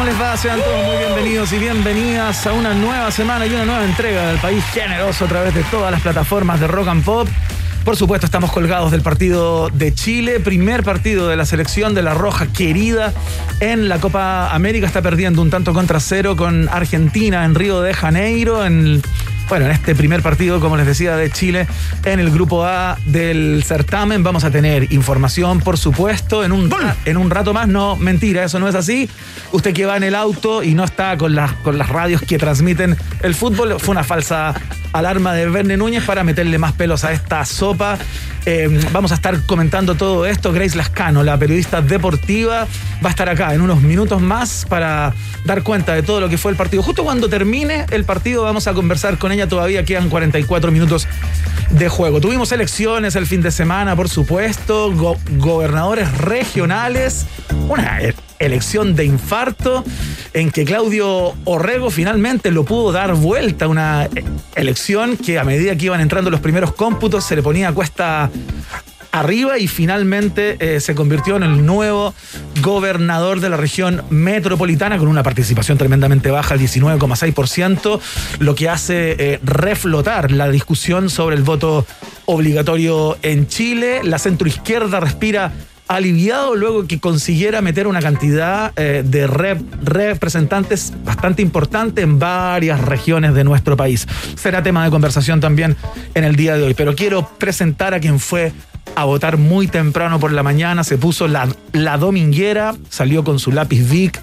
¿Cómo les va? Sean todos muy bienvenidos y bienvenidas a una nueva semana y una nueva entrega del País Generoso a través de todas las plataformas de Rock and Pop. Por supuesto, estamos colgados del partido de Chile, primer partido de la selección de la Roja querida en la Copa América. Está perdiendo un tanto contra cero con Argentina en Río de Janeiro, bueno, en este primer partido, como les decía, de Chile en el grupo A del certamen. Vamos a tener información, por supuesto, en un, en un rato más. No, mentira, eso no es así. Usted que va en el auto y no está con las, con las radios que transmiten el fútbol, fue una falsa alarma de Verne Núñez para meterle más pelos a esta sopa. Eh, vamos a estar comentando todo esto. Grace Lascano, la periodista deportiva, va a estar acá en unos minutos más para dar cuenta de todo lo que fue el partido. Justo cuando termine el partido vamos a conversar con ella. Todavía quedan 44 minutos de juego. Tuvimos elecciones el fin de semana, por supuesto, gobernadores regionales, una elección de infarto en que Claudio Orrego finalmente lo pudo dar vuelta, una elección que a medida que iban entrando los primeros cómputos se le ponía cuesta arriba y finalmente eh, se convirtió en el nuevo gobernador de la región metropolitana con una participación tremendamente baja, el 19,6%, lo que hace eh, reflotar la discusión sobre el voto obligatorio en Chile. La centroizquierda respira aliviado luego que consiguiera meter una cantidad eh, de representantes bastante importante en varias regiones de nuestro país. Será tema de conversación también en el día de hoy, pero quiero presentar a quien fue a votar muy temprano por la mañana, se puso la, la dominguera, salió con su lápiz Vic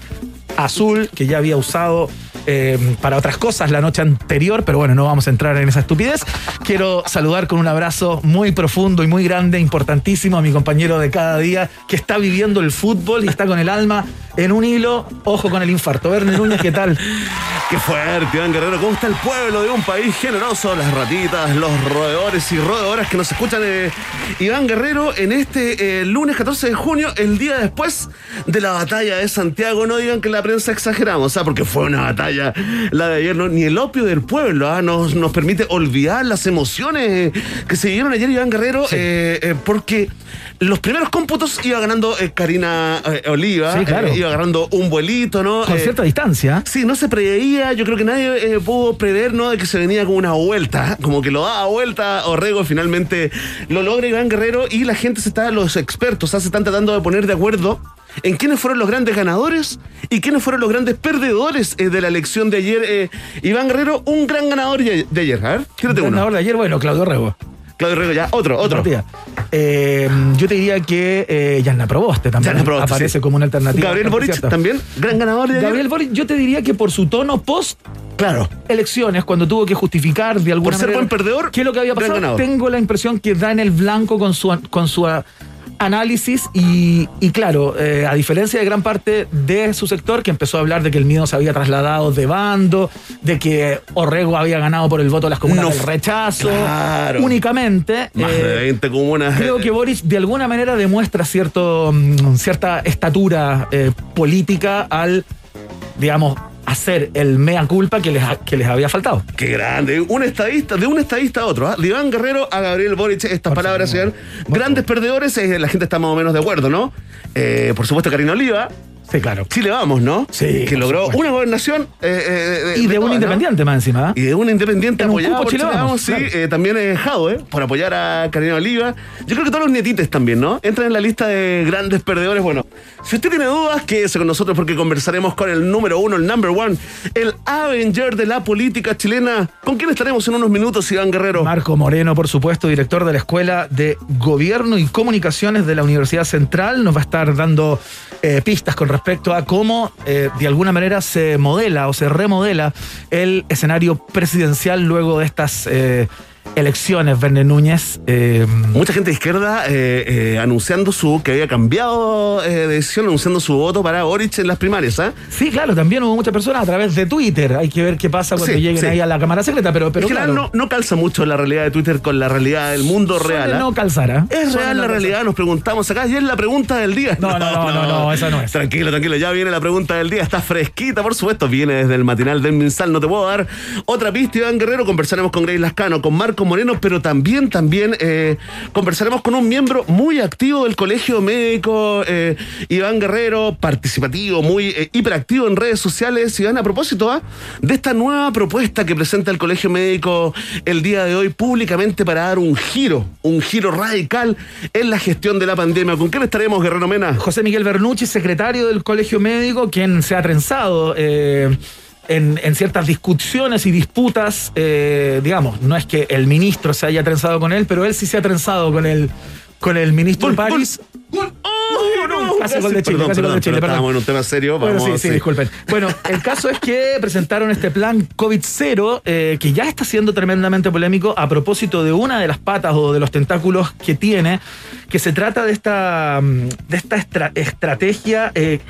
azul que ya había usado eh, para otras cosas la noche anterior, pero bueno, no vamos a entrar en esa estupidez. Quiero saludar con un abrazo muy profundo y muy grande, importantísimo a mi compañero de cada día que está viviendo el fútbol y está con el alma en un hilo. Ojo con el infarto. Verne Núñez, ¿qué tal? Qué fuerte, Iván Guerrero. ¿Cómo está el pueblo de un país generoso? Las ratitas, los roedores y roedoras que nos escuchan. Eh, Iván Guerrero en este eh, lunes 14 de junio, el día después de la batalla de Santiago. No digan que la prensa exageramos, ¿ah? porque fue una batalla la de ayer, ¿no? ni el opio del pueblo ¿ah? nos, nos permite olvidar las emociones que se vieron ayer Iván Guerrero, eh, eh, porque los primeros cómputos iba ganando eh, Karina Oliva, iba ganando un vuelito, ¿no? Con cierta distancia. Sí, no se preveía, yo creo que nadie pudo prever, ¿no? De que se venía con una vuelta, como que lo daba vuelta, Orrego finalmente lo logra Iván Guerrero y la gente se está, los expertos, se están tratando de poner de acuerdo en quiénes fueron los grandes ganadores y quiénes fueron los grandes perdedores eh, de la elección de ayer. Eh, Iván Guerrero, un gran ganador de ayer. A ver, un ganador de ayer, bueno, Claudio Rego. Claudio Rego, ya, otro, otro. Eh, yo te diría que eh, Yanna Proboste también aparece como una alternativa. Gabriel Boric también, gran ganador de Gabriel Boric, yo te diría que por su tono post Claro. Elecciones, cuando tuvo que justificar de alguna Por ser manera. buen perdedor. ¿Qué es lo que había pasado? Tengo la impresión que da en el blanco con su, con su análisis y, claro, eh, a diferencia de gran parte de su sector que empezó a hablar de que el miedo se había trasladado de bando, de que Orrego había ganado por el voto de las comunas del rechazo, únicamente. Más de 20 eh, comunas. Creo que Boris de alguna manera demuestra cierto, mm, cierta estatura eh, política al, digamos, hacer el mea culpa que les, que les había faltado. Qué grande. Un estadista, de un estadista a otro. ¿eh? De Iván Guerrero a Gabriel Boric, estas palabras sean grandes perdedores. Eh, la gente está más o menos de acuerdo, ¿no? Eh, por supuesto, Karina Oliva. Sí, claro. Chile Vamos, ¿no? Sí, Que logró supuesto. una gobernación. eh, eh, Y de un todas, ¿no? independiente más encima. ¿ah? Y de un independiente En un apoyado por Chile Chile Vamos, sí, eh, también eh, Jado, ¿eh? por apoyar a Karina Oliva. Yo creo que todos los nietites también, ¿no? Entran en la lista de grandes perdedores. Bueno, si usted tiene dudas, quédese con nosotros porque conversaremos con el número uno, el number one, el Avenger de la política chilena. ¿Con quién estaremos en unos minutos, Iván Guerrero? Marco Moreno, por supuesto, director de la Escuela de Gobierno y Comunicaciones de la Universidad Central, nos va a estar dando eh, pistas con respecto a cómo eh, de alguna manera se modela o se remodela el escenario presidencial luego de estas eh, elecciones, Verne Núñez. eh, Mucha gente de izquierda eh, eh, anunciando su que había cambiado de decisión, anunciando su voto para Boric en las primarias, ¿ah? sí, claro, también hubo muchas personas a través de Twitter. Hay que ver qué pasa cuando Sí, lleguen sí. ahí a la Cámara Secreta, pero, pero general claro, no, no calza mucho la realidad de Twitter con la realidad del mundo real. ¿ah? no calzara. Es Suele real no la realidad, nos preguntamos acá y es la pregunta del día. No, no, no, no, no, esa no es. Tranquilo, tranquilo, ya viene la pregunta del día, está fresquita, por supuesto, viene desde el matinal del Minsal, no te puedo dar otra pista, Iván Guerrero, conversaremos con Grace Lascano, con Marco Moreno, pero también, también eh, conversaremos con un miembro muy activo del Colegio Médico, eh, Iván Guerrero, participativo, muy eh, hiperactivo en redes sociales, Iván, a propósito ¿ah? de esta nueva propuesta que presenta el Colegio Médico el día de hoy públicamente para dar un giro, un giro radical en la gestión de la pandemia. ¿Con quién estaremos, Guerrero Mena? José Miguel Bernucci, secretario del Colegio Médico, quien se ha trenzado eh, en, en ciertas discusiones y disputas. eh, digamos, no es que el ministro se haya trenzado con él, pero él sí se ha trenzado con el, con el ministro París. ¡Gol! ¡Oh, no! Casi gol de Chile, Perdón, casi gol de perdón, Chile, pero perdón. Estábamos en un tema serio. Bueno, Vamos, sí, sí, disculpen. Bueno, el caso es que presentaron este plan COVID-0, eh, que ya está siendo tremendamente polémico a propósito de una de las patas o de los tentáculos que tiene, que se trata de esta, mm, de esta estra- estrategia eh,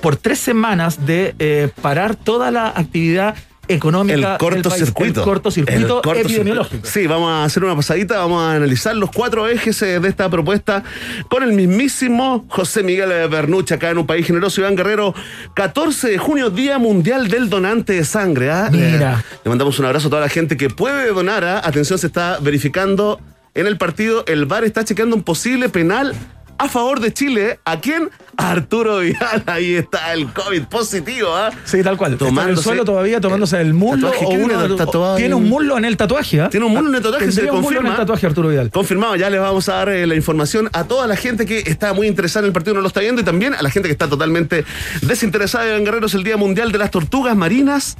por tres semanas de eh, parar toda la actividad económica El cortocircuito. El cortocircuito cortocircuito. epidemiológico. Sí, vamos a hacer una pasadita, vamos a analizar los cuatro ejes eh, de esta propuesta con el mismísimo José Miguel Bernucha acá en un país generoso. Iván Guerrero, 14 de junio, Día Mundial del Donante de Sangre. ¿ah? Mira. Eh, le mandamos un abrazo a toda la gente que puede donar. ¿ah? Atención, se está verificando en el partido. El VAR está chequeando un posible penal a favor de Chile. ¿A quién? A Arturo Vidal. Ahí está el COVID positivo. ¿ah? Sí, tal cual. Está en el suelo todavía tomándose el muslo. O ¿qué uno- tiene un muslo en el tatuaje. ¿ah? Tiene un muslo en el tatuaje, se Tendría un muslo en confirma. el tatuaje Arturo Vidal. Confirmado, ya les vamos a dar eh, la información a toda la gente que está muy interesada en el partido, no lo está viendo, y también a la gente que está totalmente desinteresada en Guerreros, el Día Mundial de las Tortugas Marinas,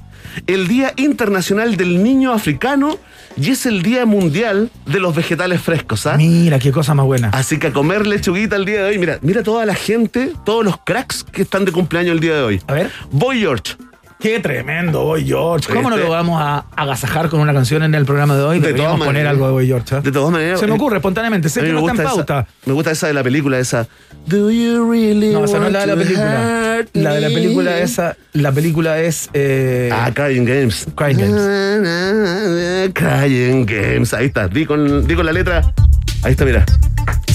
el Día Internacional del Niño Africano y es el Día Mundial de los Vegetales Frescos. ¿ah? Mira, qué cosa más buena. Así que a comer lechuguita el día de hoy. Mira, mira toda la gente, todos los cracks que están de cumpleaños el día de hoy. A ver. Boy George. Qué tremendo, Boy George. ¿Cómo no Este- lo vamos a agasajar con una canción en el programa de hoy? De Deberíamos poner maneras. algo de Boy George. ¿eh? De todas maneras. Se me ocurre espontáneamente. Sé que no está en pauta. esa- me gusta esa de la película, esa. Do you really No, esa no es la de la película. La de la película esa, la película es eh, Ah, Crying Games. Crying Games. Crying Games. Ahí está. Di con, di con la letra. Ahí está, mira.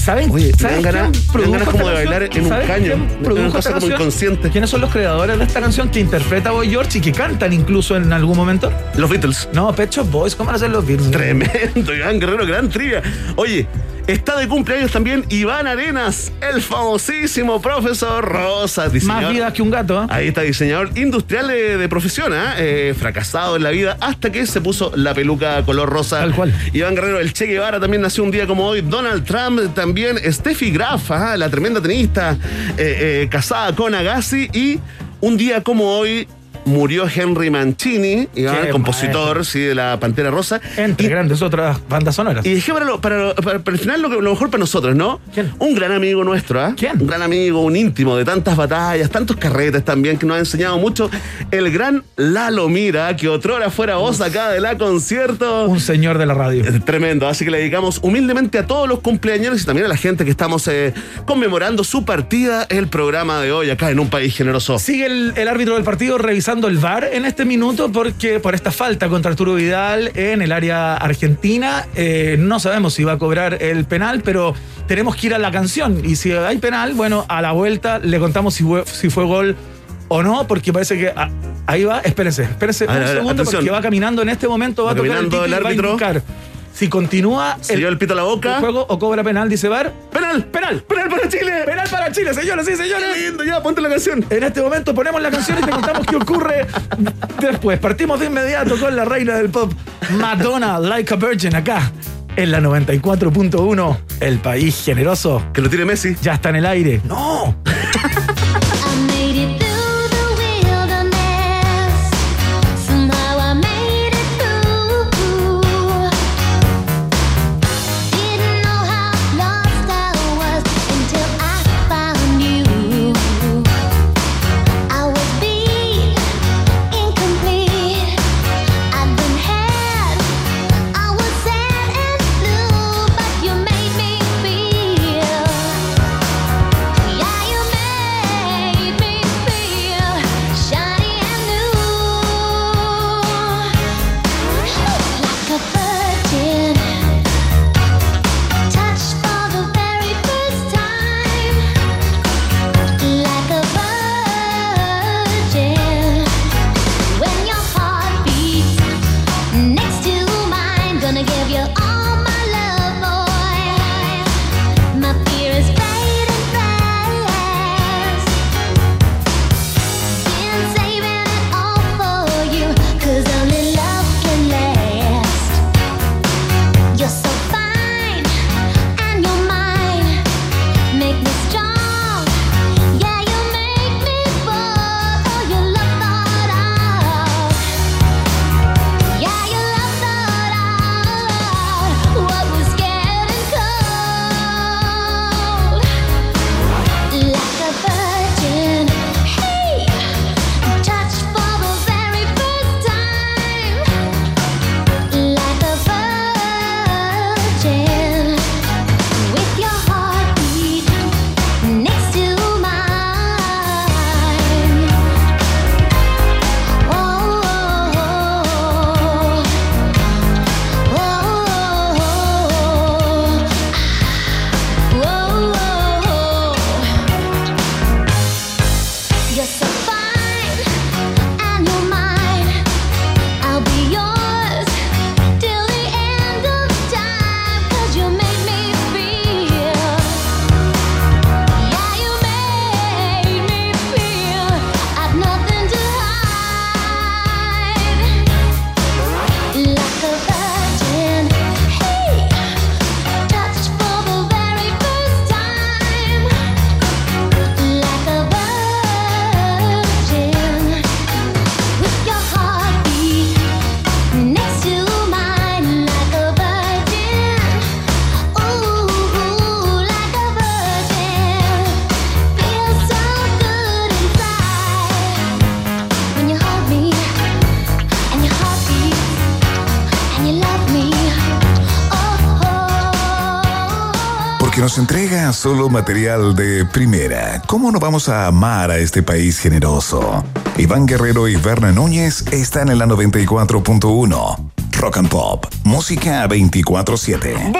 ¿Saben? Oye, ¿saben dan ganas- como de bailar en un ¿Saben caño. Una cosa esta como inconsciente. ¿Quiénes son los creadores de esta canción que interpreta Boy George y que cantan incluso en algún momento? Los Beatles. No, Pet Shop Boys, ¿cómo van a ser los Beatles? Tremendo, Iván Guerrero, gran trivia. Oye, está de cumpleaños también Iván Arenas, el famosísimo profesor Rosa. Más vidas que un gato, ¿eh? Ahí está, diseñador industrial de, de profesión, ¿ah? Eh, fracasado en la vida hasta que se puso la peluca color rosa. Tal cual. Iván Guerrero, el Che Guevara también nació un día como hoy. Donald Trump también. Steffi Graf, ¿ah? la tremenda tenista, eh, eh, casada con Agassi. Y un día como hoy murió Henry Mancini, Qué compositor maestro. sí, de la Pantera Rosa. Entre Y- grandes otras bandas sonoras. y dejé para, lo- para, para- para el final lo, que- lo mejor para nosotros, ¿no? ¿Quién? Un gran amigo nuestro, ¿ah? ¿Quién? Un gran amigo, un íntimo de tantas batallas, tantos carretes también, que nos ha enseñado mucho. El gran Lalo Mira, que otrora fuera voz acá de la concierto. Un señor de la radio. Es Tremendo, así que le dedicamos humildemente a todos los cumpleaños y también a la gente que estamos eh, conmemorando su partida el programa de hoy acá en un país generoso. Sigue el, el árbitro del partido revisando el VAR en este minuto porque por esta falta contra Arturo Vidal en el área argentina eh, no sabemos si va a cobrar el penal, pero tenemos que ir a la canción. Y si hay penal, bueno, a la vuelta le contamos si fue, si fue gol o no, porque parece que ah, ahí va, espérense, espérense A un a segundo porque va caminando en este momento, va, Va a tocar el, y va a indicar. Si continúa Se lleva el pito a la boca. el juego o cobra penal, dice Bar. ¡Penal! ¡Penal! ¡Penal para Chile! ¡Penal para Chile, señores! ¡Sí, señores! ¡Qué lindo! Ya, ponte la canción. En este momento ponemos la canción y te contamos qué ocurre después. Partimos de inmediato con la reina del pop, Madonna, Like a Virgin, acá en la 94.1. El país generoso Que lo tire Messi. ya está en el aire. ¡No! solo material de primera. ¿Cómo no vamos a amar a este país generoso? Iván Guerrero y Berna Núñez están en la 94.1. Rock and Pop. Música 24-7.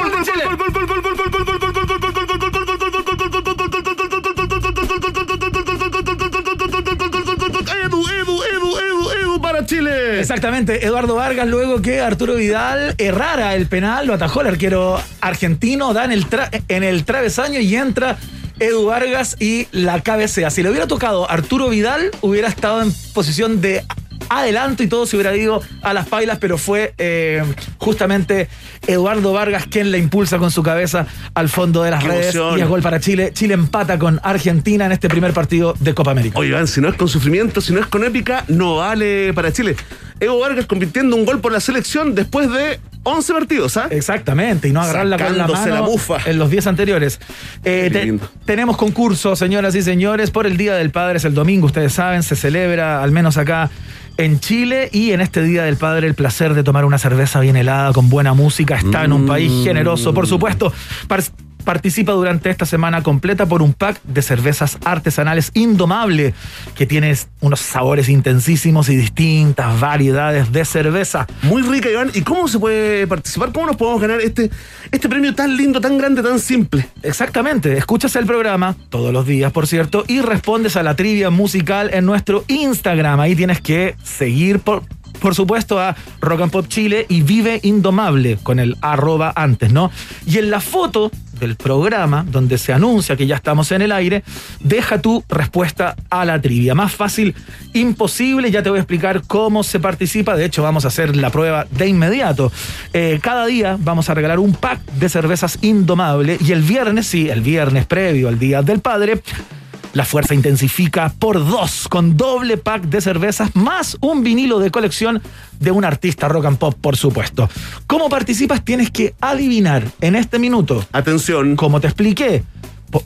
Edu, Edu, Edu, Edu, Edu para Chile. Exactamente, Eduardo Vargas, luego que Arturo Vidal errara el penal, lo atajó el arquero argentino, da en el, tra- en el travesaño y entra Edu Vargas y la cabecea. Si le hubiera tocado Arturo Vidal, hubiera estado en posición de adelanto y todo se hubiera ido a las pailas, pero fue eh, justamente Eduardo Vargas quien la impulsa con su cabeza al fondo de las Qué redes emoción. y es gol para Chile. Chile empata con Argentina en este primer partido de Copa América. Oigan, si no es con sufrimiento, si no es con épica, no vale para Chile. Evo Vargas convirtiendo un gol por la selección después de 11 partidos, ¿ah? Exactamente, y no agarrarla con la mano la bufa. en los 10 anteriores. Eh, te- tenemos concurso, señoras y señores, por el Día del Padre, es el domingo, ustedes saben, se celebra al menos acá en Chile y en este Día del Padre el placer de tomar una cerveza bien helada con buena música está en un país generoso, por supuesto. Par- Participa durante esta semana completa por un pack de cervezas artesanales indomable que tiene unos sabores intensísimos y distintas variedades de cerveza. Muy rica, Iván. ¿Y cómo se puede participar? ¿Cómo nos podemos ganar este, este premio tan lindo, tan grande, tan simple? Exactamente, escuchas el programa todos los días, por cierto, y respondes a la trivia musical en nuestro Instagram. Ahí tienes que seguir por por supuesto, a Rock and Pop Chile y Vive Indomable con el arroba antes, ¿no? Y en la foto del programa, donde se anuncia que ya estamos en el aire, deja tu respuesta a la trivia. Más fácil, imposible. Ya te voy a explicar cómo se participa. De hecho, vamos a hacer la prueba de inmediato. Eh, cada día vamos a regalar un pack de cervezas Indomable y el viernes, sí, el viernes previo al Día del Padre, la fuerza intensifica por dos con doble pack de cervezas más un vinilo de colección de un artista rock and pop, por supuesto. ¿Cómo participas? Tienes que adivinar en este minuto, Atención. como te expliqué,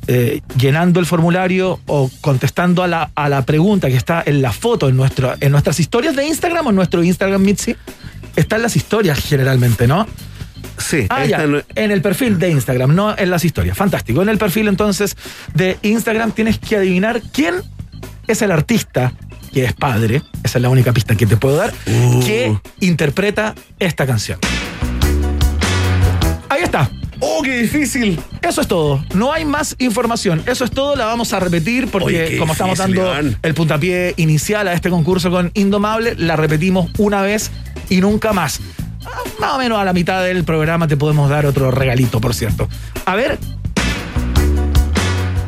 eh, llenando el formulario o contestando a la, a la pregunta que está en la foto en, nuestro, en nuestras historias de Instagram o en nuestro Instagram Mitzi. Están las historias generalmente, ¿no? Sí, Ah, ya, no- en el perfil de Instagram, no en las historias. Fantástico. En el perfil entonces de Instagram tienes que adivinar quién es el artista que es padre, esa es la única pista que te puedo dar, Uh. que interpreta esta canción. Ahí está. ¡Oh, qué difícil! Eso es todo. No hay más información. Eso es todo. La vamos a repetir porque Oye, como estamos dando el puntapié inicial a este concurso con Indomable, la repetimos una vez y nunca más. Ah, Más o menos a la mitad del programa te podemos dar otro regalito, por cierto. A ver.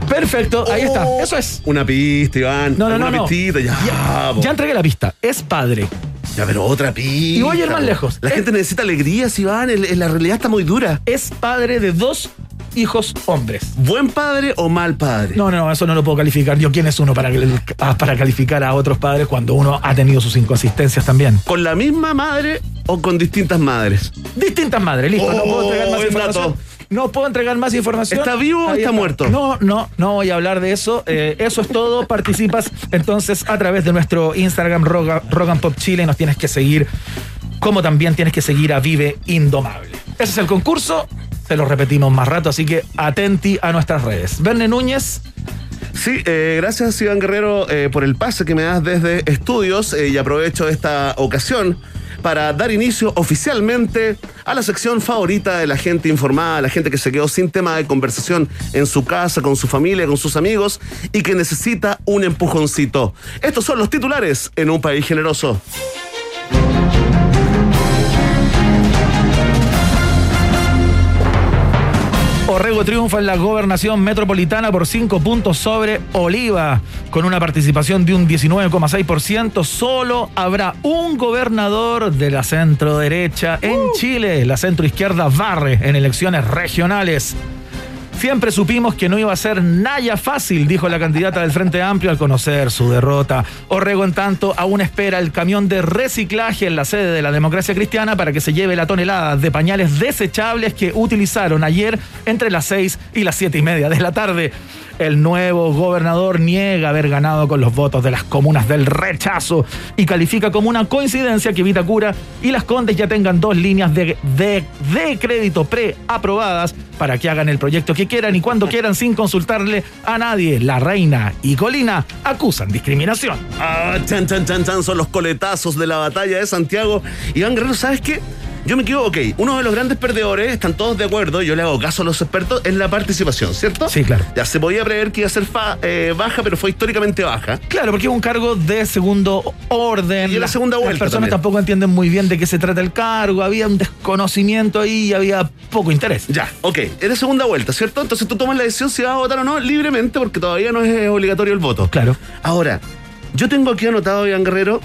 Perfecto, ahí está. Oh, Eso es. Una pista, Iván. No, no, no, pistita, ya. Ya, po. ya entregué la pista. Es padre. Ya, pero otra pista. Y voy a ir más lejos. La gente necesita alegrías, Iván. El- el- la realidad está muy dura. Es padre de dos hijos hombres. ¿Buen padre o mal padre? No, no, eso no lo puedo calificar. Yo, ¿quién es uno para, ah, para calificar a otros padres cuando uno ha tenido sus inconsistencias también? ¿Con la misma madre o con distintas madres? Distintas madres, listo. no Oh, puedo entregar más información. dato. No puedo entregar más información. ¿Está vivo o está muerto? No, no, no voy a hablar de eso. Eh, eso es todo. Participas entonces a través de nuestro Instagram and Pop Chile. Nos tienes que seguir, como también tienes que seguir a Vive Indomable. Ese es el concurso. Se lo repetimos más rato, así que atenti a nuestras redes. Verne Núñez, Sí, eh, gracias Iván Guerrero eh, por el pase que me das desde estudios eh, y aprovecho esta ocasión para dar inicio oficialmente a la sección favorita de la gente informada, la gente que se quedó sin tema de conversación en su casa, con su familia, con sus amigos y que necesita un empujoncito. Estos son los titulares en un país generoso. Orrego triunfa en la gobernación metropolitana por 5 puntos sobre Oliva. Con una participación de un 19,6%, solo habrá un gobernador de la centro derecha en Chile. La centro izquierda barre en elecciones regionales. Siempre supimos que no iba a ser nada fácil, dijo la candidata del Frente Amplio al conocer su derrota. Orrego, en tanto, aún espera el camión de reciclaje en la sede de la democracia cristiana para que se lleve la tonelada de pañales desechables que utilizaron ayer entre las 6 y las 7 y media de la tarde. El nuevo gobernador niega haber ganado con los votos de las comunas del rechazo y califica como una coincidencia que Vitacura y Las Condes ya tengan dos líneas de, de, de crédito preaprobadas para que hagan el proyecto que quieran y cuando quieran sin consultarle a nadie. La reina y Colina acusan discriminación. Ah, chan, chan, chan, chan, son los coletazos de la batalla de Santiago. Iván Guerrero, ¿sabes qué? Yo me equivoco, ok. Uno de los grandes perdedores, están todos de acuerdo, yo le hago caso a los expertos, en la participación, ¿cierto? Sí, claro. Ya se podía prever que iba a ser fa- eh, baja, pero fue históricamente baja. Claro, porque es un cargo de segundo orden. Y en la segunda vuelta Las personas también. tampoco entienden muy bien de qué se trata el cargo. Había un desconocimiento ahí y había poco interés. Ya, ok. Eres segunda vuelta, ¿cierto? Entonces tú tomas la decisión si vas a votar o no libremente, porque todavía no es eh, obligatorio el voto. Claro. Ahora, yo tengo aquí anotado, Iván Guerrero,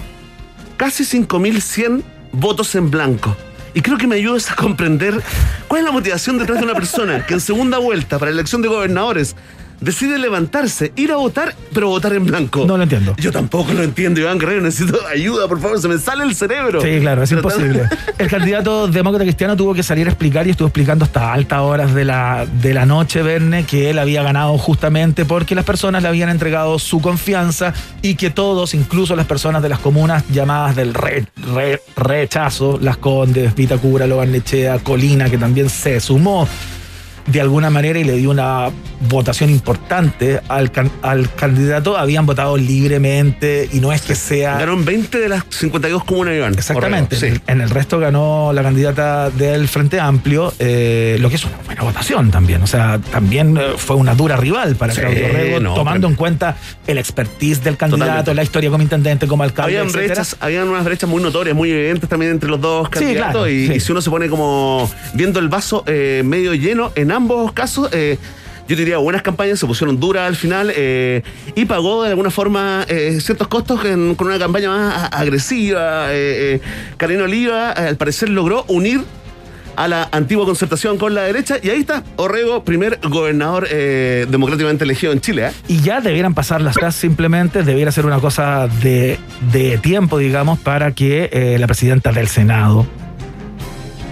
casi 5.100 votos en blanco. Y creo que me ayudas a comprender cuál es la motivación detrás de una persona que en segunda vuelta para la elección de gobernadores decide levantarse, ir a votar, pero votar en blanco. No lo entiendo. Yo tampoco lo entiendo, Iván Guerrero. Necesito ayuda, por favor. Se me sale el cerebro. Sí, claro, es Tratando- imposible. El candidato demócrata cristiano tuvo que salir a explicar y estuvo explicando hasta altas horas de la, de la noche, Verne, que él había ganado justamente porque las personas le habían entregado su confianza y que todos, incluso las personas de las comunas llamadas del re- re- rechazo, Las Condes, Vitacura, Lobarnechea, Colina, que también se sumó. De alguna manera y le dio una votación importante al, can- al candidato, habían votado libremente y no es que sea... Ganaron 20 de las 52 comunas, Iván. Exactamente. Orrego, En, Sí. el, en el resto ganó la candidata del Frente Amplio, eh, lo que es una buena votación también. O sea, también eh, fue una dura rival para Sí, Claudio Rego, no, tomando pero- en cuenta el expertise del candidato, Totalmente. la historia como intendente, como alcalde, Habían etcétera. brechas, habían unas brechas muy notorias, muy evidentes también entre los dos Sí, candidatos. claro, y, sí. y si uno se pone como viendo el vaso eh, medio lleno, en ambos casos, eh, yo diría buenas campañas, se pusieron duras al final eh, y pagó de alguna forma eh, ciertos costos con una campaña más agresiva. Eh, Karina Oliva, al parecer, logró unir a la antigua concertación con la derecha y ahí está Orrego, primer gobernador democráticamente elegido en Chile. Y ya debieran pasar las horas simplemente, debiera ser una cosa de, de tiempo, digamos, para que la presidenta del Senado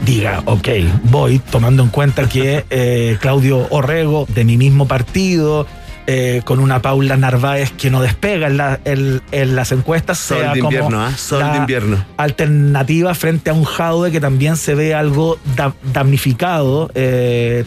diga, ok, voy, tomando en cuenta que eh, Claudio Orrego, de mi mismo partido, eh, con una Paula Narváez que no despega en, la- en- en las encuestas, Sol sea de como invierno, ¿ah? Sol la de invierno. alternativa frente a un Jaude que también se ve algo da- damnificado eh,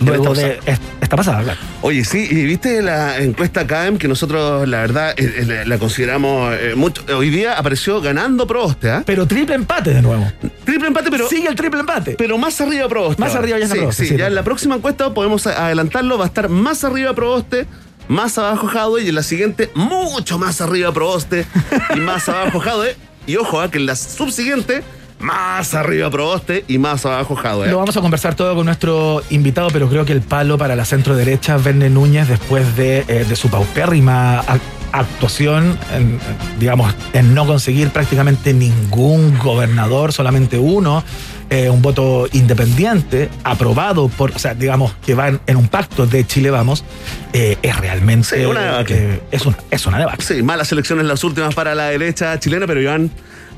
luego de est- esta pasada, claro. Oye, sí, y viste la encuesta CAEM que nosotros, la verdad, eh, eh, la- la consideramos eh, mucho. Hoy día apareció ganando Proboste, ¿ah? Pero triple empate de nuevo. Triple empate, pero. Sigue el triple empate. Pero más arriba Proboste. Más arriba ya está sí, Proboste, Sí, sí, ya en la próxima encuesta podemos adelantarlo, va a estar más arriba Proboste, más abajo Jaude, y en la siguiente, mucho más arriba Proboste y más abajo Jaude. Y ojo, ah, que en la subsiguiente, más arriba Proboste y más abajo Jaude. ¿eh? Lo vamos a conversar todo con nuestro invitado, pero creo que el palo para la centro derecha, Verne Núñez, después de, eh, de su paupérrima ac- actuación, en, digamos, en no conseguir prácticamente ningún gobernador, solamente uno, eh, un voto independiente, aprobado por, o sea, digamos, que va en, un pacto de Chile Vamos, eh, es realmente... Sí, una eh, es, una, es una debacle. Sí, malas elecciones las últimas para la derecha chilena, pero Iván,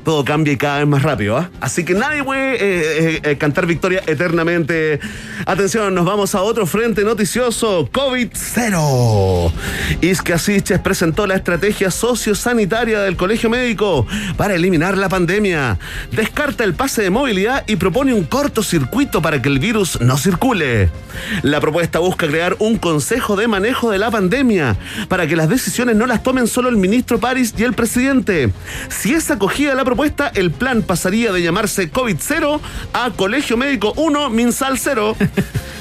todo cambia y cada vez más rápido. ¿ah? Así que nadie puede eh, eh, eh, cantar victoria eternamente. Atención, nos vamos a otro frente noticioso. COVID-0. Isque Asiches presentó la estrategia sociosanitaria del Colegio Médico para eliminar la pandemia. Descarta el pase de movilidad y propone un cortocircuito para que el virus no circule. La propuesta busca crear un consejo de manejo de la pandemia para que las decisiones no las tomen solo el ministro París y el presidente. Si es acogida la propuesta, el plan pasaría de llamarse COVID-0 a Colegio Médico 1, Minsal 0.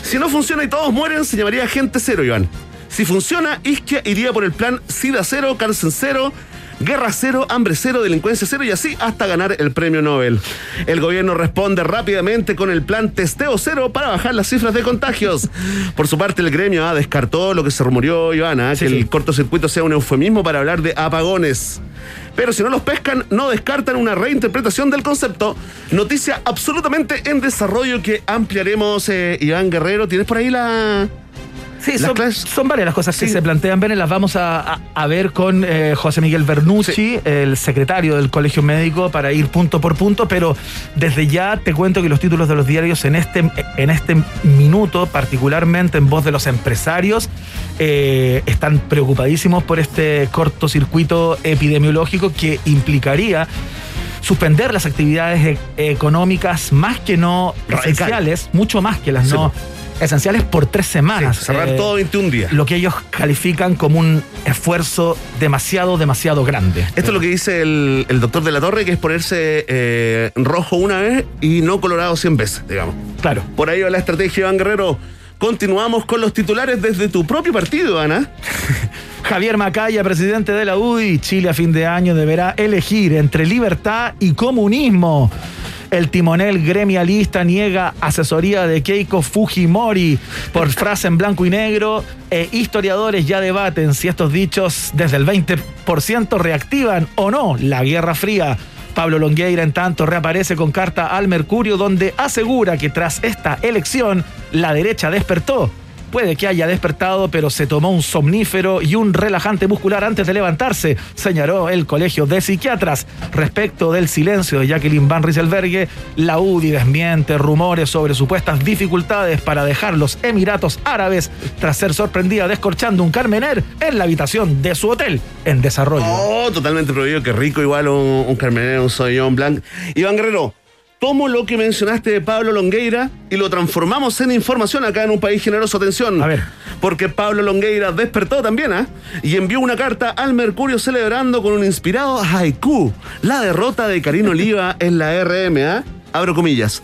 Si no funciona y todos mueren, se llamaría Gente 0, Iván. Si funciona, Isquia iría por el plan SIDA 0, cáncer 0, Guerra cero, hambre cero, delincuencia cero y así hasta ganar el premio Nobel. El gobierno responde rápidamente con el plan testeo cero para bajar las cifras de contagios. Por su parte, el gremio ah, descartó lo que se rumoreó, Ivana, Sí, que sí. el cortocircuito sea un eufemismo para hablar de apagones. Pero si no los pescan, no descartan una reinterpretación del concepto. Noticia absolutamente en desarrollo que ampliaremos, eh, Iván Guerrero. ¿Tienes por ahí la...? Sí, son, varias las cosas que se plantean, Bene, las vamos a, a- a ver con eh, José Miguel Bernucci, Sí. el secretario del Colegio Médico, para ir punto por punto, pero desde ya te cuento que los títulos de los diarios en este, en este minuto, particularmente en voz de los empresarios, eh, están preocupadísimos por este cortocircuito epidemiológico que implicaría suspender las actividades e- económicas más que no Radical. esenciales, mucho más que las Sí, no esenciales por tres semanas. Sí, cerrar Eh, todo 21 días. Lo que ellos califican como un esfuerzo demasiado, demasiado grande. Esto es lo que dice el, el doctor de la Torre, que es ponerse eh, rojo una vez y no colorado 100 veces, digamos. Claro. Por ahí va la estrategia, Iván Guerrero. Continuamos con los titulares desde tu propio partido, Ana. Javier Macaya, presidente de la UDI, Chile a fin de año deberá elegir entre libertad y comunismo. El timonel gremialista niega asesoría de Keiko Fujimori por frase en blanco y negro. E historiadores ya debaten si estos dichos desde el 20% reactivan o no la Guerra Fría. Pablo Longueira, en tanto, reaparece con carta al Mercurio, donde asegura que tras esta elección la derecha despertó. Puede que haya despertado, pero se tomó un somnífero y un relajante muscular antes de levantarse, señaló el Colegio de Psiquiatras. Respecto del silencio de Jacqueline Van Rieselberghe, la UDI desmiente rumores sobre supuestas dificultades para dejar los Emiratos Árabes tras ser sorprendida descorchando un Carmener en la habitación de su hotel en desarrollo. Oh, totalmente prohibido, qué rico, igual un, Carmenero, un Sauvignon Blanc. Iván Guerrero, tomo lo que mencionaste de Pablo Longueira y lo transformamos en información acá en un país generoso. Atención. A ver. Porque Pablo Longueira despertó también, ¿ah? Y envió una carta al Mercurio celebrando con un inspirado haiku la derrota de Karina Oliva en la RMA. Abro comillas.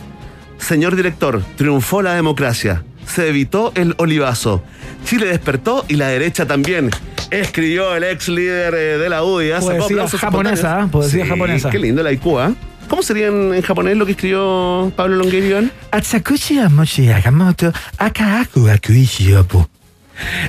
Señor director, triunfó la democracia. Se evitó el olivazo. Chile despertó y la derecha también. Escribió el ex líder eh, de la UDI. ¿ah? Sacó Poesía japonesa. ¿ah? Poesía japonesa. Qué lindo la haiku, ¿ah? ¿Cómo sería en, en japonés lo que escribió Pablo Longueira? Iván? Atsakushi yagamoto akaaku.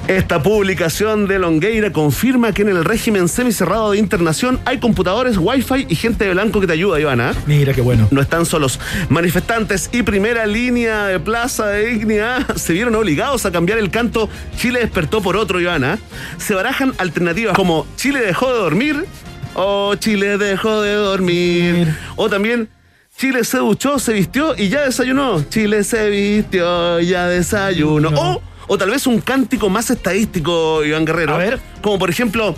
Esta publicación de Longueira confirma que en el régimen semicerrado de internación hay computadores, wifi y gente de blanco que te ayuda, Ivana. Mira qué bueno. No están solos. Manifestantes y primera línea de Plaza de Dignidad se vieron obligados a cambiar el canto Chile despertó por otro, Ivana. Se barajan alternativas como Chile dejó de dormir o Chile dejó de dormir. O también Chile se duchó, se vistió y ya desayunó. Chile se vistió, ya desayunó. O, o tal vez un cántico más estadístico, Iván Guerrero. A ver. Como por ejemplo,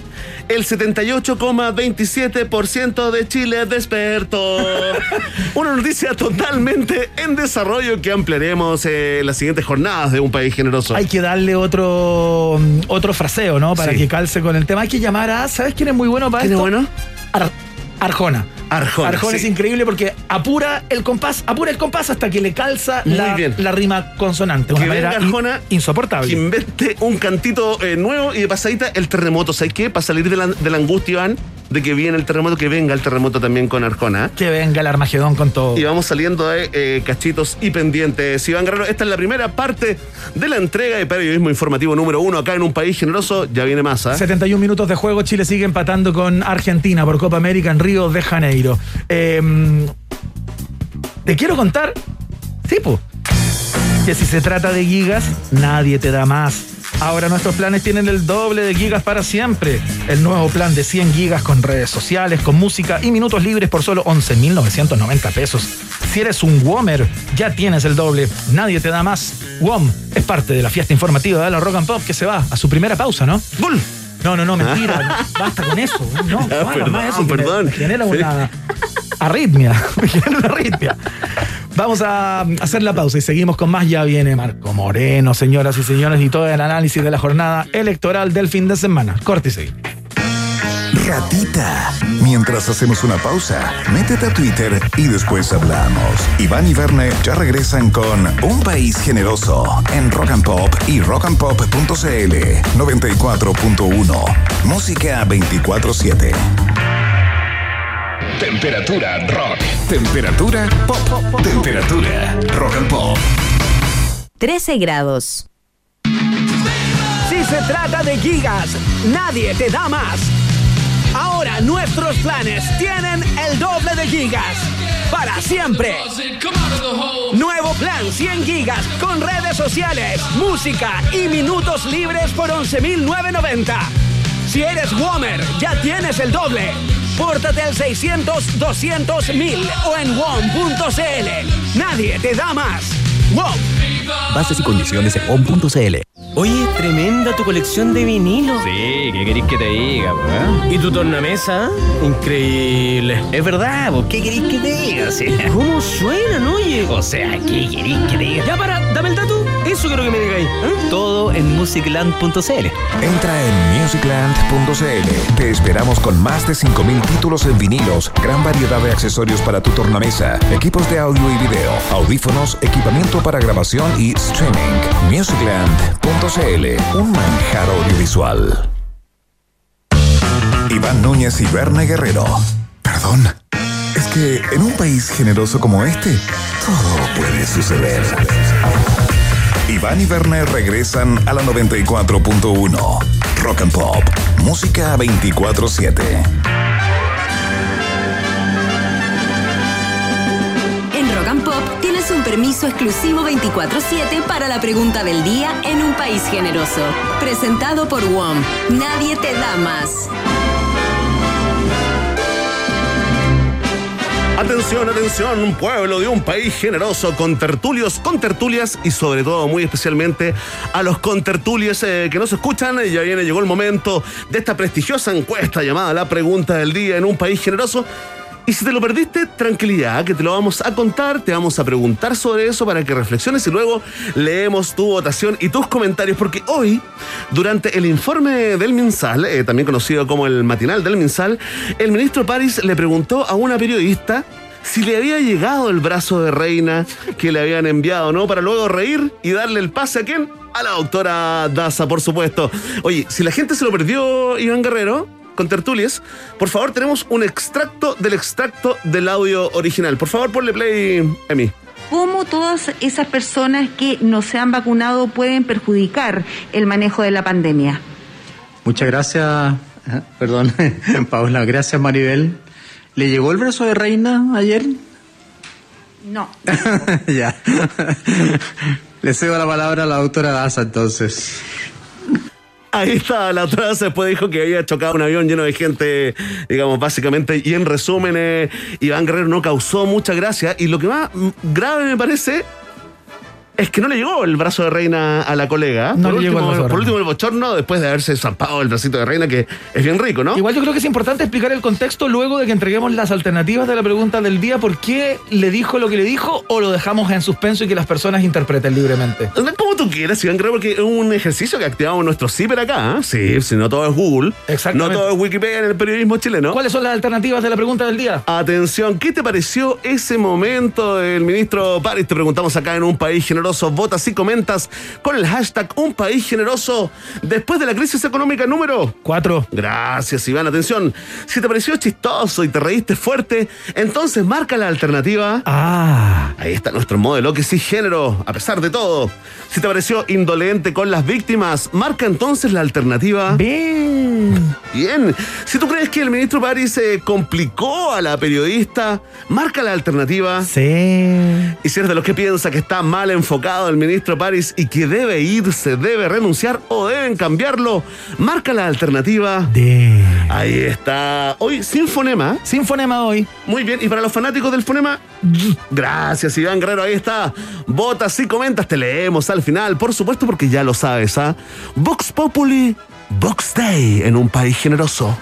el 78,27% de Chile despertó. Una noticia totalmente en desarrollo que ampliaremos en las siguientes jornadas de un país generoso. Hay que darle otro, mm, otro fraseo, ¿no? Para Sí. que calce con el tema. Hay que llamar a. ¿Sabes quién es muy bueno para ¿Quién es esto? bueno? Ar- Arjona. Arjona, Arjona sí. es increíble porque apura el compás, apura el compás hasta que le calza la, la rima consonante. Una Que venga manera in- Arjona, insoportable. Que invente un cantito eh, nuevo y de pasadita el terremoto. ¿Sabes qué? Para salir de la, de la angustia, Iván, de que viene el terremoto, que venga el terremoto también con Arjona. Que venga el Armagedón con todo. Y vamos saliendo de eh, cachitos y pendientes. Iván Guerrero, esta es la primera parte de la entrega de periodismo informativo número uno acá en un país generoso. Ya viene más, ¿ah? 71 minutos de juego, Chile sigue empatando con Argentina por Copa América en Río de Janeiro. Eh, te quiero contar, sí, po, que si se trata de gigas, nadie te da más. Ahora nuestros planes tienen el doble de gigas para siempre. El nuevo plan de 100 gigas con redes sociales, con música y minutos libres por solo 11.990 pesos. Si eres un WOMer, ya tienes el doble. Nadie te da más. WOM es parte de la fiesta informativa de la Rock and Pop que se va a su primera pausa, ¿no? ¡Bull! No, no, no, mentira. no, Basta con eso. No, no Ya, hagas perdón, más eso. me- perdón. Me genera una arritmia. Arritmia. Vamos a hacer la pausa y seguimos con más. Ya viene Marco Moreno, señoras y señores, y todo el análisis de la jornada electoral del fin de semana. Corte y seguimos. Ratita. Mientras hacemos una pausa, métete a Twitter y después hablamos. Iván y Verne ya regresan con Un País Generoso en Rock and Pop y rockandpop.cl 94.1. Música 24-7. Temperatura rock. Temperatura pop. Temperatura rock and pop. 13 grados. Si se trata de gigas, nadie te da más. Ahora nuestros planes tienen el doble de gigas. Para siempre. Nuevo plan 100 gigas con redes sociales, música y minutos libres por 11.990. Si eres Womer, ya tienes el doble. Pórtate al 600 200 1000 o en WOM.cl. Nadie te da más. WOM. Bases y condiciones en on.cl. Oye, tremenda tu colección de vinilos. Sí, ¿qué queréis que te diga, po, ¿Y tu tornamesa? Increíble. Es verdad, po, ¿qué queréis que te diga? Sí. ¿Cómo suenan, oye? O sea, ¿qué queréis que te diga? Ya para, dame el dato. Eso quiero que me digáis. ¿eh? Todo en musicland.cl. Entra en musicland.cl. Te esperamos con más de 5.000 títulos en vinilos, gran variedad de accesorios para tu tornamesa, equipos de audio y video, audífonos, equipamiento para grabación y streaming. Musicland.cl, un manjar audiovisual. Iván Núñez y Berna Guerrero. Perdón. Es que en un país generoso como este, todo puede suceder. Iván y Werner regresan a la 94.1. Rock and Pop. Música 24-7. En Rock and Pop tienes un permiso exclusivo 24/7 para la pregunta del día en un país generoso. Presentado por WOM. Nadie te da más. Atención, atención, un pueblo de un país generoso con tertulios, con tertulias y sobre todo muy especialmente a los contertulios eh, que nos escuchan. Ya viene, llegó el momento de esta prestigiosa encuesta llamada La Pregunta del Día en un país generoso. Y si te lo perdiste, tranquilidad, que te lo vamos a contar, te vamos a preguntar sobre eso para que reflexiones y luego leemos tu votación y tus comentarios, porque hoy, durante el informe del MinSal, eh, también conocido como el matinal del MinSal, el ministro París le preguntó a una periodista si le había llegado el brazo de reina que le habían enviado, ¿no? Para luego reír y darle el pase a quién? A la doctora Daza, por supuesto. Oye, si la gente se lo perdió, Iván Guerrero, con tertulias, por favor, tenemos un extracto del extracto del audio original. Por favor, ponle play, Emi. cómo todas esas personas que no se han vacunado pueden perjudicar el manejo de la pandemia. Muchas gracias, perdón, Paula, gracias Maribel. ¿Le llegó el brazo de reina ayer? No. ya. Le cedo la palabra a la doctora Daza entonces. Ahí está, la vez después dijo que había chocado un avión lleno de gente, digamos, básicamente. Y en resumen, eh, Iván Guerrero no causó mucha gracia. Y lo que más grave me parece es que no le llegó el brazo de reina a la colega. No por le llegó el último, Por el bochorno, después de haberse zampado el bracito de reina, que es bien rico, ¿no? Igual yo creo que es importante explicar el contexto luego de que entreguemos las alternativas de la pregunta del día. ¿Por qué le dijo lo que le dijo o lo dejamos en suspenso y que las personas interpreten libremente? Como tú quieras, Iván Guerrero, porque es un ejercicio que activamos nuestro ciber acá. ¿eh? Sí, si no todo es Google. Exactamente. No todo es Wikipedia en el periodismo chileno. ¿Cuáles son las alternativas de la pregunta del día? Atención, ¿qué te pareció ese momento del ministro París? Te preguntamos acá en Un País Generoso. Votas y comentas con el hashtag Un País Generoso después de la crisis económica número. Cuatro. Gracias, Iván. Atención, si te pareció chistoso y te reíste fuerte, entonces marca la alternativa. Ah. Ahí está nuestro modelo que sí género, a pesar de todo. Si te pareció indolente con las víctimas, marca entonces la alternativa. Bien. Bien. Si tú crees que el ministro París se complicó a la periodista, marca la alternativa. Sí. Y si eres de los que piensa que está mal enfocado el ministro París y que debe irse, debe renunciar o deben cambiarlo, marca la alternativa. De. Ahí está. Hoy sin fonema. Sin fonema hoy. Muy bien. Y para los fanáticos del fonema, gracias Iván Guerrero. Ahí está. Votas y comentas, te leemos al final. Por supuesto, porque ya lo sabes, ¿ah? Vox Populi, Vox Day en un país generoso.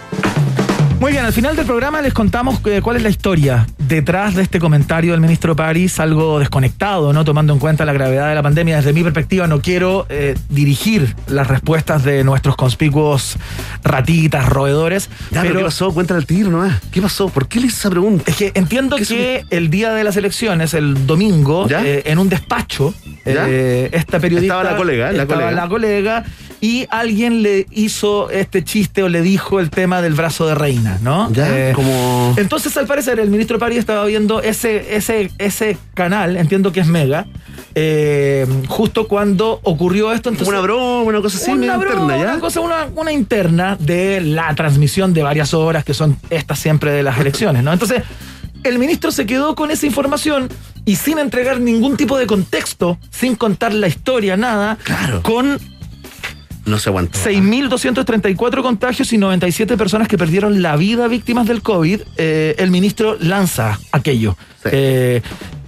Muy bien, al final del programa les contamos eh, cuál es la historia detrás de este comentario del ministro París, algo desconectado, ¿no? Tomando en cuenta la gravedad de la pandemia. Desde mi perspectiva, no quiero eh, dirigir las respuestas de nuestros conspicuos ratitas, roedores. Ya, pero, ¿qué pasó? Cuéntale al tiro nomás. ¿Qué pasó? ¿Por qué le hice esa pregunta? Es que entiendo ¿Qué que el día de las elecciones, el domingo, eh, en un despacho, eh, esta periodista. Estaba la colega, la estaba colega. la colega, y alguien le hizo este chiste o le dijo el tema del brazo de reina, ¿no? Ya, como- Entonces, al parecer, el ministro París estaba viendo ese, ese, ese canal, entiendo que es Mega, eh, justo cuando ocurrió esto. Entonces, Una broma, una cosa así, una broma, interna, ¿ya? Una cosa, una, una interna de la transmisión de varias horas que son estas siempre de las elecciones, ¿no? Entonces, el ministro se quedó con esa información y sin entregar ningún tipo de contexto, sin contar la historia, nada, Claro. con No se aguantó. 6.234 contagios y 97 personas que perdieron la vida víctimas del COVID, eh, el ministro lanza aquello. Sí. Eh,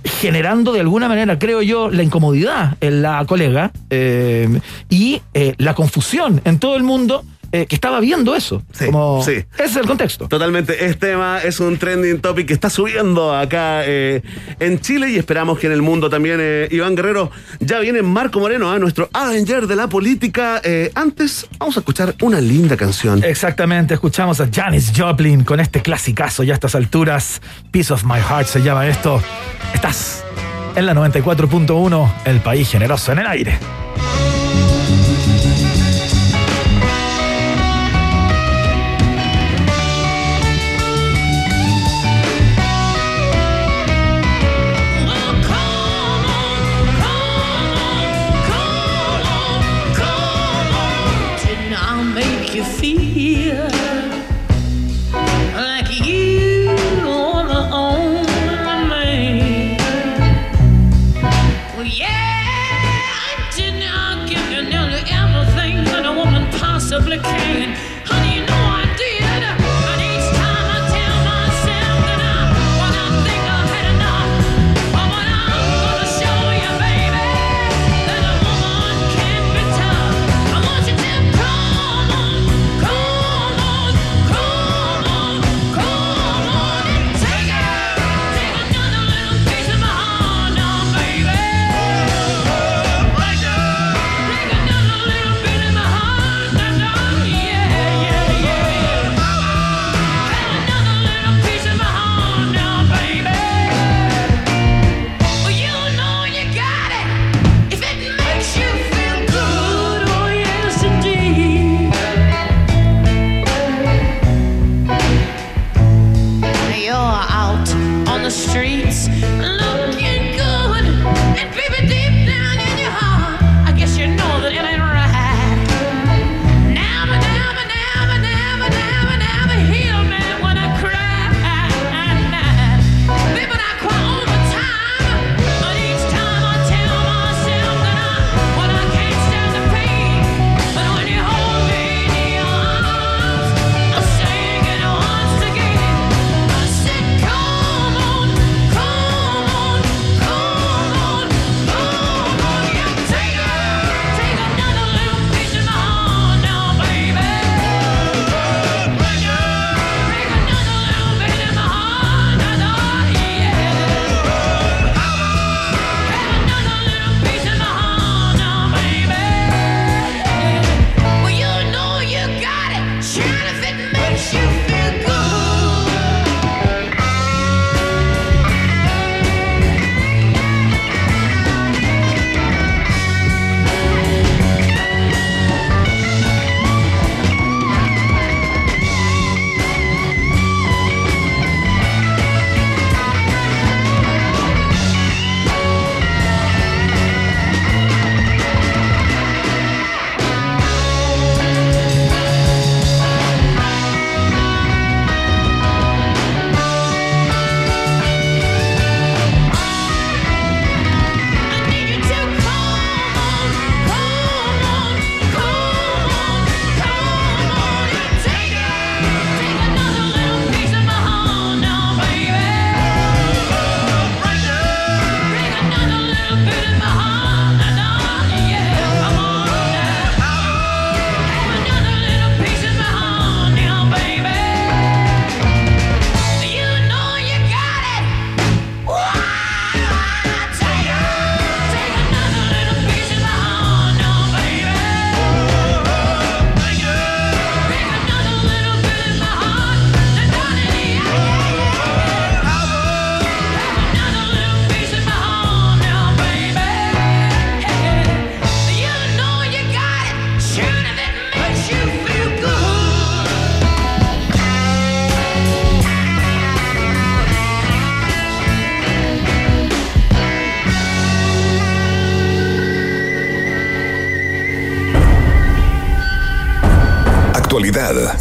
generando de alguna manera, creo yo, la incomodidad en la colega eh, y la confusión en todo el mundo eh, que estaba viendo eso. Sí, Como- sí. Ese es el contexto. Totalmente, este tema es un trending topic que está subiendo acá eh, en Chile y esperamos que en el mundo también. eh, Iván Guerrero, ya viene Marco Moreno, ah, nuestro Avenger de la política. Antes, vamos a escuchar una linda canción. Exactamente, escuchamos a Janis Joplin con este clasicazo ya a estas alturas. Piece of My Heart se llama esto. Estás en la 94.1, el país generoso en el aire.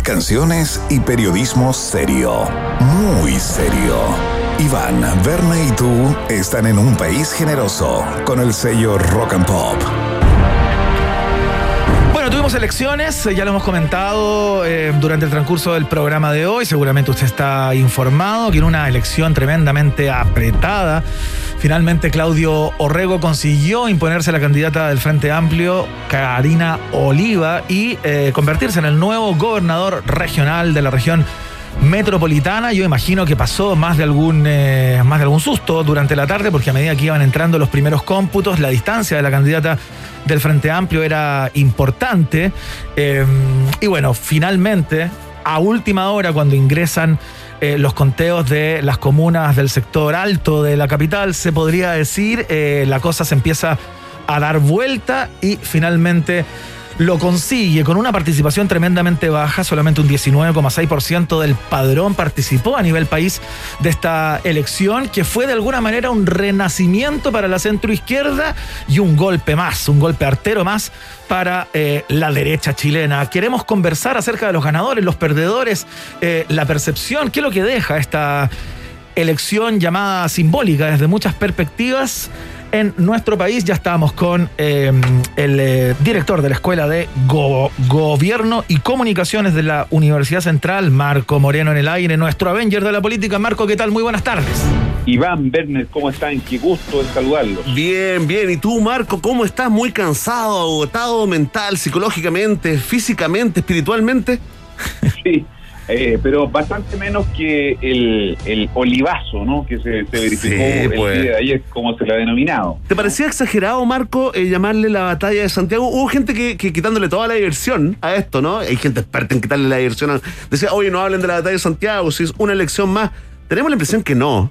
Canciones y periodismo serio. Muy serio. Iván, Verne y tú están en un país generoso con el sello Rock and Pop. Bueno, tuvimos elecciones, eh, ya lo hemos comentado eh, durante el transcurso del programa de hoy. Seguramente usted está informado que en una elección tremendamente apretada, finalmente Claudio Orrego consiguió imponerse a la candidata del Frente Amplio, Karina Oliva, y eh, convertirse en el nuevo gobernador regional de la región metropolitana. Yo imagino que pasó más de algún eh, más de algún susto durante la tarde, porque a medida que iban entrando los primeros cómputos, la distancia de la candidata del Frente Amplio era importante. Eh, y bueno, finalmente, a última hora, cuando ingresan eh, los conteos de las comunas del sector alto de la capital, se podría decir, eh, la cosa se empieza a dar vuelta y finalmente lo consigue con una participación tremendamente baja, solamente un 19,6% del padrón participó a nivel país de esta elección, que fue de alguna manera un renacimiento para la centroizquierda y un golpe más, un golpe artero más para eh, la derecha chilena. Queremos conversar acerca de los ganadores, los perdedores, eh, la percepción, qué es lo que deja esta elección llamada simbólica desde muchas perspectivas en nuestro país. Ya estábamos con eh, el eh, director de la Escuela de Go- Gobierno y Comunicaciones de la Universidad Central, Marco Moreno en el aire, nuestro Avenger de la política. Marco, ¿qué tal? Muy buenas tardes. Iván, Werner, ¿cómo están? Qué gusto de saludarlos. Bien, bien. ¿Y tú, Marco, cómo estás? ¿Muy cansado, agotado mental, psicológicamente, físicamente, espiritualmente? Sí, eh, pero bastante menos que el, el olivazo, ¿no? Que se, se verificó el pues. día de ayer, como se le ha denominado. ¿Te parecía exagerado, Marco, eh, llamarle la batalla de Santiago? Hubo gente que, que quitándole toda la diversión a esto, ¿no? Hay gente experta en quitarle la diversión. a- Decía, oye, no hablen de la batalla de Santiago, si es una elección más. Tenemos la impresión que no.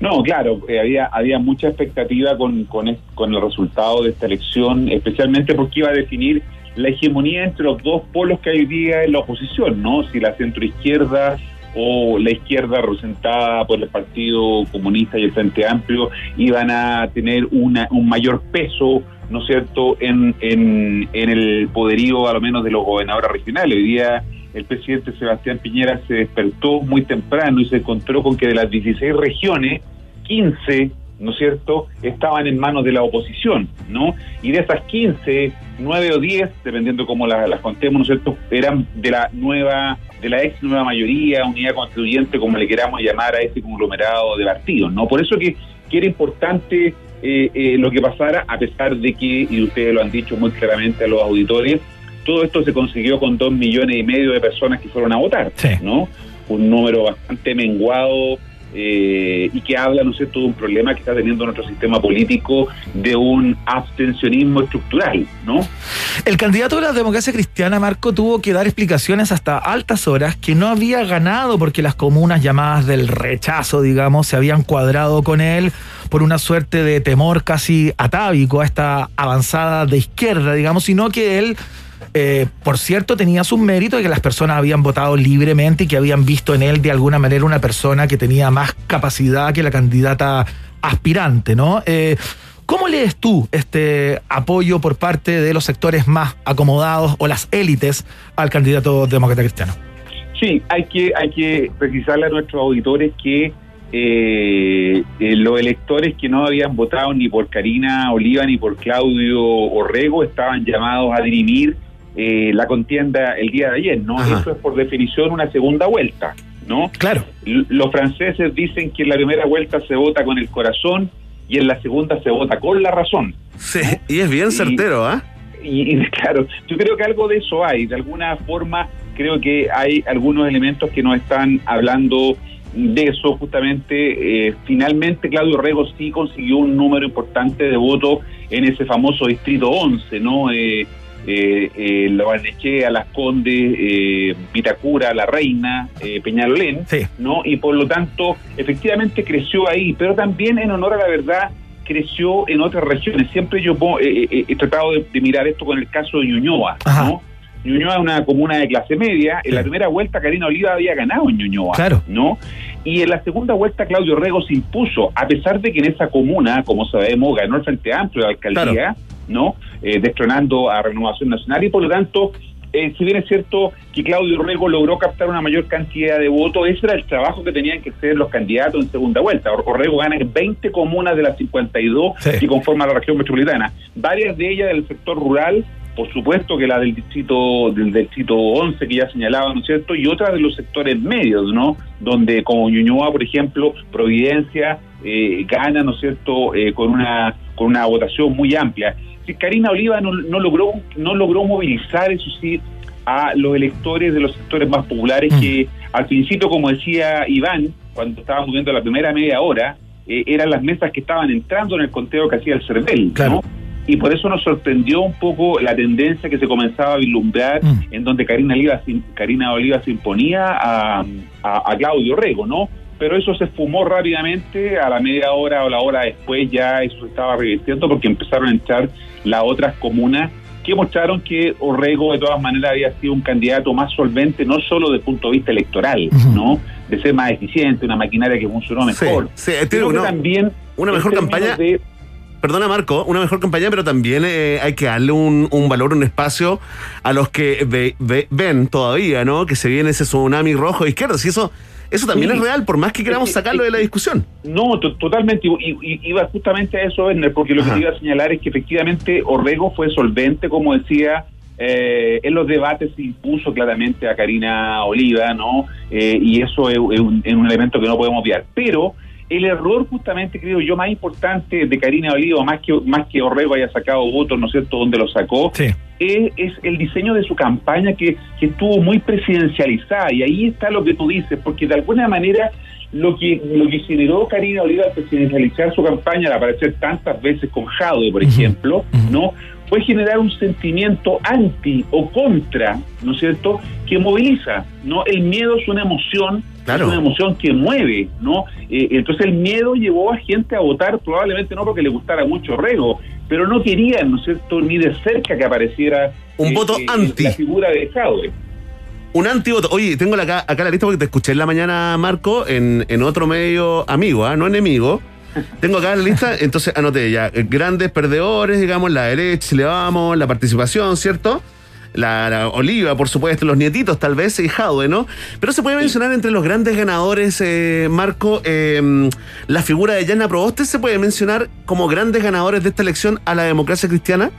No, claro, eh, había, había mucha expectativa con, con, con el resultado de esta elección, especialmente porque iba a definir la hegemonía entre los dos polos que hay hoy día en la oposición, ¿no? Si la centroizquierda o la izquierda representada por el Partido Comunista y el Frente Amplio iban a tener una, un mayor peso, ¿no es cierto?, en, en, en el poderío, a lo menos, de los gobernadores regionales. Hoy día el presidente Sebastián Piñera se despertó muy temprano y se encontró con que de las 16 regiones, 15, ¿no es cierto?, estaban en manos de la oposición, ¿no? Y de esas 15, 9 o 10, dependiendo cómo las, las contemos, ¿no es cierto?, eran de la nueva, de la ex nueva mayoría, unidad constituyente, como le queramos llamar a ese conglomerado de partidos, ¿no? Por eso que, que era importante eh, eh, lo que pasara, a pesar de que, y ustedes lo han dicho muy claramente a los auditores, todo esto se consiguió con dos millones y medio de personas que fueron a votar, ¿no? Un número bastante menguado eh, y que habla, ¿no es cierto?, de un problema que está teniendo nuestro sistema político de un abstencionismo estructural, ¿no? El candidato de la democracia cristiana, Marco, tuvo que dar explicaciones hasta altas horas que no había ganado porque las comunas llamadas del rechazo, digamos, se habían cuadrado con él por una suerte de temor casi atávico a esta avanzada de izquierda, digamos, sino que él eh, por cierto, tenía sus méritos de que las personas habían votado libremente y que habían visto en él de alguna manera una persona que tenía más capacidad que la candidata aspirante, ¿no? Eh, ¿Cómo lees tú este apoyo por parte de los sectores más acomodados o las élites al candidato demócrata cristiano? Sí, hay que, hay que precisarle a nuestros auditores que eh, eh, los electores que no habían votado ni por Karina Oliva ni por Claudio Orrego estaban llamados a dirimir eh, la contienda el día de ayer, ¿no? Ajá. Eso es por definición una segunda vuelta, ¿no? Claro. L- los franceses dicen que en la primera vuelta se vota con el corazón y en la segunda se vota con la razón. Sí, y es bien certero, ¿ah? Y, y, claro, yo creo que algo de eso hay. De alguna forma, creo que hay algunos elementos que nos están hablando de eso. Justamente, eh, finalmente, Claudio Rego sí consiguió un número importante de votos en ese famoso distrito 11, ¿no? Eh, eh, eh, La Barnechea, Las Condes, eh, Vitacura, La Reina, eh, Peñalolén, ¿no? Y por lo tanto, efectivamente creció ahí, pero también en honor a la verdad creció en otras regiones. Siempre yo eh, eh, he tratado de, de mirar esto con el caso de Ñuñoa, ¿no? Ñuñoa es una comuna de clase media. En la primera vuelta Karina Oliva había ganado en Ñuñoa, Claro. ¿no? Y en la segunda vuelta Claudio Rego se impuso, a pesar de que en esa comuna, como sabemos, ganó el Frente Amplio de alcaldía, ¿no? Eh, destronando a Renovación Nacional y por lo tanto eh, si bien es cierto que Claudio Orrego logró captar una mayor cantidad de votos, ese era el trabajo que tenían que hacer los candidatos en segunda vuelta. Or- Orrego gana en 20 comunas de las 52 Sí. que conforman la región metropolitana, varias de ellas del sector rural, por supuesto que la del distrito del distrito 11 que ya señalaba, ¿no es cierto? Y otras de los sectores medios, ¿no? Donde como Ñuñoa, por ejemplo, Providencia eh, gana, ¿no es cierto? Eh, con una con una votación muy amplia. Si Karina Oliva no, no logró no logró movilizar, eso sí, a los electores de los sectores más populares Mm. que al principio, como decía Iván, cuando estábamos viendo la primera media hora, eh, eran las mesas que estaban entrando en el conteo que hacía el CERVEL, Claro. ¿no? Y por eso nos sorprendió un poco la tendencia que se comenzaba a vislumbrar Mm. en donde Karina Oliva, Karina Oliva se imponía a, a- a Claudio Rego, ¿no? Pero eso se esfumó rápidamente, a la media hora o la hora después ya eso se estaba revirtiendo porque empezaron a entrar las otras comunas que mostraron que Orrego de todas maneras había sido un candidato más solvente, no solo desde el punto de vista electoral. ¿no? De ser más eficiente, una maquinaria que funcionó Sí, mejor. sí, tiene que una- también una mejor campaña. de- Perdona Marco, una mejor campaña, pero también eh, hay que darle un, un valor, un espacio a los que ve- ve- ven todavía, ¿no? Que se viene ese tsunami rojo de izquierda. Y eso, eso también Sí. es real, por más que queramos sacarlo de la discusión. No, to- totalmente. Y, y- iba justamente a eso, Werner, porque lo Ajá. que iba a señalar es que efectivamente Orrego fue solvente, como decía, eh, en los debates se impuso claramente a Karina Oliva, ¿no? Eh, y eso es, es un, es un elemento que no podemos obviar. Pero el error justamente, creo yo, más importante de Karina Oliva, más que, más que Orrego haya sacado votos, ¿no es cierto?, donde lo sacó, Sí. es, es el diseño de su campaña que, que estuvo muy presidencializada y ahí está lo que tú dices, porque de alguna manera lo que lo que generó Karina Oliva al presidencializar su campaña, al aparecer tantas veces con Jadwe, por ejemplo, no fue generar un sentimiento anti o contra, ¿no es cierto?, que moviliza, ¿no? El miedo es una emoción, Claro. es una emoción que mueve, ¿no? Eh, entonces el miedo llevó a gente a votar probablemente no porque le gustara mucho Rego, pero no querían, ¿no es cierto?, ni de cerca que apareciera Un eh, voto eh, anti. la figura de Jadwe. Un antivoto. Oye, tengo la, acá, la lista porque te escuché en la mañana, Marco, en, en otro medio amigo, ¿ah? no enemigo. Tengo acá la lista, entonces anoté ya. Grandes perdedores, digamos, la derecha, si le vamos, la participación, ¿cierto? La, la Oliva, por supuesto, los nietitos tal vez, y Jadwe, ¿no? Pero se puede mencionar entre los grandes ganadores, eh, Marco, eh, la figura de Yana Proboste, ¿se puede mencionar como grandes ganadores de esta elección a la democracia cristiana?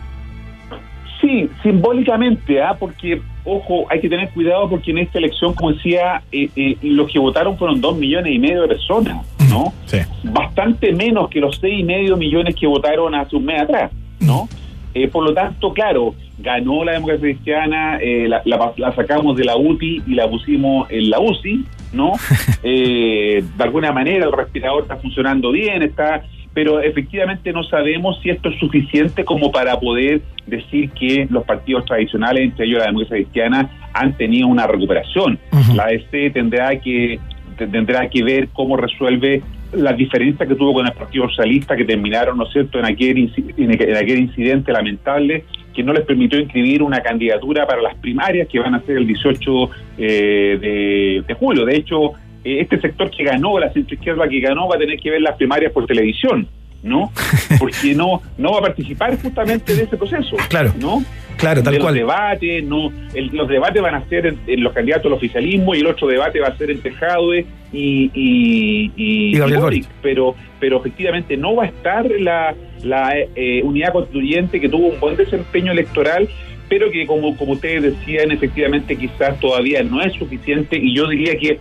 Sí, simbólicamente, ¿ah? porque, ojo, hay que tener cuidado porque en esta elección, como decía, eh, eh, los que votaron fueron dos millones y medio de personas, ¿no? Sí. Bastante menos que los seis y medio millones que votaron hace un mes atrás, ¿no? Eh, por lo tanto, claro, ganó la democracia cristiana, eh, la, la- la sacamos de la UTI y la pusimos en la UCI, ¿no? Eh, de alguna manera el respirador está funcionando bien, está, pero efectivamente no sabemos si esto es suficiente como para poder decir que los partidos tradicionales, entre ellos la democracia cristiana, han tenido una recuperación. La DC tendrá que tendrá que ver cómo resuelve las diferencias que tuvo con el Partido Socialista, que terminaron, ¿no es cierto?, en aquel, en aquel en aquel incidente lamentable que no les permitió inscribir una candidatura para las primarias que van a ser el 18 eh, de, de julio. De hecho, eh, este sector que ganó, la centroizquierda que ganó, va a tener que ver las primarias por televisión, ¿no? Porque no, no va a participar justamente de ese proceso, Claro. ¿no? Claro, tal de cual. los debates, no, el- los debates van a ser en, en los candidatos al oficialismo y el otro debate va a ser entre Jadwe y, y, y- Boric. pero pero efectivamente no va a estar la, la eh, unidad constituyente que tuvo un buen desempeño electoral pero que como, como ustedes decían efectivamente quizás todavía no es suficiente y yo diría que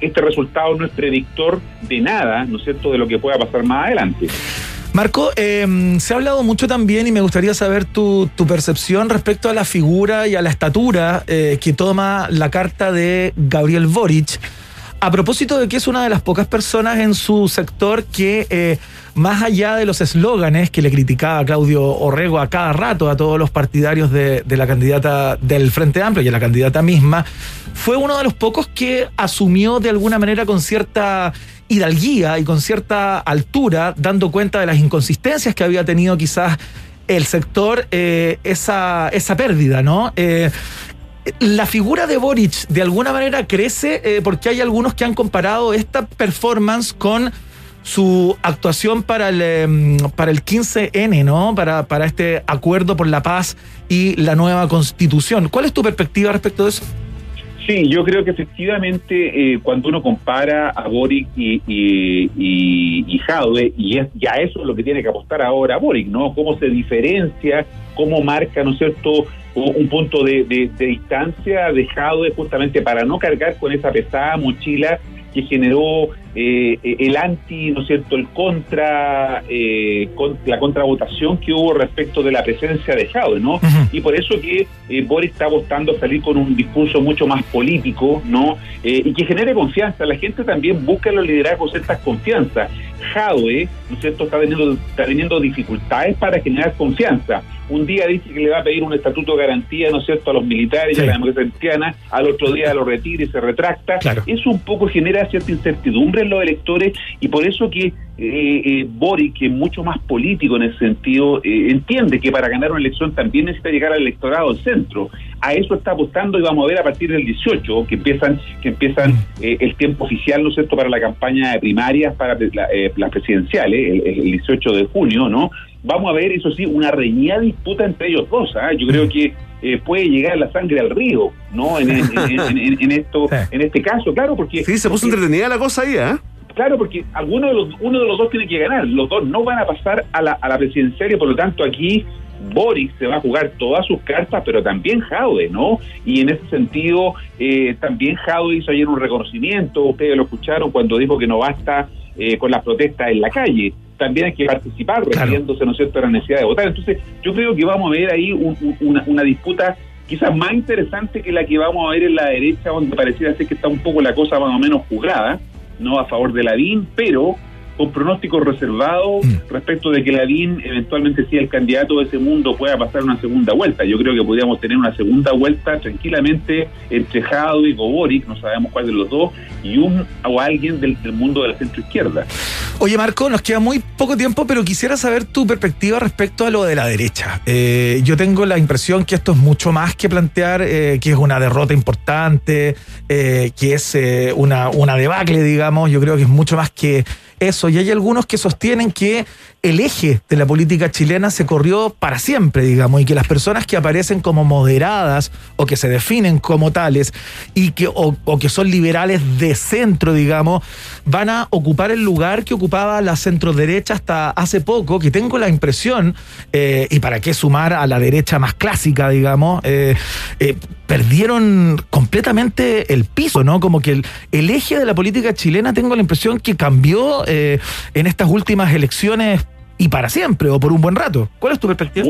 este resultado no es predictor de nada, ¿no es cierto?, de lo que pueda pasar más adelante. Marco, eh, se ha hablado mucho también y me gustaría saber tu, percepción respecto a la figura y a la estatura eh, que toma la carta de Gabriel Boric. A propósito de que es una de las pocas personas en su sector que, eh, más allá de los eslóganes que le criticaba Claudio Orrego a cada rato a todos los partidarios de, de la candidata del Frente Amplio y a la candidata misma, fue uno de los pocos que asumió de alguna manera con cierta hidalguía y con cierta altura, dando cuenta de las inconsistencias que había tenido quizás el sector, eh, esa, esa pérdida, ¿no? Eh, la figura de Boric de alguna manera crece eh, porque hay algunos que han comparado esta performance con su actuación para el, em, para el 15N, ¿no? Para, para este acuerdo por la paz y la nueva constitución. ¿Cuál es tu perspectiva respecto de eso? Sí, yo creo que efectivamente eh, cuando uno compara a Boric y, y, y, y es, ya eso es lo que tiene que apostar ahora Boric, ¿no? Cómo se diferencia, cómo marca, ¿no es cierto?, un punto de, de, de distancia de Jadwe justamente para no cargar con esa pesada mochila que generó eh, el anti, ¿no es cierto?, el contra, eh, con, la contravotación que hubo respecto de la presencia de Jadwe, ¿no? Y por eso que eh, Boris está apostando a salir con un discurso mucho más político, ¿no? Eh, y que genere confianza. La gente también busca en los liderazgos estas confianza. Jadwe, ¿no es cierto?, está teniendo, está teniendo dificultades para generar confianza. Un día dice que le va a pedir un estatuto de garantía, ¿no es cierto?, a los militares y a la democracia cristiana, al otro día lo retira y se retracta. Eso un poco genera cierta incertidumbre en los electores y por eso que eh, eh, Boric, que es mucho más político en ese sentido, eh, entiende que para ganar una elección también necesita llegar al electorado del centro. A eso está apostando y vamos a ver a partir del 18, que empiezan que empiezan eh, el tiempo oficial, ¿no es cierto?, para la campaña de primarias, para la- eh, las presidenciales, el, el 18 de junio, ¿no? Vamos a ver, eso sí, una reñida disputa entre ellos dos. ¿ah? Yo creo que eh, puede llegar la sangre al río, ¿no? En, en- en- en- en esto, en este caso, claro, porque... Sí, se puso entretenida la cosa ahí, ¿eh? Claro, porque alguno de los, uno de los dos tiene que ganar. Los dos no van a pasar a la, a la presidencial y por lo tanto aquí Boris se va a jugar todas sus cartas, pero también Jaude, ¿no? Y en ese sentido, eh, también Jaude hizo ayer un reconocimiento, ustedes lo escucharon cuando dijo que no basta eh, con las protestas en la calle, también hay que participar, refiriéndose, ¿no es cierto?, a la necesidad de votar. Entonces, yo creo que vamos a ver ahí un- un- una, una disputa quizás más interesante que la que vamos a ver en la derecha, donde pareciera ser que está un poco la cosa más o menos jugada, ¿no? A favor de Lavín, pero con pronóstico reservado respecto de que Lavín eventualmente sea el candidato de ese mundo pueda pasar una segunda vuelta. Yo creo que podríamos tener una segunda vuelta tranquilamente entre Jado y Boric, no sabemos cuál de los dos, y un o alguien del, del mundo de la centro izquierda. Oye, Marco, nos queda muy poco tiempo, pero quisiera saber tu perspectiva respecto a lo de la derecha. Eh, yo tengo la impresión que esto es mucho más que plantear eh, que es una derrota importante, eh, que es una, una debacle, digamos. Yo creo que es mucho más que eso. Y hay algunos que sostienen que el eje de la política chilena se corrió para siempre, digamos, y que las personas que aparecen como moderadas o que se definen como tales y que o, que son liberales de centro, digamos, van a ocupar el lugar que ocupaba la centro derecha hasta hace poco, que tengo la impresión, eh, y para qué sumar a la derecha más clásica, digamos, eh, eh, perdieron completamente el piso, ¿no? Como que el, el eje de la política chilena tengo la impresión que cambió eh, en estas últimas elecciones y para siempre o por un buen rato. ¿Cuál es tu perspectiva?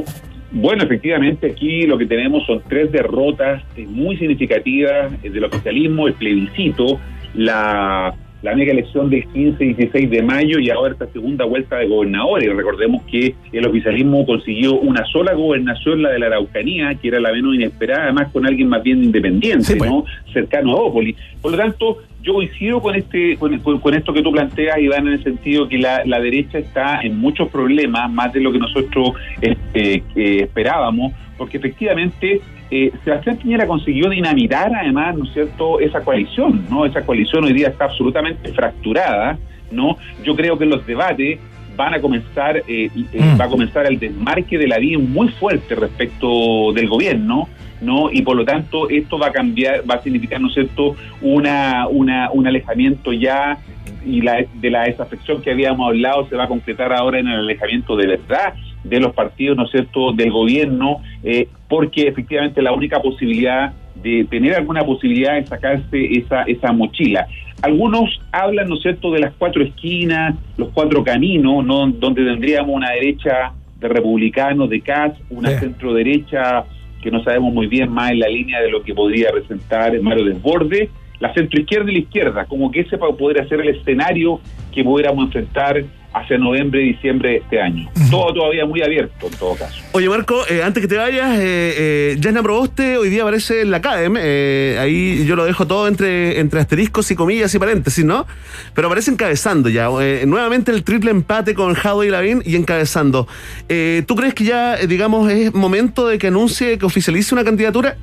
Bueno, efectivamente aquí lo que tenemos son tres derrotas eh, muy significativas eh, del oficialismo, el plebiscito, la, la mega elección del 15 y 16 de mayo y ahora esta segunda vuelta de gobernadores. Recordemos que el oficialismo consiguió una sola gobernación, la de la Araucanía, que era la menos inesperada, además con alguien más bien independiente, ¿no? cercano a Ópoli. Por lo tanto, yo coincido con este con, con- esto que tú planteas, Iván, en el sentido que la, la derecha está en muchos problemas, más de lo que nosotros este, eh, esperábamos, porque efectivamente eh, Sebastián Piñera consiguió dinamitar además, ¿no es cierto?, esa coalición, ¿no? Esa coalición hoy día está absolutamente fracturada, ¿no? Yo creo que los debates van a comenzar, eh, eh, Mm. va a comenzar el desmarque de la vía muy fuerte respecto del gobierno, ¿no? Y por lo tanto esto va a cambiar, va a significar, ¿no es cierto?, una, una, un alejamiento ya y la, de la desafección que habíamos hablado se va a concretar ahora en el alejamiento de verdad de los partidos, ¿no es cierto?, del gobierno, eh, porque efectivamente la única posibilidad de tener alguna posibilidad es sacarse esa, esa mochila. Algunos hablan, ¿no es cierto?, de las cuatro esquinas, los cuatro caminos, ¿no?, donde tendríamos una derecha de republicanos, de CAS, una Sí. centro derecha que no sabemos muy bien más en la línea de lo que podría presentar Mario Desborde, la centro izquierda y la izquierda, como que ese para poder hacer el escenario que pudiéramos enfrentar hacia noviembre, diciembre de este año. Todo todavía muy abierto en todo caso. Oye, Marco, eh, antes que te vayas, eh, eh, Jasna Proboste hoy día aparece en la CADEM. eh, ahí yo lo dejo todo entre, entre asteriscos y comillas y paréntesis, ¿no? Pero aparece encabezando ya. eh, nuevamente el triple empate con Jado y Lavín y encabezando. Eh, ¿Tú crees que ya, digamos, es momento de que anuncie, que oficialice una candidatura?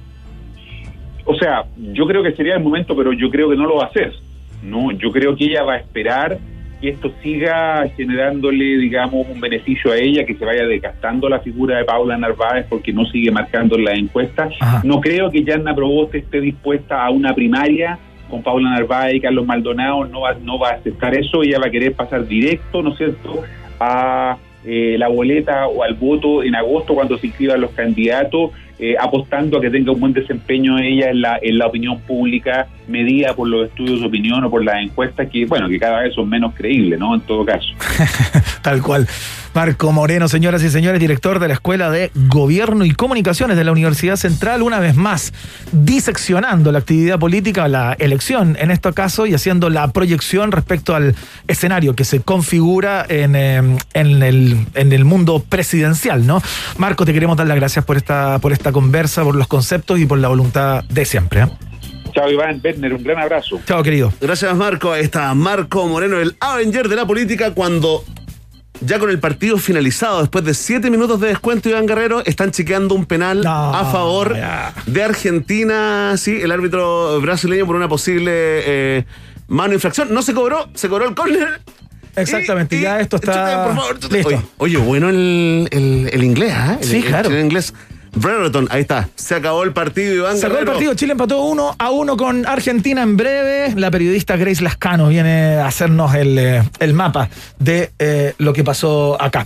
O sea, yo creo que sería el momento, pero yo creo que no lo va a hacer. No, yo creo que ella va a esperar que esto siga generándole, digamos, un beneficio a ella, que se vaya desgastando la figura de Paula Narváez porque no sigue marcando en la encuesta. Ajá. No creo que Yanna Proboste esté dispuesta a una primaria con Paula Narváez y Carlos Maldonado, no va, no va a aceptar eso, ella va a querer pasar directo, ¿no es cierto?, a eh, la boleta o al voto en agosto cuando se inscriban los candidatos, eh, apostando a que tenga un buen desempeño ella en la, en la opinión pública, medida por los estudios de opinión o por las encuestas, que bueno, que cada vez son menos creíbles, ¿no? En todo caso. Tal cual. Marco Moreno, señoras y señores, director de la Escuela de Gobierno y Comunicaciones de la Universidad Central, una vez más diseccionando la actividad política, la elección en este caso, y haciendo la proyección respecto al escenario que se configura en, eh, en el, en el mundo presidencial, ¿no? Marco, te queremos dar las gracias por esta, por esta conversa, por los conceptos y por la voluntad de siempre. ¿eh? Chao Iván, Werner, un gran abrazo. Chao, querido. Gracias, Marco. Ahí está Marco Moreno, el Avenger de la política, cuando ya con el partido finalizado, después de siete minutos de descuento, Iván Guerrero, están chequeando un penal No, a favor de Argentina. Sí, el árbitro brasileño por una posible eh, mano infracción. No se cobró, se cobró el córner. Exactamente, Y- ya esto está chute, por favor, listo. Oye, oye, bueno el, el- el inglés, ¿ah? El- Sí, el claro. chileno inglés. Brereton, ahí está. Se acabó el partido, Iván Cerró el Guerrero. partido, Chile empató 1 a 1 con Argentina en breve. La periodista Grace Lascano viene a hacernos el, eh, el mapa de eh, lo que pasó acá.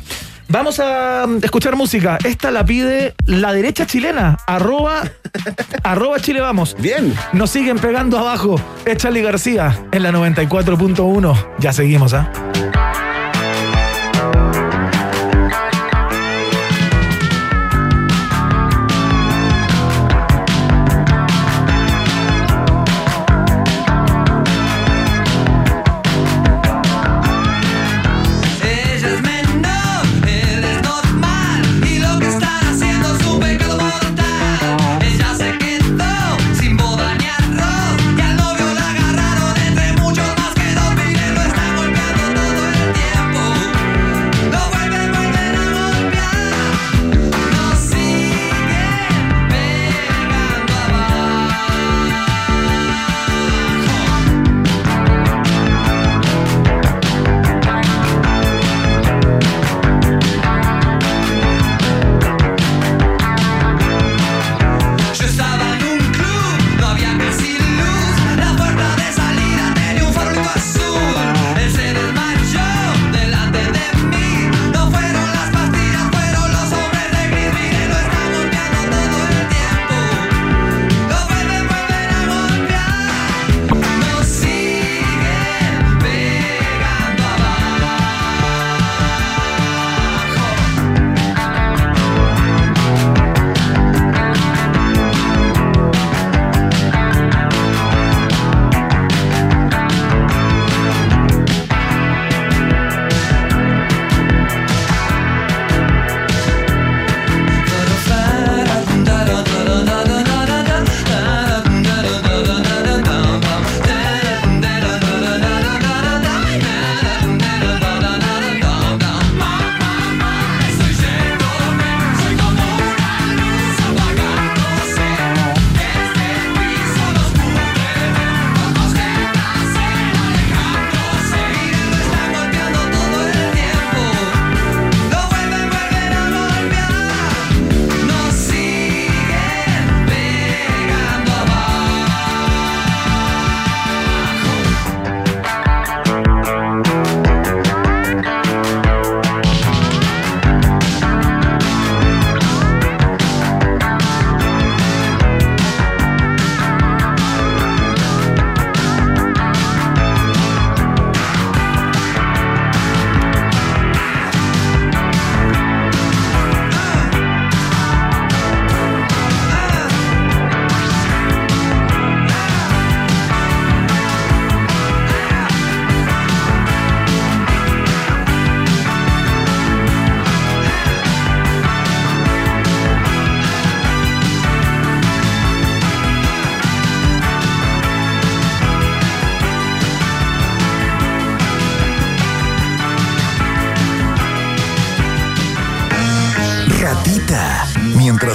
Vamos a mm, escuchar música. Esta la pide la derecha chilena, arroba, arroba Chile Vamos. Bien. Nos siguen pegando abajo. Es Charlie García en la 94.1. Ya seguimos, ¿ah? Ella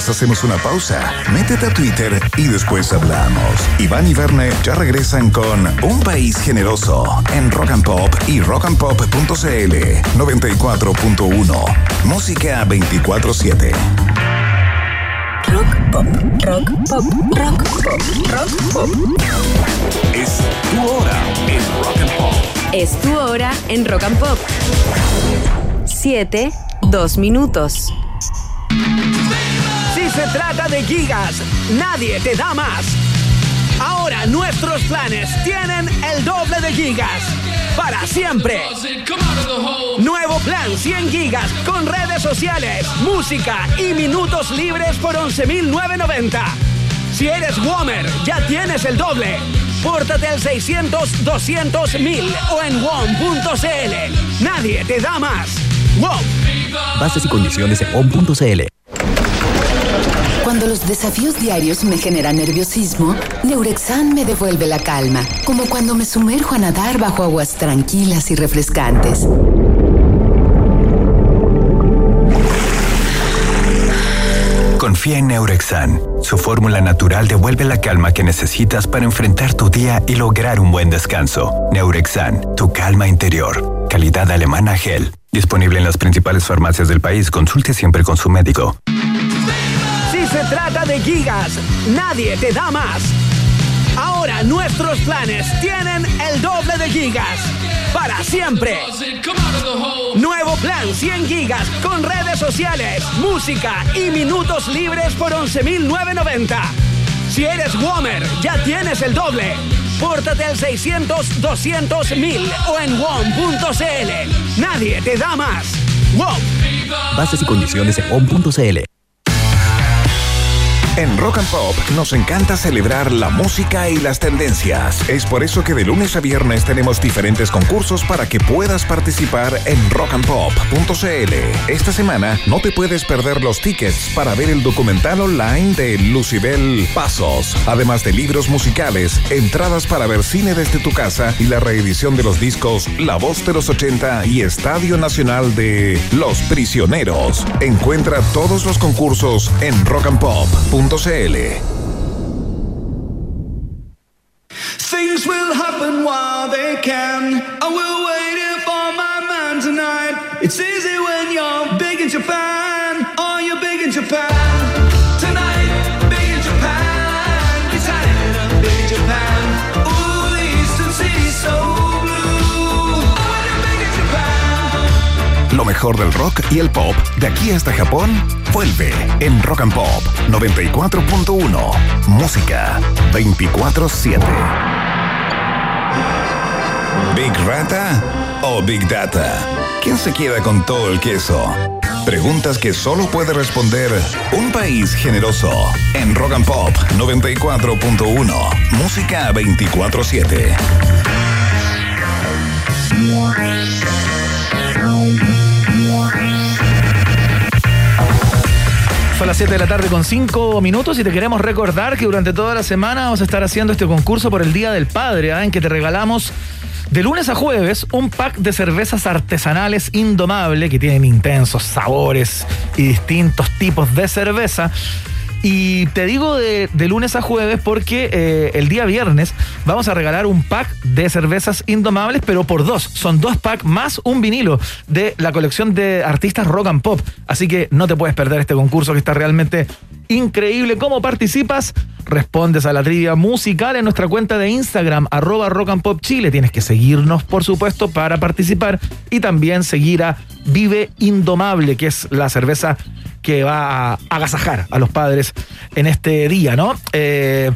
Mientras hacemos una pausa, métete a Twitter y después hablamos. Iván y Verne ya regresan con Un País Generoso en Rock and Pop y rockandpop.cl 94.1. Música 24-7. Rock pop, rock pop, rock pop, rock pop. Es tu hora en Rock and Pop. Es tu hora en Rock and Pop. 7, 2 minutos. Trata de gigas, nadie te da más. Ahora nuestros planes tienen el doble de gigas. Para siempre. Nuevo plan 100 gigas con redes sociales, música y minutos libres por 11.990. Si eres Womer, ya tienes el doble. Pórtate al 600 200 1000 o en WOM.cl. Nadie te da más. WOM. Bases y condiciones en on.cl. Cuando los desafíos diarios me generan nerviosismo, Neurexan me devuelve la calma, como cuando me sumerjo a nadar bajo aguas tranquilas y refrescantes. Confía en Neurexan. Su fórmula natural devuelve la calma que necesitas para enfrentar tu día y lograr un buen descanso. Neurexan, tu calma interior. Calidad alemana gel. Disponible en las principales farmacias del país. Consulte siempre con su médico. Si se trata de gigas, nadie te da más. Ahora nuestros planes tienen el doble de gigas. Para siempre. Nuevo plan 100 gigas con redes sociales, música y minutos libres por 11.990. Si eres Womer, ya tienes el doble. Pórtate al 600 200 1000 o en WOM.cl. Nadie te da más. WOM. Bases y condiciones en on.cl. En Rock and Pop nos encanta celebrar la música y las tendencias. Es por eso que de lunes a viernes tenemos diferentes concursos para que puedas participar en rockandpop.cl. Esta semana no te puedes perder los tickets para ver el documental online de Lucibel Pasos, además de libros musicales, entradas para ver cine desde tu casa y la reedición de los discos La Voz de los 80 y Estadio Nacional de Los Prisioneros. Encuentra todos los concursos en rockandpop.cl. Things will happen while they can. I will wait here for my man tonight. It's easy when you're big in Japan. Are you big in Japan? Lo mejor del rock y el pop de aquí hasta Japón vuelve en Rock and Pop 94.1. Música 24-7. ¿Big Rata o Big Data? ¿Quién se queda con todo el queso? Preguntas que solo puede responder un país generoso en Rock and Pop 94.1. Música 24-7. Son las 7 de la tarde con 5 minutos y te queremos recordar que durante toda la semana vamos a estar haciendo este concurso por el Día del Padre, ¿ah? en que te regalamos de lunes a jueves un pack de cervezas artesanales indomable que tienen intensos sabores y distintos tipos de cerveza. Y te digo de, lunes a jueves porque eh, el día viernes vamos a regalar un pack de cervezas indomables, pero por dos. Son dos packs más un vinilo de la colección de artistas rock and pop. Así que no te puedes perder este concurso que está realmente increíble. ¿Cómo participas? Respondes a la trivia musical en nuestra cuenta de Instagram, arroba rock and pop chile. Tienes que seguirnos, por supuesto, para participar y también seguir a Vive Indomable, que es la cerveza que va a agasajar a los padres en este día, ¿no? Eh,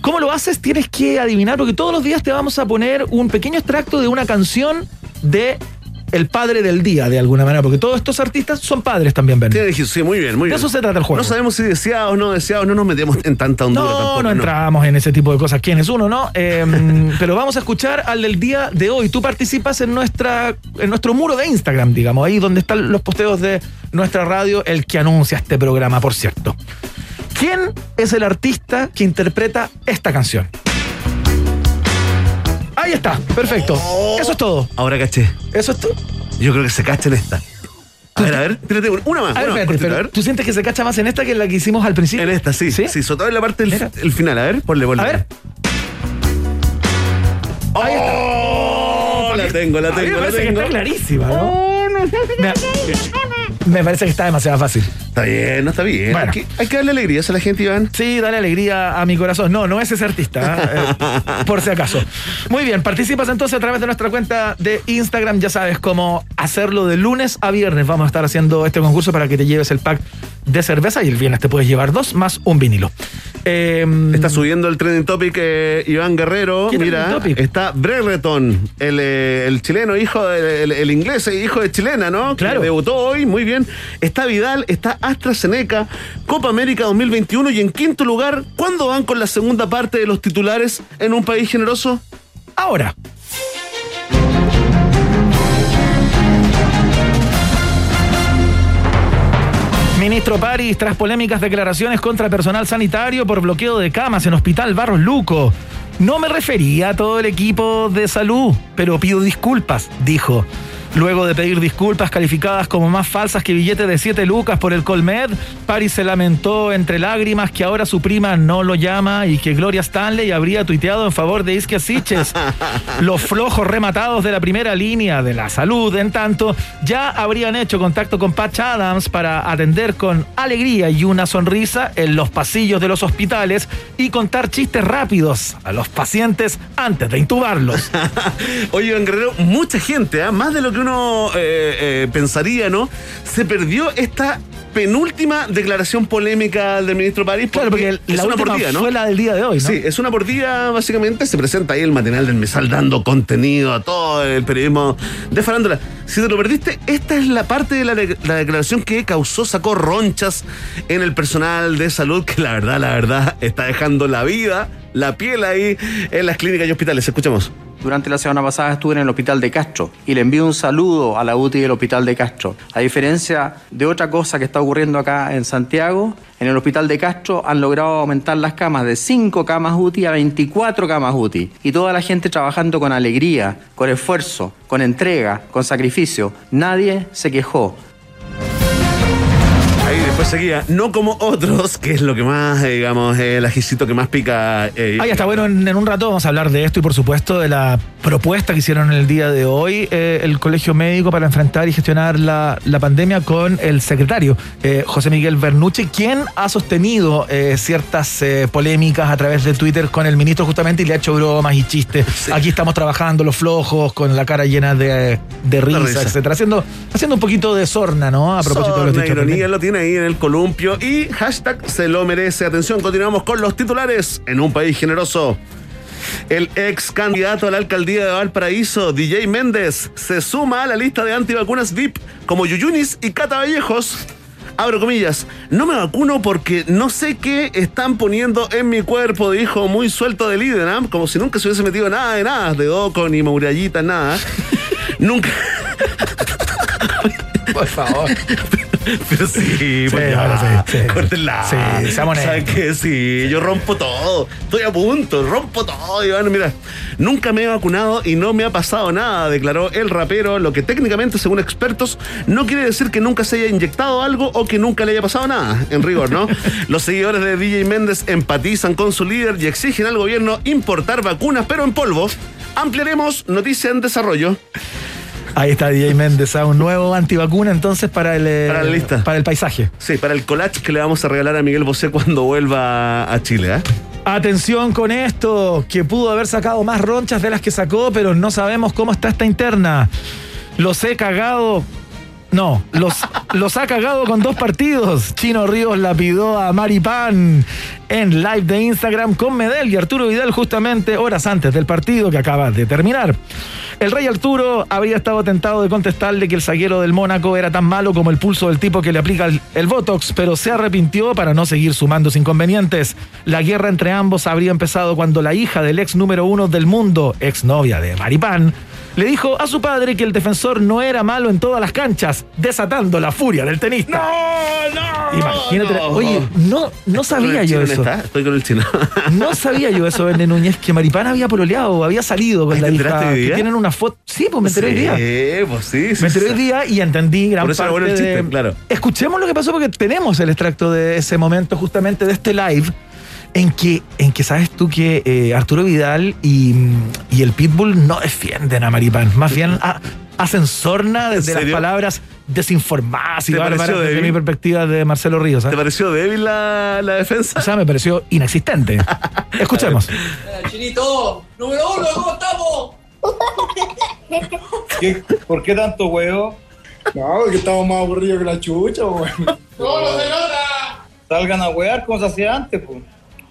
¿Cómo lo haces? Tienes que adivinar, porque todos los días te vamos a poner un pequeño extracto de una canción de el padre del día, de alguna manera, porque todos estos artistas son padres también, Ben. Sí, muy bien, muy De bien. eso se trata el juego. No sabemos si deseados o no deseados, no nos metemos en tanta hondura No, tampoco. no entramos en ese tipo de cosas. ¿Quién es uno, no? Eh, pero vamos a escuchar al del día de hoy. Tú participas en nuestra en nuestro muro de Instagram, digamos, ahí donde están los posteos de nuestra radio, el que anuncia este programa, por cierto. ¿Quién es el artista que interpreta esta canción? Ahí está, perfecto. Eso es todo. Ahora caché. Eso es todo. Yo creo que se cacha en esta. A ver, a ver, tírate una, una más. A ver, una más espérate, cortita, pero a ver. ¿tú sientes que se cacha más en esta que en la que hicimos al principio? En esta, sí. Sí, sobre todo en la parte del Mira. el final. A ver, ponle, ponle. A ver. Ahí está. ¡Oh! La tengo, la A mí tengo, me la parece que tengo. está clarísima, ¿no? Me, me parece que está demasiado fácil. Está bien, no está bien. Bueno. Hay, que, hay que darle alegrías a la gente, Iván. Sí, dale alegría a mi corazón. No, no es ese artista, ¿eh? Eh, por si acaso. Muy bien, participas entonces a través de nuestra cuenta de Instagram. Ya sabes cómo hacerlo de lunes a viernes. Vamos a estar haciendo este concurso para que te lleves el pack de cerveza y el viernes te puedes llevar dos más un vinilo. Eh, Está subiendo el trending topic eh, Iván Guerrero. ¿Qué Mira, está Brereton, el, eh, el chileno, hijo de- el, el inglés, eh, hijo de chilena, ¿no? Claro. Que debutó hoy, muy bien. Está Vidal, está AstraZeneca, Copa América 2021 y en quinto lugar, ¿cuándo van con la segunda parte de los titulares en un país generoso? Ahora. Ministro París, tras polémicas declaraciones contra personal sanitario por bloqueo de camas en Hospital Barros Luco. No me refería a todo el equipo de salud, pero pido disculpas, dijo. Luego de pedir disculpas calificadas como más falsas que billetes de 7 lucas por el Colmed, París se lamentó entre lágrimas que ahora su prima no lo llama y que Gloria Stanley habría tuiteado en favor de Isquia Siches. Los flojos rematados de la primera línea de la salud, en tanto, ya habrían hecho contacto con Patch Adams para atender con alegría y una sonrisa en los pasillos de los hospitales y contar chistes rápidos a los pacientes antes de intubarlos. Oye, Iván Guerrero, mucha gente, ¿ah? más de lo que uno eh, eh, pensaría, ¿no? Se perdió esta penúltima declaración polémica del ministro París. Claro, porque es la una última por día, ¿no? fue la del día de hoy, ¿no? Sí, es una por día, básicamente. Se presenta ahí el matinal del Mesal dando contenido a todo el periodismo de farándula. Si te lo perdiste, esta es la parte de la, de- la declaración que causó, sacó ronchas en el personal de salud, que la verdad, la verdad, está dejando la vida, la piel ahí en las clínicas y hospitales. Escuchamos. Durante la semana pasada estuve en el hospital de Castro y le envío un saludo a la UTI del hospital de Castro. A diferencia de otra cosa que está ocurriendo acá en Santiago, en el hospital de Castro han logrado aumentar las camas de 5 camas UTI a 24 camas UTI. Y toda la gente trabajando con alegría, con esfuerzo, con entrega, con sacrificio. Nadie se quejó. Ahí después seguía, no como otros, que es lo que más, eh, digamos, el ajicito que más pica. eh, Ah, ya está bueno, en, en un rato vamos a hablar de esto y por supuesto de la propuesta que hicieron en el día de hoy eh, el Colegio Médico para enfrentar y gestionar la, la pandemia con el secretario eh, José Miguel Bernucci, quien ha sostenido ciertas polémicas a través de Twitter con el ministro justamente y le ha hecho bromas y chistes. Aquí estamos trabajando los flojos con la cara llena de, de risa, risa. etcétera, haciendo, haciendo un poquito de sorna, ¿no? A propósito de los ironía lo tiene ahí en el columpio y hashtag se lo merece. Atención, continuamos con los titulares en un país generoso. El ex candidato a la alcaldía de Valparaíso, DJ Méndez, se suma a la lista de antivacunas VIP como Yuyunis y Cata Vallejos. Abro comillas, no me vacuno porque no sé qué están poniendo en mi cuerpo, dijo muy suelto de líder, ¿ah? como si nunca se hubiese metido nada de nada, de Doco ni Murallita, nada. nunca. Por favor. Pero sí, pues Sí, ya, sí, sí. córtenla. Sí, seamos ¿Sabes qué? Sí, yo rompo todo. Estoy a punto, rompo todo, Iván. Mira, nunca me he vacunado y no me ha pasado nada, declaró el rapero, lo que técnicamente, según expertos, no quiere decir que nunca se haya inyectado algo o que nunca le haya pasado nada, en rigor, ¿no? Los seguidores de DJ Méndez empatizan con su líder y exigen al gobierno importar vacunas, pero en polvo. Ampliaremos noticia en desarrollo. Ahí está DJ Méndez, ah, un nuevo antivacuna entonces para el, eh, Para la lista. para el paisaje. Sí, para el collage que le vamos a regalar a Miguel Bosé cuando vuelva a Chile, ¿eh? Atención con esto, que pudo haber sacado más ronchas de las que sacó, pero no sabemos cómo está esta interna. Los he cagado. No, los, los ha cagado con dos partidos. Chino Ríos lapidó a Maripán en live de Instagram con Medel y Arturo Vidal justamente horas antes del partido que acaba de terminar. El rey Arturo habría estado tentado de contestarle que el zaguero del Mónaco era tan malo como el pulso del tipo que le aplica el, el Botox, pero se arrepintió para no seguir sumando inconvenientes. La guerra entre ambos habría empezado cuando la hija del ex número uno del mundo, ex novia de Maripán, le dijo a su padre que el defensor no era malo en todas las canchas, desatando la furia del tenista. ¡No, no! Imagínate, no. oye, no, no sabía ¿Estoy yo eso. ¿está? Estoy con el chino. No sabía yo eso, Verne Núñez, que Maripán había pololeado, había salido con Ay, la ¿te hija, que tienen una foto. Sí, pues me enteré hoy día. Sí, pues sí. sí, Me enteré sí. hoy día y entendí gran Por eso parte bueno el chiste, de- claro. Escuchemos lo que pasó porque tenemos el extracto de ese momento justamente de este live en que, en que sabes tú que eh, Arturo Vidal y, y el Pitbull no defienden a Maripán, más bien ha- hacen sorna desde las palabras desinformadas y ¿Te bárbaras desde débil? mi perspectiva de Marcelo Ríos. ¿ah? ¿Te pareció débil la, la defensa? O sea, me pareció inexistente. Escuchemos. Chinito, número uno, ¿cómo estamos? ¿Qué- ¿Por qué tanto huevo? No, porque estamos más aburridos que la chucha, weón. ¡No, no se nota! Salgan a huear como se hacía antes, pues.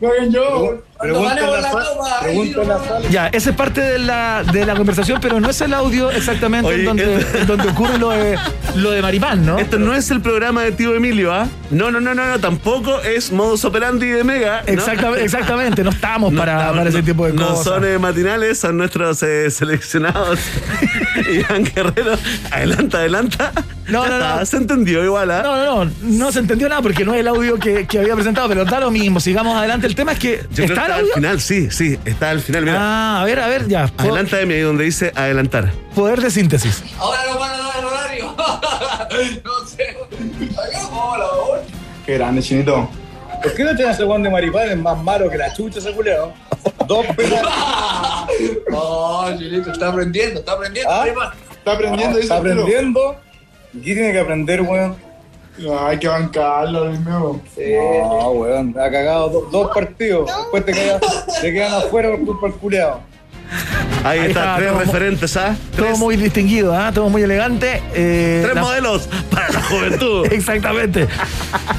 No hagan yo. Ya, esa es parte de la, de la conversación, pero no es el audio exactamente en, donde, en donde ocurre lo de, lo de Maripán, ¿no? Esto no es el programa de tío Emilio, ¿ah? No, no, no, no, no, tampoco es modus operandi de Mega. ¿no? Exacta- exactamente, no estamos No para, estamos- para ese tipo de no cosas. son eh, matinales, son nuestros eh, seleccionados. Iván Guerrero, adelanta, adelanta. No, Ya no, está, no. Se entendió igual, ¿ah? No, no, no, no se entendió nada porque no es el audio que, que había presentado, pero da lo mismo, sigamos adelante. El tema es que Yo está el al final, sí, sí, está al final. Mira, Ah, a ver, a ver, ya. Adelanta de mí ahí donde dice adelantar. Poder de síntesis. Ahora nos van a dar el horario. no sé. Hagamos la. Qué grande, chinito. ¿Por qué no tiene ese guante de maripán? Es más malo que la chucha ese culeado. Dos penas. Oh, Chinito, está aprendiendo, está aprendiendo. ¿Ah? Está aprendiendo, Está aprendiendo. ¿Y qué tiene que aprender, weón? Hay que bancarlo, Dios mío. No, weón. Ha cagado do- dos partidos. Después te, queda- te quedan afuera por culpa del culeado. Ahí, Ahí está, está, tres referentes, ¿ah? Todo muy distinguido, ¿ah? todo muy elegante. eh, Tres la- modelos para la juventud. Exactamente.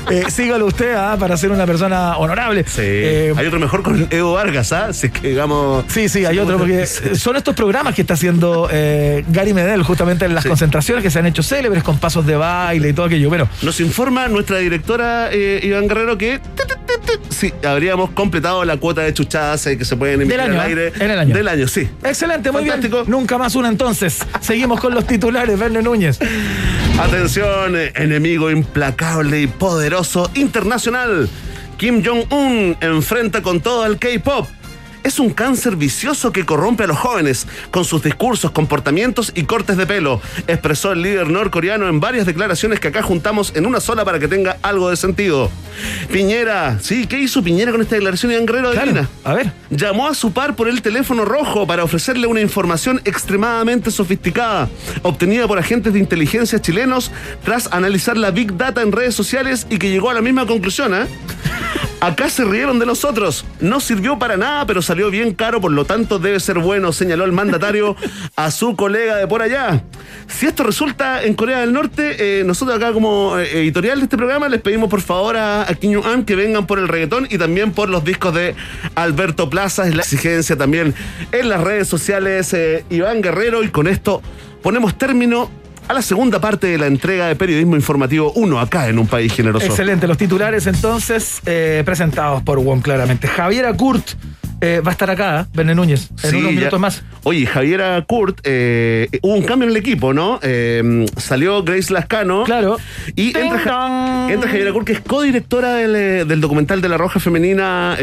Eh, sígalo usted ¿ah? para ser una persona honorable. Sí. Eh, hay otro mejor con Edo Vargas, ¿ah? Si es que digamos. Sí, sí, hay otro, porque son estos programas que está haciendo eh, Gary Medel justamente en las Sí. concentraciones que se han hecho célebres con pasos de baile y todo aquello. Bueno, Nos informa nuestra directora eh, Iván Guerrero que sí, habríamos completado la cuota de chuchadas eh, que se pueden emitir Del año, al ¿eh? aire. En el año. Del año, sí. excelente, muy Fantástico. bien. Nunca más una entonces. Seguimos con los titulares, Verne Núñez. Atención, eh, enemigo implacable y poderoso internacional. Kim Jong-un enfrenta con todo al K-pop. Es un cáncer vicioso que corrompe a los jóvenes con sus discursos, comportamientos y cortes de pelo, expresó el líder norcoreano en varias declaraciones que acá juntamos en una sola para que tenga algo de sentido. Piñera, sí, ¿qué hizo Piñera con esta declaración Iván Guerrero? Adivina. a ver. Llamó a su par por el teléfono rojo para ofrecerle una información extremadamente sofisticada, obtenida por agentes de inteligencia chilenos tras analizar la Big Data en redes sociales y que llegó a la misma conclusión, ¿eh? Acá se rieron de nosotros. No sirvió para nada, pero salió bien caro, por lo tanto debe ser bueno, señaló el mandatario a su colega de por allá. Si esto resulta en Corea del Norte, eh, nosotros acá como eh, editorial de este programa les pedimos por favor a, a Kim Jong-un que vengan por el reggaetón y también por los discos de Alberto Plaza. Es la exigencia también en las redes sociales. eh, Iván Guerrero y con esto ponemos término a la segunda parte de la entrega de Periodismo Informativo 1 acá en Un País Generoso. Excelente, los titulares entonces eh, presentados por WOM claramente. Javier Akurt eh, va a estar acá, ¿eh? Verne Núñez, en Sí, unos ya- minutos más. Oye, Javiera Kurt, eh, hubo un cambio en el equipo, ¿no? Eh, salió Grace Lascano. Claro. Y entra, Ja- entra Javiera Kurt, que es codirectora del, del documental de la Roja Femenina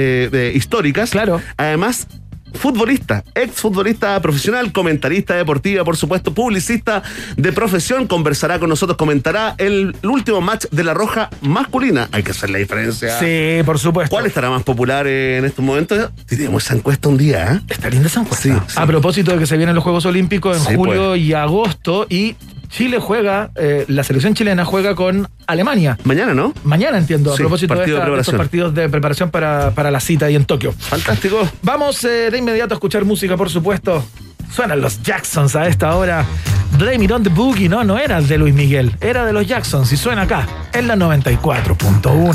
Históricas. Claro. Además, futbolista, ex futbolista profesional, comentarista deportiva, por supuesto, publicista de profesión. Conversará con nosotros, comentará el, el último match de la Roja masculina. Hay que hacer la diferencia. Sí, por supuesto. ¿Cuál estará más popular en estos momentos? Tenemos esa encuesta un día, ¿eh? Está linda esa encuesta. Sí, sí. A propósito de que se vienen los Juegos Olímpicos en Sí, julio pues. y agosto y Chile juega, eh, la selección chilena juega con Alemania. Mañana, ¿no? Mañana entiendo, a Sí, propósito de, de esta- de estos preparación. partidos de preparación para, para la cita ahí en Tokio. Fantástico. Vamos eh, de inmediato a escuchar música, por supuesto. Suenan los Jacksons a esta hora. Blame It on the Boogie, no, no era de Luis Miguel, era de los Jacksons y suena acá, en la 94.1.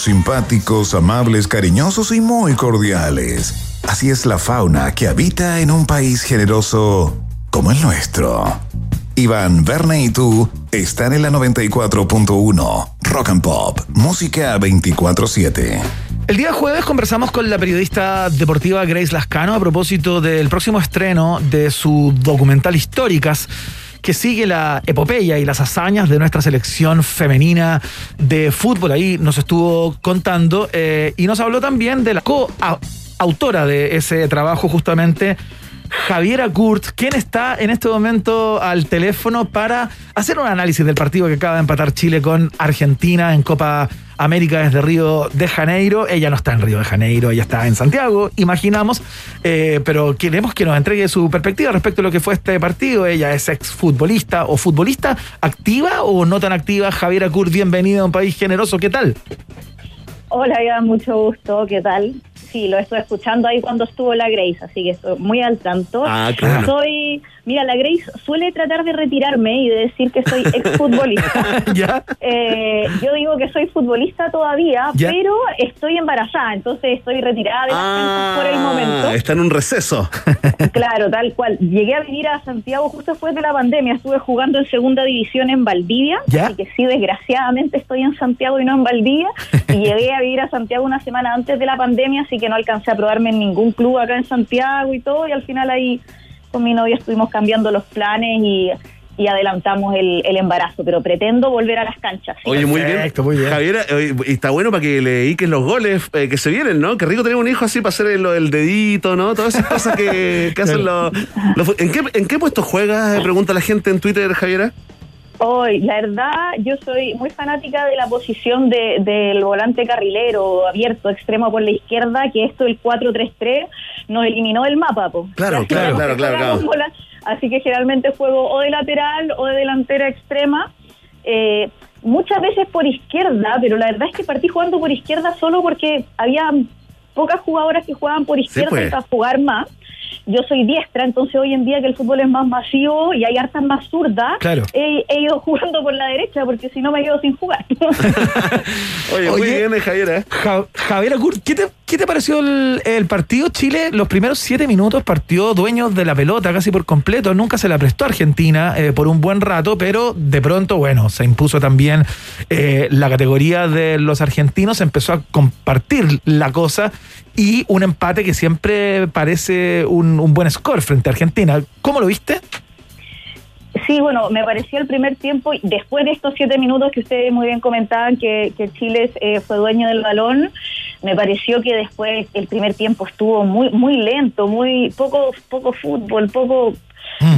Simpáticos, amables, cariñosos y muy cordiales. Así es la fauna que habita en un país generoso como el nuestro. Iván, Verne y tú están en la 94.1 Rock and Pop, música 24/7. El día jueves conversamos con la periodista deportiva Grace Lascano a propósito del próximo estreno de su documental Históricas que sigue la epopeya y las hazañas de nuestra selección femenina de fútbol. Ahí nos estuvo contando eh, y nos habló también de la coautora de ese trabajo justamente. Javiera Kurt, quien está en este momento al teléfono para hacer un análisis del partido que acaba de empatar Chile con Argentina en Copa América desde Río de Janeiro. Ella no está en Río de Janeiro, ella está en Santiago, imaginamos, eh, pero queremos que nos entregue su perspectiva respecto a lo que fue este partido. Ella es exfutbolista o futbolista activa o no tan activa. Javiera Kurt, bienvenida a un país generoso. ¿Qué tal? Hola, Iván, mucho gusto. ¿Qué tal? Sí, lo estoy escuchando ahí cuando estuvo la Grace, así que estoy muy al tanto. Ah, claro. Soy, mira, la Grace suele tratar de retirarme y de decir que soy exfutbolista. ¿Ya? Eh, yo digo que soy futbolista todavía, Ya. pero estoy embarazada, entonces estoy retirada de las canchas por el momento. Ah, está en un receso. Claro, tal cual. Llegué a vivir a Santiago justo después de la pandemia. Estuve jugando en segunda división en Valdivia. ¿Ya? Así que sí, desgraciadamente estoy en Santiago y no en Valdivia. Y llegué a vivir a Santiago una semana antes de la pandemia, así que no alcancé a probarme en ningún club acá en Santiago y todo. Y al final ahí con mi novia estuvimos cambiando los planes y, y adelantamos el, el embarazo. Pero pretendo volver a las canchas. sí. Oye, muy bien. Javiera, oye, y está bueno para que le dediques los goles eh, que se vienen, ¿no? Qué rico tener un hijo así para hacer el, el dedito, ¿no? Todas esas cosas que, que hacen los, los- ¿En qué, ¿En qué puesto juegas? Eh, Pregunta la gente en Twitter, Javiera. Hoy, la verdad, yo soy muy fanática de la posición de- del volante carrilero abierto, extremo por la izquierda, que esto, el 4-3-3, nos eliminó del mapa. po. Claro, claro, claro, claro, jugamos claro. bola- Así que generalmente juego o de lateral o de delantera extrema. Eh, muchas veces por izquierda, pero la verdad es que partí jugando por izquierda solo porque había pocas jugadoras que jugaban por izquierda pues. para jugar más. Yo soy diestra, entonces hoy en día que el fútbol es más masivo y hay hartas más zurdas, Claro. he, he ido jugando por la derecha porque si no me quedo sin jugar. Oye, muy bien, eh, Javiera. Ja- Javier Kurt, ¿qué te, qué te pareció el, partido? Chile, los primeros siete minutos partió dueños de la pelota casi por completo. Nunca se la prestó a Argentina eh, por un buen rato, pero de pronto, bueno, se impuso también eh, la categoría de los argentinos, empezó a compartir la cosa y un empate que siempre parece un, un buen score frente a Argentina. ¿Cómo lo viste? Sí, bueno, me pareció el primer tiempo, y después de estos siete minutos que ustedes muy bien comentaban que, que Chile eh, fue dueño del balón, me pareció que después el primer tiempo estuvo muy muy lento, muy poco poco fútbol, poco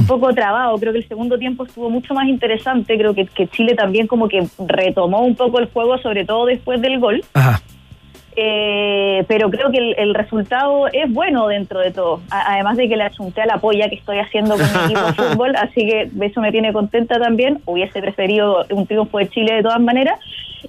poco trabado. Creo que el segundo tiempo estuvo mucho más interesante. Creo que, que Chile también como que retomó un poco el juego, sobre todo después del gol. Ajá. Eh, pero creo que el, el resultado es bueno dentro de todo. A- además de que le achunté a la polla que estoy haciendo con mi equipo de fútbol, así que eso me tiene contenta también. Hubiese preferido un triunfo de Chile de todas maneras.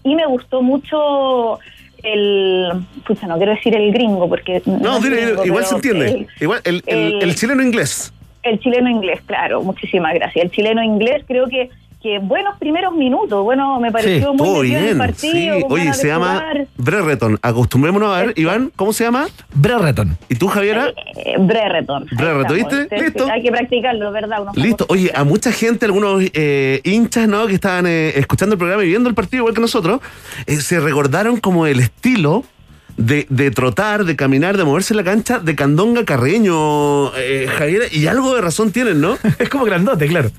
Y me gustó mucho el. Pucha, no quiero decir el gringo, porque. No, dile, gringo, igual se entiende. el- Igual, el, el- el- el chileno inglés. el chileno inglés, claro, muchísimas gracias. El chileno inglés creo que, que buenos primeros minutos, bueno, me pareció muy Todo metido en el bien. partido. sí. Oye, se llama jugar. Brereton. Acostumbrémonos a ver, Iván, ¿cómo se llama? Brereton. ¿Y tú, Javiera? Eh, Brereton. Ahí Brereton. ¿viste? Sí, Listo. Hay que practicarlo, ¿verdad? Unos Listo. Oye, a mucha gente, algunos eh, hinchas, ¿no? Que estaban eh, escuchando el programa y viendo el partido igual que nosotros, eh, se recordaron como el estilo de, de trotar, de caminar, de moverse en la cancha de Candonga Carreño, eh, Javiera, y algo de razón tienen, ¿no? es como grandote, claro.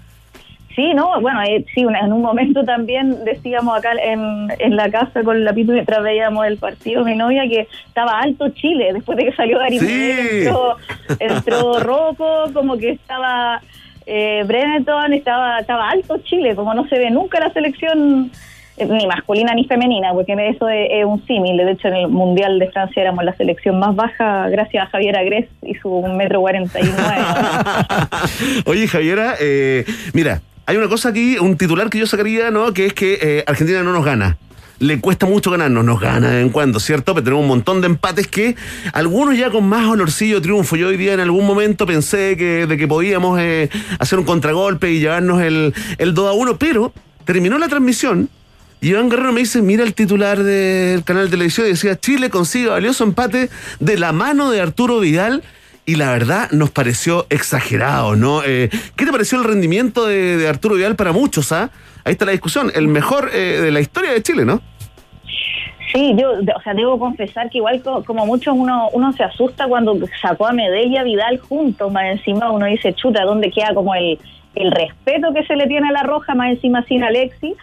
Sí, no, bueno, eh, sí, una- en un momento también decíamos acá en, en la casa con la Pitu mientras veíamos el partido, mi novia, que estaba alto Chile, después de que salió Gary Sí. Entró, entró Rocco, como que estaba eh, Breneton, estaba, estaba alto Chile, como no se ve nunca la selección eh, ni masculina ni femenina, porque eso es, un símil, de hecho en el Mundial de Francia éramos la selección más baja gracias a Javier Agres y su metro cuarenta y nueve. Oye, Javiera, eh, mira, hay una cosa aquí, un titular que yo sacaría, ¿no? Que es que eh, Argentina no nos gana. Le cuesta mucho ganarnos, nos gana de vez en cuando, ¿cierto? Pero tenemos un montón de empates que algunos ya con más olorcillo triunfo. Yo hoy día en algún momento pensé que, de que podíamos eh, hacer un contragolpe y llevarnos el, el 2 a 1, pero terminó la transmisión y Iván Guerrero me dice, mira el titular del canal de televisión y decía, Chile consigue valioso empate de la mano de Arturo Vidal y la verdad nos pareció exagerado, ¿no? Eh, ¿Qué te pareció el rendimiento de, Arturo Vidal para muchos, ah? Ahí está la discusión, el mejor eh, de la historia de Chile, ¿no? Sí, yo, o sea, debo confesar que igual co- como muchos uno, uno se asusta cuando sacó a Medellín y a Vidal juntos, más encima uno dice, chuta, ¿dónde queda como el, el respeto que se le tiene a la Roja, más encima sin Alexi?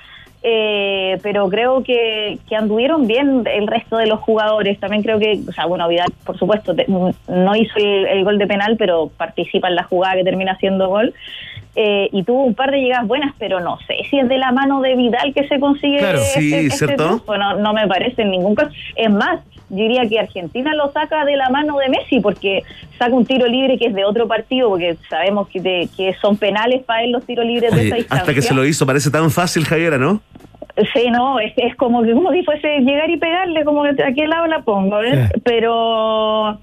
Eh, pero creo que, que anduvieron bien el resto de los jugadores. También creo que, o sea, bueno, Vidal, por supuesto, te- no hizo el, el gol de penal, pero participa en la jugada que termina siendo gol. Eh, y tuvo un par de llegadas buenas, pero no sé si es de la mano de Vidal que se consigue Claro, este, sí, este ¿cierto? triunfo. No, no me parece en ningún caso. Es más, yo diría que Argentina lo saca de la mano de Messi porque saca un tiro libre que es de otro partido, porque sabemos que, de- que son penales para él los tiros libres de esa distancia. hasta que se lo hizo, parece tan fácil, Javiera, ¿no? Sí, no, es, es como que como si fuese llegar y pegarle, como que a qué lado la pongo, ¿ves? Pero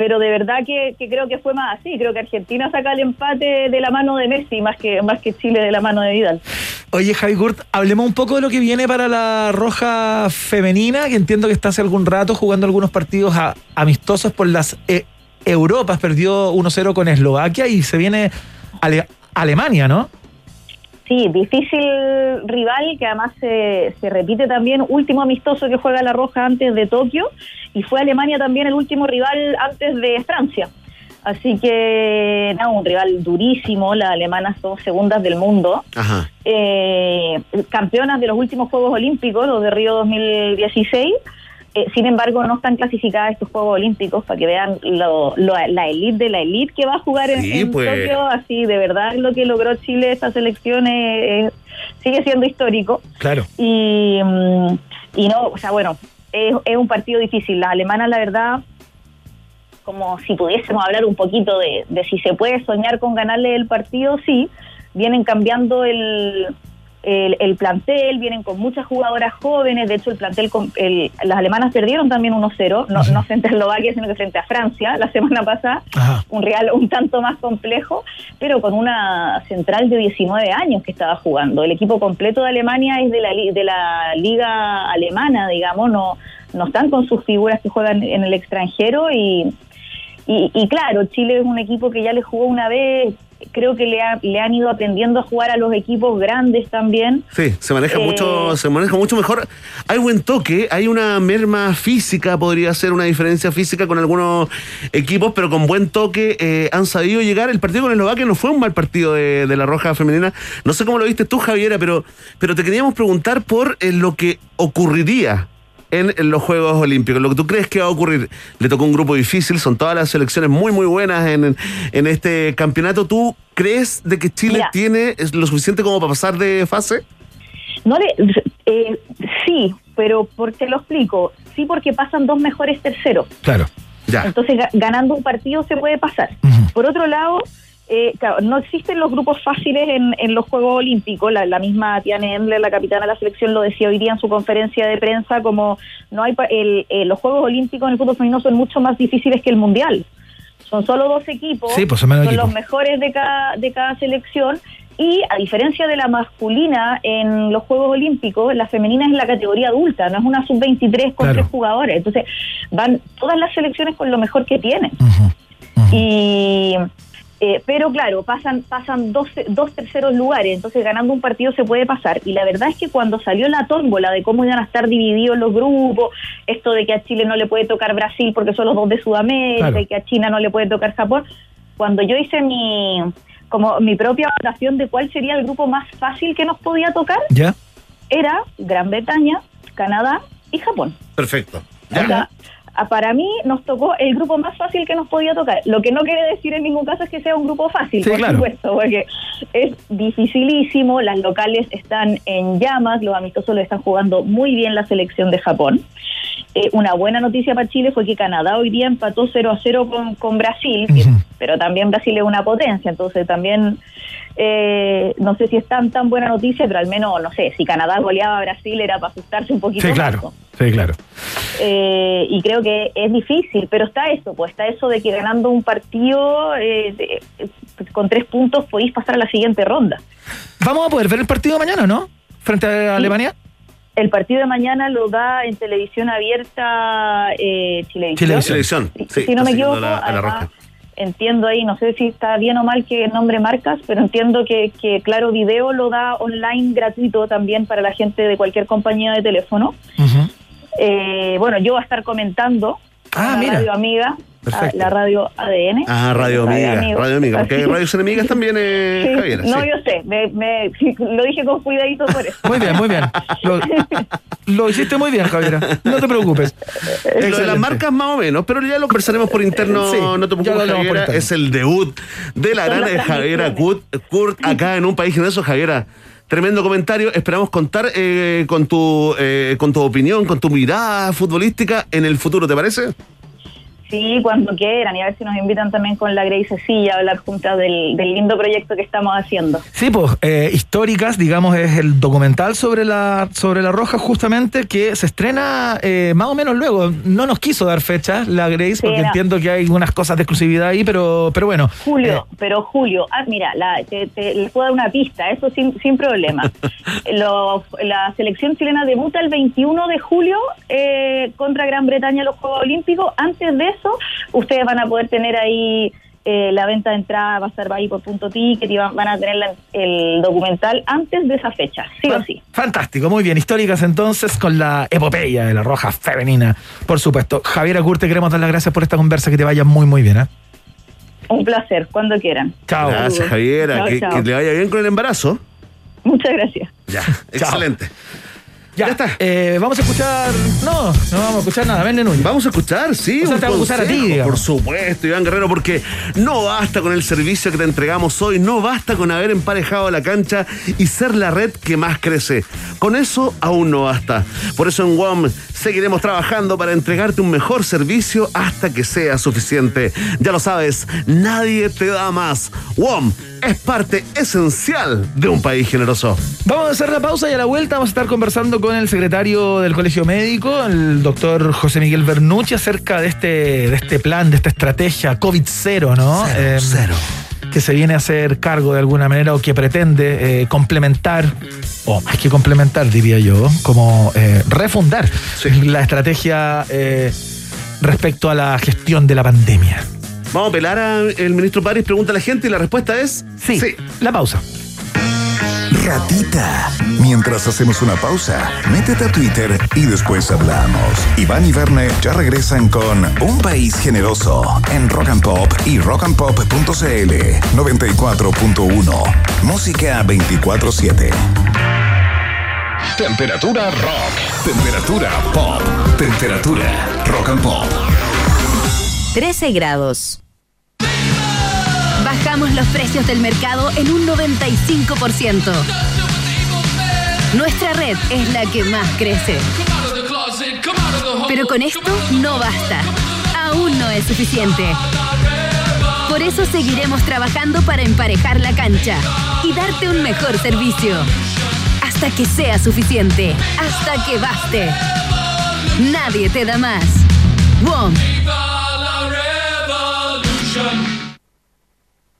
pero de verdad que, creo que fue más así, creo que Argentina saca el empate de la mano de Messi más que más que Chile de la mano de Vidal. Oye, Javi Gurt, hablemos un poco de lo que viene para la Roja Femenina, que entiendo que está hace algún rato jugando algunos partidos a- amistosos por las eh, Europas. Perdió 1-0 con Eslovaquia y se viene Ale- Alemania, ¿no? Sí, difícil rival que además se, se repite también, último amistoso que juega la Roja antes de Tokio y fue Alemania también el último rival antes de Francia. Así que, no, un rival durísimo, las alemanas son segundas del mundo. Ajá. eh, campeonas de los últimos Juegos Olímpicos, los de Río 2016. Eh, sin embargo, no están clasificadas estos Juegos Olímpicos para que vean lo- lo- la elite de la elite que va a jugar en, Sí, en pues. Tokio. Así, de verdad, lo que logró Chile, esta selección, eh, eh, sigue siendo histórico. Claro. Y, mm, y no, o sea, bueno, es, es un partido difícil. Las alemanas, la verdad, como si pudiésemos hablar un poquito de, de si se puede soñar con ganarle el partido, sí, vienen cambiando el, el, el plantel, vienen con muchas jugadoras jóvenes, de hecho el plantel, con- el- las alemanas perdieron también 1-0, no, no frente a Eslovaquia, sino que frente a Francia la semana pasada, un real un tanto más complejo, pero con una central de 19 años que estaba jugando. El equipo completo de Alemania es de la, de la liga alemana, digamos, no, no están con sus figuras que juegan en el extranjero y, y, y claro, Chile es un equipo que ya le jugó una vez creo que le, ha- le han ido aprendiendo a jugar a los equipos grandes también. Sí, se maneja Eh, mucho, se maneja mucho mejor. Hay buen toque, hay una merma física, podría ser una diferencia física con algunos equipos, pero con buen toque eh, han sabido llegar. El partido con Eslovaquia no fue un mal partido de, de la Roja Femenina. No sé cómo lo viste tú, Javiera, pero, pero te queríamos preguntar por eh, lo que ocurriría. En, los Juegos Olímpicos, lo que tú crees que va a ocurrir, le tocó un grupo difícil, son todas las selecciones muy muy buenas en, en este campeonato. ¿Tú crees de que Chile Mira. tiene lo suficiente como para pasar de fase? No le, eh, sí, pero ¿por qué lo explico? Sí, porque pasan dos mejores terceros. Claro. Ya. Entonces, ga- ganando un partido se puede pasar. Por otro lado, eh, claro, no existen los grupos fáciles en, en los Juegos Olímpicos. La, la misma Tiane Endler, la capitana de la selección, lo decía hoy día en su conferencia de prensa, como no hay el, eh, los Juegos Olímpicos en el fútbol femenino son mucho más difíciles que el Mundial. Son solo dos equipos, Sí, pues son los mejores de cada, de cada selección. Y a diferencia de la masculina en los Juegos Olímpicos, la femenina es la categoría adulta, no es una sub-23 con Claro. tres jugadores. Entonces, van todas las selecciones con lo mejor que tienen. Y eh, pero claro, pasan pasan dos, dos terceros lugares, entonces ganando un partido se puede pasar. Y la verdad es que cuando salió la tómbola de cómo iban a estar divididos los grupos, esto de que a Chile no le puede tocar Brasil porque son los dos de Sudamérica Claro. y que a China no le puede tocar Japón, cuando yo hice mi como mi propia votación de cuál sería el grupo más fácil que nos podía tocar, ¿Ya? era Gran Bretaña, Canadá y Japón. Perfecto. O sea, a- para mí nos tocó el grupo más fácil que nos podía tocar. Lo que no quiere decir en ningún caso es que sea un grupo fácil, Sí, por claro. supuesto, porque es dificilísimo, las locales están en llamas, los amistosos lo están jugando muy bien la selección de Japón. Eh, una buena noticia para Chile fue que Canadá hoy día empató 0 a 0 con, con Brasil, pero también Brasil es una potencia, entonces también eh, no sé si es tan tan buena noticia, pero al menos, no sé, si Canadá goleaba a Brasil era para asustarse un poquito Sí, claro. Sí, claro. Eh, y creo que es difícil, pero está eso, pues está eso de que ganando un partido eh, de- eh, con tres puntos podéis pasar a la siguiente ronda. Vamos a poder ver el partido mañana, ¿no? Frente a Alemania. El partido de mañana lo da en televisión abierta eh, Chilevisión. Televisión. Si- Sí, si no me equivoco, la- a la además, roja. entiendo ahí, no sé si está bien o mal que nombre marcas, pero entiendo que, que Claro Video lo da online gratuito también para la gente de cualquier compañía de teléfono. Eh, bueno, yo voy a estar comentando Ah, mira. radio amiga, Perfecto. la radio ADN. Ah, Radio Amiga. Radio Amiga, porque hay radios enemigas también, eh, Sí, Javiera. no, sí. yo sé, me, me- lo dije con cuidadito por eso. Muy bien, muy bien. Lo, lo hiciste muy bien, Javiera. No te preocupes. Lo de las marcas más o menos, pero ya lo conversaremos por interno, Sí, no te preocupes, Javiera. Es el debut de la Son gran las Javiera Kurt, Kurt acá en un país generoso, Javiera. Tremendo comentario. Esperamos contar eh, con tu eh, con tu opinión, con tu mirada futbolística en el futuro, ¿te parece? Sí, cuando quieran, y a ver si nos invitan también con la Grey Cecilia a hablar juntas del, del lindo proyecto que estamos haciendo. Sí, pues, eh, históricas, digamos, es el documental sobre la, sobre la Roja, justamente, que se estrena eh, más o menos luego. No nos quiso dar fecha la Grace, Sí, porque no. entiendo que hay unas cosas de exclusividad ahí, pero, pero bueno. Julio, pero Julio, ah, mira, la, te, te- les puedo dar una pista, eso sin, sin problema. Lo- la selección chilena debuta el 21 de julio eh, contra Gran Bretaña en los Juegos Olímpicos. Antes de eso, ustedes van a poder tener ahí eh, la venta de entrada, va a estar ahí por punto ticket y van, van a tener la- el documental antes de esa fecha, sí o sí. Fantástico, muy bien. Históricas entonces con la epopeya de la Roja femenina, por supuesto. Javier Curte, queremos dar las gracias por esta conversa, que te vaya muy, muy bien. ¿eh? Un placer, cuando quieran. Chao. Gracias, Javiera. Chao, que, chao. que le vaya bien con el embarazo. Muchas gracias. Ya, excelente. Ya, está. Eh, vamos a escuchar. No, no vamos a escuchar nada. Ven, Núñez. Vamos a escuchar, sí. O sea, un te vamos a escuchar a ti, digamos. Por supuesto, Iván Guerrero, porque no basta con el servicio que te entregamos hoy, no basta con haber emparejado la cancha y ser la red que más crece. Con eso aún no basta. Por eso en WOM seguiremos trabajando para entregarte un mejor servicio hasta que sea suficiente. Ya lo sabes, nadie te da más. WOM es parte esencial de un país generoso. Vamos a hacer la pausa y a la vuelta vamos a estar conversando con el secretario del Colegio Médico, el doctor José Miguel Bernucci, acerca de este, de este plan, de esta estrategia COVID-0, ¿no? Cero, Em, Que se viene a hacer cargo de alguna manera o que pretende eh, complementar, o más que complementar, diría yo, como eh, refundar la estrategia eh, respecto a la gestión de la pandemia. Vamos a apelar al ministro París, pregunta a la gente y la respuesta es sí. La pausa. Ratita. Mientras hacemos una pausa, métete a Twitter y después hablamos. Iván y Verne ya regresan con Un País Generoso en Rock and Pop y rockandpop.cl 94.1. Música 24-7. Temperatura rock. Temperatura pop. Temperatura rock and pop. 13 grados. Bajamos los precios del mercado en un 95%. Nuestra red es la que más crece. Pero con esto no basta. Aún no es suficiente. Por eso seguiremos trabajando para emparejar la cancha y darte un mejor servicio. Hasta que sea suficiente. Hasta que baste. Nadie te da más. WOM.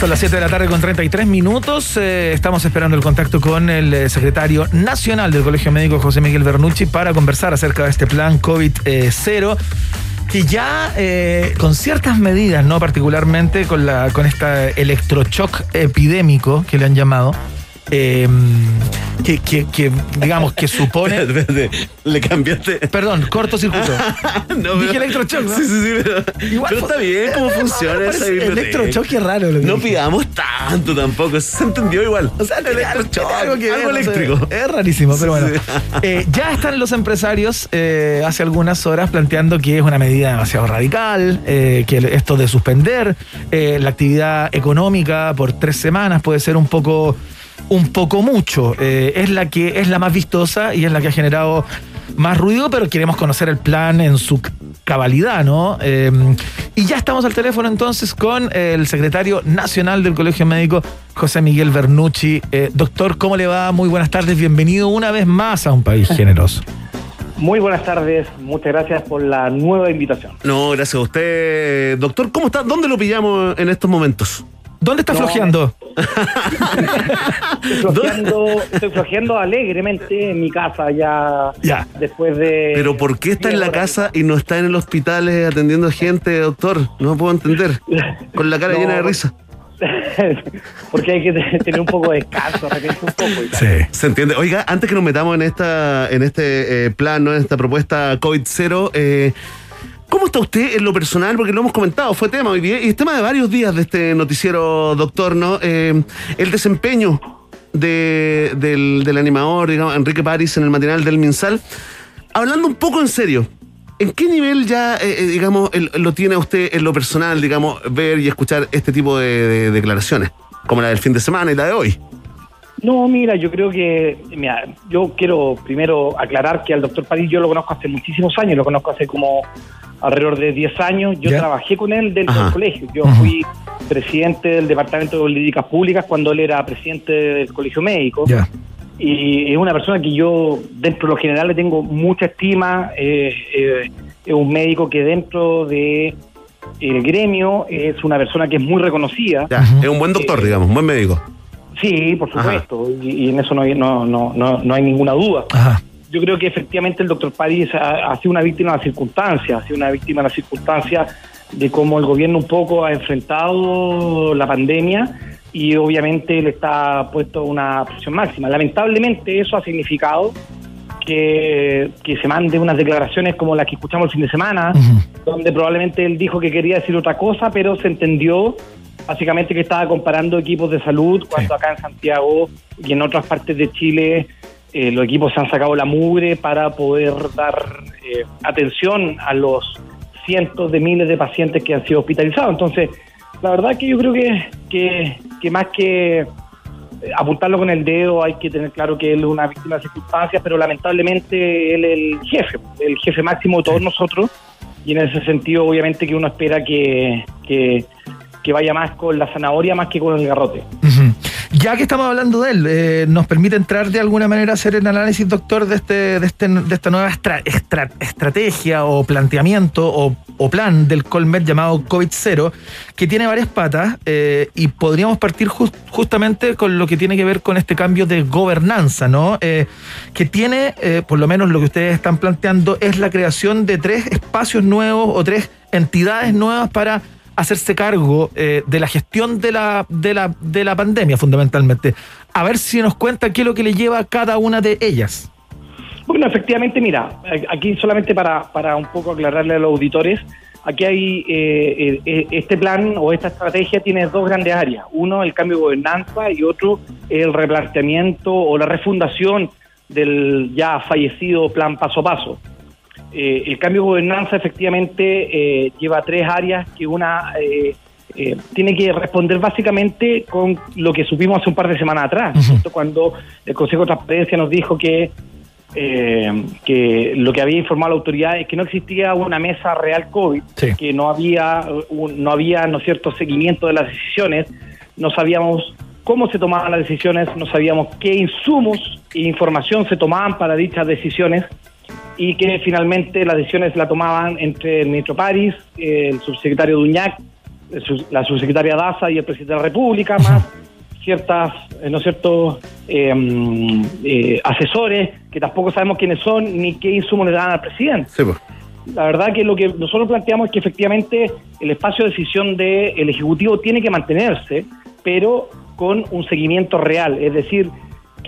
Son las 7 de la tarde con 33 minutos. Eh, estamos esperando el contacto con el eh, secretario nacional del Colegio Médico, José Miguel Bernucci, para conversar acerca de este plan COVID-0 que ya eh, con ciertas medidas, no particularmente con la con esta electrochoc epidémico que le han llamado, eh, que, que- que, digamos que supone. Le cambiaste. Perdón, cortocircuito. No, Dije electrochoc, ¿no? Sí, sí, sí, pero, pero está bien cómo funciona esa biblioteca. Electrochoc es raro lo que No dije. pidamos tanto tampoco, se entendió igual. O sea, algo, electrochoc, algo que no sé, eléctrico. es rarísimo, pero bueno. Sí. Eh, ya están los empresarios eh, hace algunas horas planteando que es una medida demasiado radical, eh, que esto de suspender la actividad económica por tres semanas puede ser un poco un poco mucho. Eh, es la que es la más vistosa y es la que ha generado más ruido, pero queremos conocer el plan en su cabalidad, ¿no? Eh, y ya estamos al teléfono entonces con el secretario nacional del Colegio Médico, José Miguel Bernucci. Eh, doctor, ¿cómo le va? Muy buenas tardes, bienvenido una vez más a un país generoso. Muy buenas tardes, muchas gracias por la nueva invitación. No, gracias a usted. Doctor, ¿cómo está? ¿Dónde lo pillamos en estos momentos? ¿Dónde está No, flojeando? Estoy flojeando, estoy flojeando alegremente en mi casa ya, Ya. después de... Pero ¿por qué está en la casa y no está en el hospital eh, atendiendo gente, doctor? No puedo entender. Con la cara No, llena de risa. Porque hay que te- tener un poco de descanso, un poco. y tal. Se entiende. Oiga, antes que nos metamos en esta, en este eh, plan, ¿no? en esta propuesta COVID-0, eh, ¿cómo está usted en lo personal? Porque lo hemos comentado, fue tema hoy día, y es tema de varios días de este noticiero, doctor, ¿no? Eh, el desempeño de- del, del animador, digamos, Enrique París en el matinal del Minsal. Hablando un poco en serio, ¿en qué nivel ya, eh, eh, digamos, lo tiene usted en lo personal, digamos, ver y escuchar este tipo de, de declaraciones? Como la del fin de semana y la de hoy. No, mira, yo creo que, mira, yo quiero primero aclarar que al doctor París yo lo conozco hace muchísimos años, lo conozco hace como alrededor de 10 años. Yo Ya. trabajé con él dentro Ajá. del colegio. Yo fui presidente del Departamento de Políticas Públicas cuando él era presidente del Colegio Médico. Ya. Y es una persona que yo, dentro de lo general, le tengo mucha estima. eh, eh, es un médico que dentro de el gremio es una persona que es muy reconocida. Ya, es un buen doctor, digamos, un buen médico. Sí, por supuesto, y, y en eso no hay, no, no, no, no hay ninguna duda. Yo creo que efectivamente el doctor París ha, ha sido una víctima de las circunstancias, ha sido una víctima de las circunstancias de cómo el gobierno un poco ha enfrentado la pandemia y obviamente le está puesto una presión máxima. Lamentablemente eso ha significado que, que se mande unas declaraciones como las que escuchamos el fin de semana, donde probablemente él dijo que quería decir otra cosa, pero se entendió básicamente que estaba comparando equipos de salud cuando acá en Santiago y en otras partes de Chile eh, los equipos se han sacado la mugre para poder dar eh, atención a los cientos de miles de pacientes que han sido hospitalizados. Entonces, la verdad que yo creo que, que, que más que apuntarlo con el dedo hay que tener claro que él es una víctima de circunstancias, pero lamentablemente él es el jefe, el jefe máximo de todos nosotros y en ese sentido obviamente que uno espera que, que, que vaya más con la zanahoria más que con el garrote. Ya que estamos hablando de él, eh, ¿nos permite entrar de alguna manera a hacer el análisis, doctor, de, este, de, este, de esta nueva estra- estra- estrategia o planteamiento o, plan del Colmet llamado COVID-0, que tiene varias patas eh, y podríamos partir jus- justamente con lo que tiene que ver con este cambio de gobernanza, ¿no? Eh, que tiene, eh, por lo menos lo que ustedes están planteando, es la creación de tres espacios nuevos o tres entidades nuevas para hacerse cargo eh, de la gestión de la, de, la, de la pandemia, fundamentalmente. A ver si nos cuenta qué es lo que le lleva a cada una de ellas. Bueno, efectivamente, mira, eh, aquí solamente para, para un poco aclararle a los auditores, aquí hay eh, eh, este plan o esta estrategia tiene dos grandes áreas. Uno, el cambio de gobernanza y otro, el replanteamiento o la refundación del ya fallecido plan paso a paso. Eh, el cambio de gobernanza efectivamente eh, lleva tres áreas que una eh, eh, tiene que responder básicamente con lo que supimos hace un par de semanas atrás, ¿cierto? cuando el Consejo de Transparencia nos dijo que eh, que lo que había informado la autoridad es que no existía una mesa real COVID, que no había un- no había no cierto seguimiento de las decisiones, no sabíamos cómo se tomaban las decisiones, no sabíamos qué insumos e información se tomaban para dichas decisiones y que finalmente las decisiones la tomaban entre el ministro París, el subsecretario Duñac, la subsecretaria Daza y el presidente de la República, más ciertas, eh, ¿no cierto?, eh, mm, eh, asesores que tampoco sabemos quiénes son ni qué insumos le dan al presidente. La verdad que lo que nosotros planteamos es que efectivamente el espacio de decisión del Ejecutivo tiene que mantenerse, pero con un seguimiento real, es decir,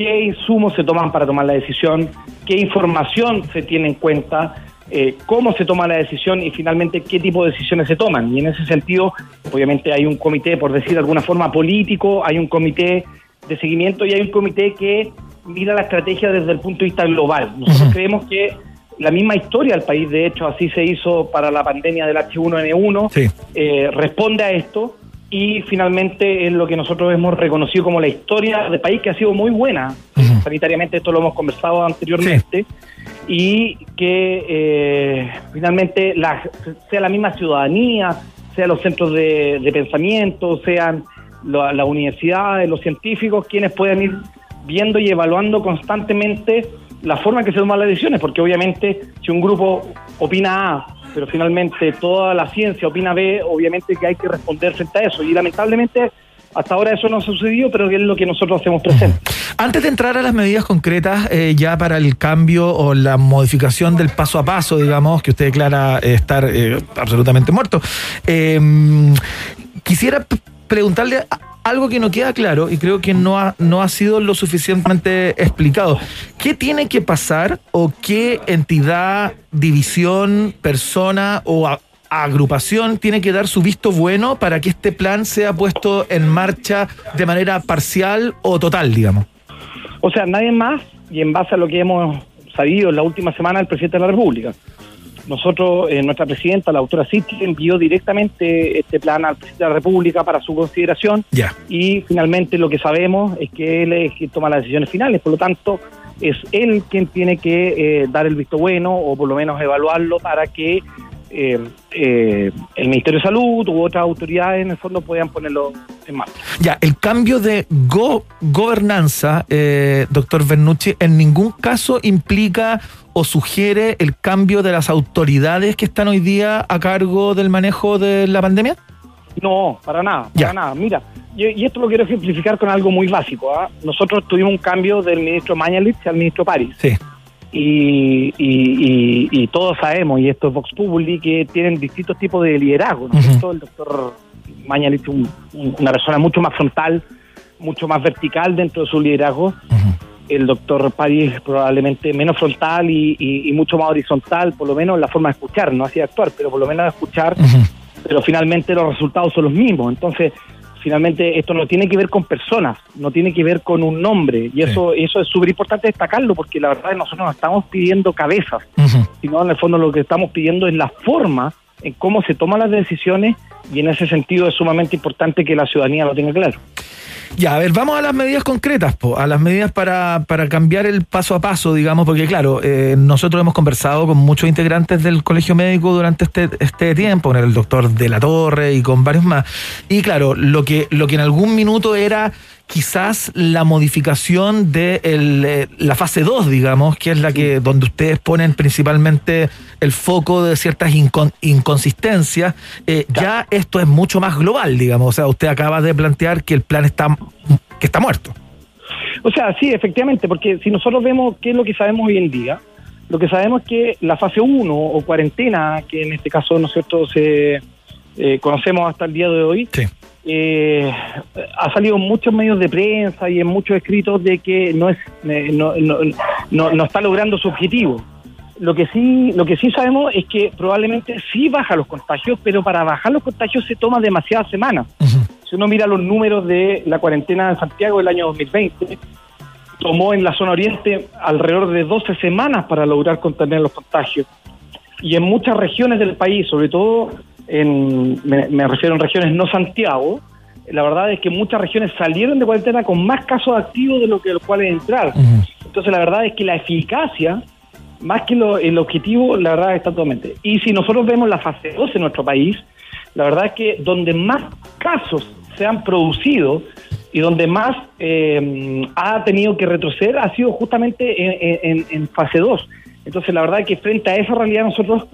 qué insumos se toman para tomar la decisión, qué información se tiene en cuenta, eh, cómo se toma la decisión y finalmente qué tipo de decisiones se toman. Y en ese sentido, obviamente hay un comité, por decir de alguna forma, político, hay un comité de seguimiento y hay un comité que mira la estrategia desde el punto de vista global. Nosotros creemos que la misma historia del país, de hecho, así se hizo para la pandemia del H1N1, eh, responde a esto y finalmente es lo que nosotros hemos reconocido como la historia del país que ha sido muy buena. Sanitariamente esto lo hemos conversado anteriormente. Y que eh, finalmente la, sea la misma ciudadanía, sea los centros de, de pensamiento, sean la- las universidades, los científicos, quienes puedan ir viendo y evaluando constantemente la forma en que se toman las decisiones, porque obviamente si un grupo opina A, pero finalmente toda la ciencia opina B, obviamente que hay que responder frente a eso. Y lamentablemente hasta ahora eso no ha sucedido, pero es lo que nosotros hacemos presente. Antes de entrar a las medidas concretas eh, ya para el cambio o la modificación del paso a paso, digamos, que usted declara eh, estar eh, absolutamente muerto, eh, quisiera preguntarle algo que no queda claro y creo que no ha, no ha sido lo suficientemente explicado. ¿Qué tiene que pasar o qué entidad, división, persona o agrupación tiene que dar su visto bueno para que este plan sea puesto en marcha de manera parcial o total, digamos? O sea, nadie más, y en base a lo que hemos sabido en la última semana, el presidente de la República. Nosotros, eh, nuestra presidenta, la doctora Sisti, envió directamente este plan al presidente de la República para su consideración Ya. y finalmente lo que sabemos es que él es quien toma las decisiones finales, por lo tanto es él quien tiene que eh, dar el visto bueno o por lo menos evaluarlo para que eh, eh, el Ministerio de Salud u otras autoridades en el fondo puedan ponerlo en marcha. Ya, el cambio de go- gobernanza, eh, doctor Bernucci, en ningún caso implica o sugiere el cambio de las autoridades que están hoy día a cargo del manejo de la pandemia. No, para nada, para nada. Mira, y, y esto lo quiero ejemplificar con algo muy básico. ¿ah? Nosotros tuvimos un cambio del ministro Mañalich al ministro París. Sí. Y, y, y- y todos sabemos, y esto es Vox Populi, que tienen distintos tipos de liderazgo. ¿no Ujú. cierto? El doctor Mañalich, un- un- una persona mucho más frontal, mucho más vertical dentro de su liderazgo. El doctor París probablemente menos frontal y, y- y mucho más horizontal, por lo menos en la forma de escuchar, no así de actuar, pero por lo menos de escuchar pero finalmente los resultados son los mismos. Entonces, finalmente esto no tiene que ver con personas, no tiene que ver con un nombre, y eso eso es súper importante destacarlo, porque la verdad es que nosotros no estamos pidiendo cabezas, sino en el fondo lo que estamos pidiendo es la forma en cómo se toman las decisiones, y en ese sentido es sumamente importante que la ciudadanía lo tenga claro. Ya, a ver, vamos a las medidas concretas, po, a las medidas para, para cambiar el paso a paso, digamos, porque claro, eh, nosotros hemos conversado con muchos integrantes del colegio médico durante este, este tiempo, con el doctor de la Torre y con varios más. Y claro, lo que, lo que en algún minuto era quizás la modificación de el, eh, la fase 2, digamos, que es la que donde ustedes ponen principalmente el foco de ciertas incon- inconsistencias, eh, ya esto es mucho más global, digamos. O sea, usted acaba de plantear que el plan está, que está muerto. O sea, sí, efectivamente, porque si nosotros vemos qué es lo que sabemos hoy en día, lo que sabemos es que la fase 1 o cuarentena, que en este caso, ¿no es cierto?, se eh, conocemos hasta el día de hoy, eh, ha salido en muchos medios de prensa y en muchos escritos de que no es eh, no, no, no- no está logrando su objetivo. Lo que sí lo que sí sabemos es que probablemente sí baja los contagios, pero para bajar los contagios se toma demasiadas semanas. Si uno mira los números de la cuarentena en Santiago del año 2020, tomó en la zona oriente alrededor de 12 semanas para lograr contener los contagios. Y en muchas regiones del país, sobre todo en, me, me refiero en regiones no Santiago, la verdad es que muchas regiones salieron de cuarentena con más casos activos de lo que los cuales entrar. Entonces la verdad es que la eficacia, más que lo- el objetivo, la verdad está totalmente. Y si nosotros vemos la fase 2 en nuestro país, la verdad es que donde más casos se han producido y donde más eh, ha tenido que retroceder ha sido justamente en, en- en fase 2. Entonces, la verdad es que frente a esa realidad nosotros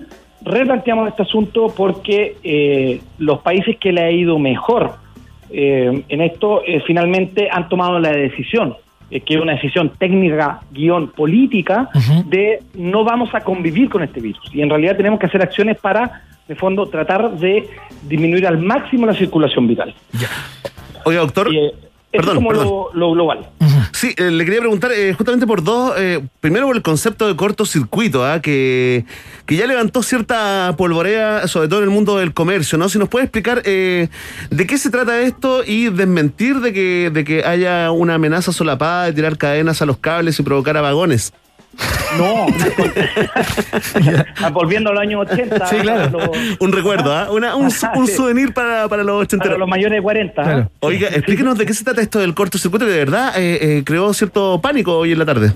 replanteamos este asunto porque eh, los países que le ha ido mejor eh, en esto eh, finalmente han tomado la decisión, eh, que es una decisión técnica, guion política, de no vamos a convivir con este virus. Y en realidad tenemos que hacer acciones para, de fondo, tratar de disminuir al máximo la circulación viral. Oiga, doctor. Perdón, es como perdón. Lo, lo global. Sí, eh, le quería preguntar eh, justamente por dos. eh, primero por el concepto de cortocircuito, ¿ah? que, que ya levantó cierta polvorea, sobre todo en el mundo del comercio, ¿no? Si nos puede explicar eh, de qué se trata esto y desmentir de que, de que haya una amenaza solapada de tirar cadenas a los cables y provocar apagones. No, volviendo a los años 80. Sí, claro. los- Un recuerdo, ¿ah? Una- un, su- un Sí. souvenir para, para los ochenteros. Para los mayores de 40. Claro. Oiga, explíquenos de qué se trata esto del cortocircuito que de verdad eh, eh, creó cierto pánico hoy en la tarde.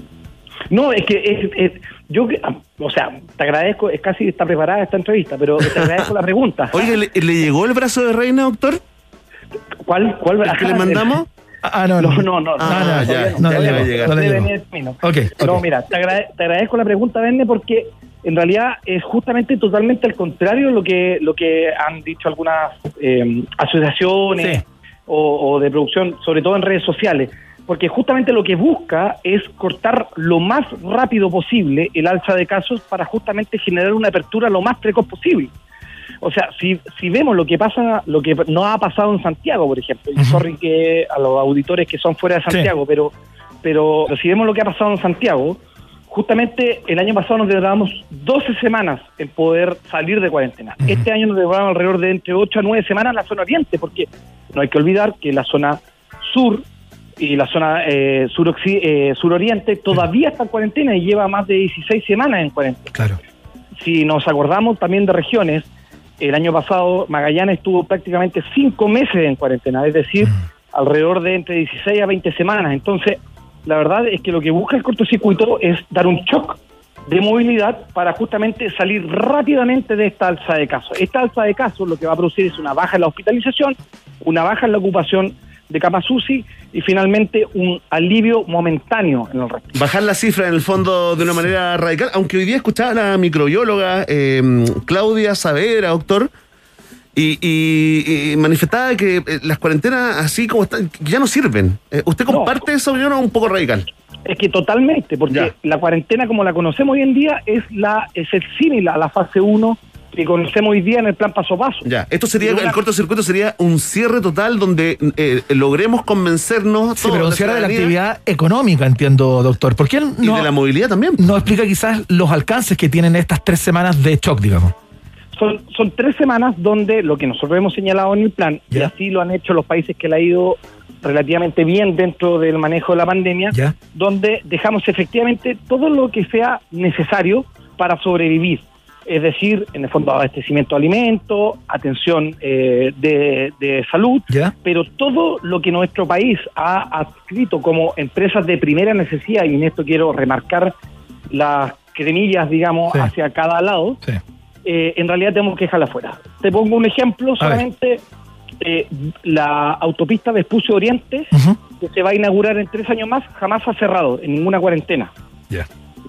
No, es que es, es- yo, ah, o sea, te agradezco, es casi está preparada esta entrevista, pero te agradezco la pregunta. Oiga, ¿le, le llegó el brazo de reina, doctor? ¿Cuál? ¿Cuál? ¿El que le mandamos? Ah, no, no, no, no, Ah, no, ya, no, a no, llegar. no No le debe llegó. venir el camino. Ok, No, mira, te, agrade- te agradezco la pregunta, Verne, porque en realidad es justamente totalmente al contrario de lo que lo que han dicho algunas eh, asociaciones o, o de producción, sobre todo en redes sociales, porque justamente lo que busca es cortar lo más rápido posible el alza de casos para justamente generar una apertura lo más precoz posible. O sea, si, si vemos lo que pasa, lo que no ha pasado en Santiago, por ejemplo, y sorry que a los auditores que son fuera de Santiago, pero, pero si vemos lo que ha pasado en Santiago, justamente el año pasado nos demoramos 12 semanas en poder salir de cuarentena. Este año nos demoramos alrededor de entre 8 a 9 semanas en la zona oriente, porque no hay que olvidar que la zona sur y la zona eh, surocci- eh, suroriente todavía está en cuarentena y lleva más de 16 semanas en cuarentena. Claro. Si nos acordamos también de regiones, el año pasado Magallanes estuvo prácticamente cinco meses en cuarentena, es decir, alrededor de entre 16 a 20 semanas. Entonces, la verdad es que lo que busca el cortocircuito es dar un shock de movilidad para justamente salir rápidamente de esta alza de casos. Esta alza de casos lo que va a producir es una baja en la hospitalización, una baja en la ocupación de camas UCI y finalmente un alivio momentáneo en el resto. Bajar la cifra en el fondo de una manera radical, aunque hoy día escuchaba a la microbióloga eh, Claudia Savera, doctor, y, y- y manifestaba que eh, las cuarentenas así como están, ya no sirven. Eh, ¿Usted comparte esa opinión un poco radical? Es que totalmente, porque la cuarentena como la conocemos hoy en día es la es el símil a la fase 1 que conocemos hoy día en el plan paso a paso. Ya, esto sería, una- el cortocircuito sería un cierre total donde eh, logremos convencernos. Sí, pero un cierre de la actividad económica, entiendo, doctor. ¿Por qué no, Y de la movilidad también. no explica quizás los alcances que tienen estas tres semanas de shock, digamos? Son, son tres semanas donde lo que nosotros hemos señalado en el plan, y así lo han hecho los países que le ha ido relativamente bien dentro del manejo de la pandemia, Ya. donde dejamos efectivamente todo lo que sea necesario para sobrevivir. Es decir, en el fondo, abastecimiento de alimentos, atención eh, de, de salud, ¿Ya? pero todo lo que nuestro país ha adscrito como empresas de primera necesidad, y en esto quiero remarcar las cremillas, digamos, hacia cada lado, eh, en realidad tenemos que dejarla fuera. Te pongo un ejemplo, solamente eh, la autopista Vespucio Oriente, que se va a inaugurar en tres años más, jamás ha cerrado en ninguna cuarentena.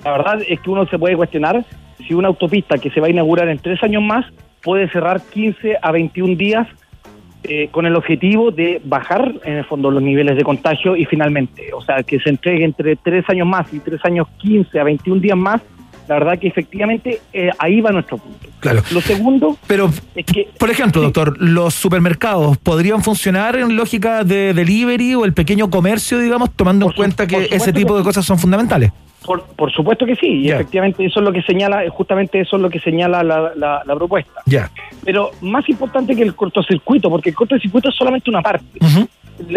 La verdad es que uno se puede cuestionar si una autopista que se va a inaugurar en tres años más puede cerrar 15 a 21 días eh, con el objetivo de bajar en el fondo los niveles de contagio y finalmente, o sea, que se entregue entre tres años más y tres años 15 a 21 días más. La verdad que efectivamente eh, ahí va nuestro punto. Claro. Lo segundo Pero, es que por ejemplo, doctor, ¿los supermercados podrían funcionar en lógica de delivery o el pequeño comercio, digamos, tomando en cuenta que ese tipo que de cosas son fundamentales? Por, por supuesto que sí, y efectivamente eso es lo que señala, justamente eso es lo que señala la, la- la propuesta. Ya. Pero más importante que el cortocircuito, porque el cortocircuito es solamente una parte,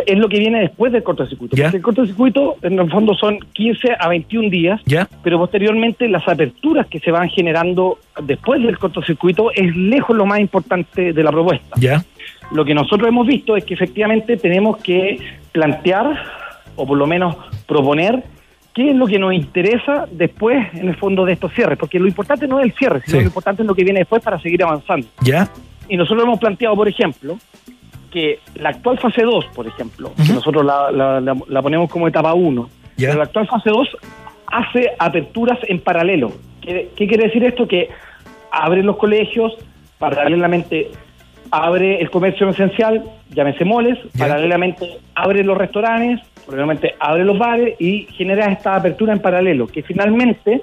es lo que viene después del cortocircuito. Porque el cortocircuito en el fondo son 15 a 21 días, ¿Ya? pero posteriormente las aperturas que se van generando después del cortocircuito es lejos lo más importante de la propuesta. ¿Ya? Lo que nosotros hemos visto es que efectivamente tenemos que plantear, o por lo menos proponer, qué es lo que nos interesa después, en el fondo, de estos cierres. Porque lo importante no es el cierre, sino Sí. lo importante es lo que viene después para seguir avanzando. ¿Ya? Y nosotros hemos planteado, por ejemplo, que la actual fase 2, por ejemplo, que nosotros la, la- la- la ponemos como etapa 1, pero la actual fase 2 hace aperturas en paralelo. ¿Qué, qué quiere decir esto? Que abre los colegios, paralelamente abre el comercio esencial, llámese moles, paralelamente abre los restaurantes, paralelamente abre los bares y genera esta apertura en paralelo, que finalmente,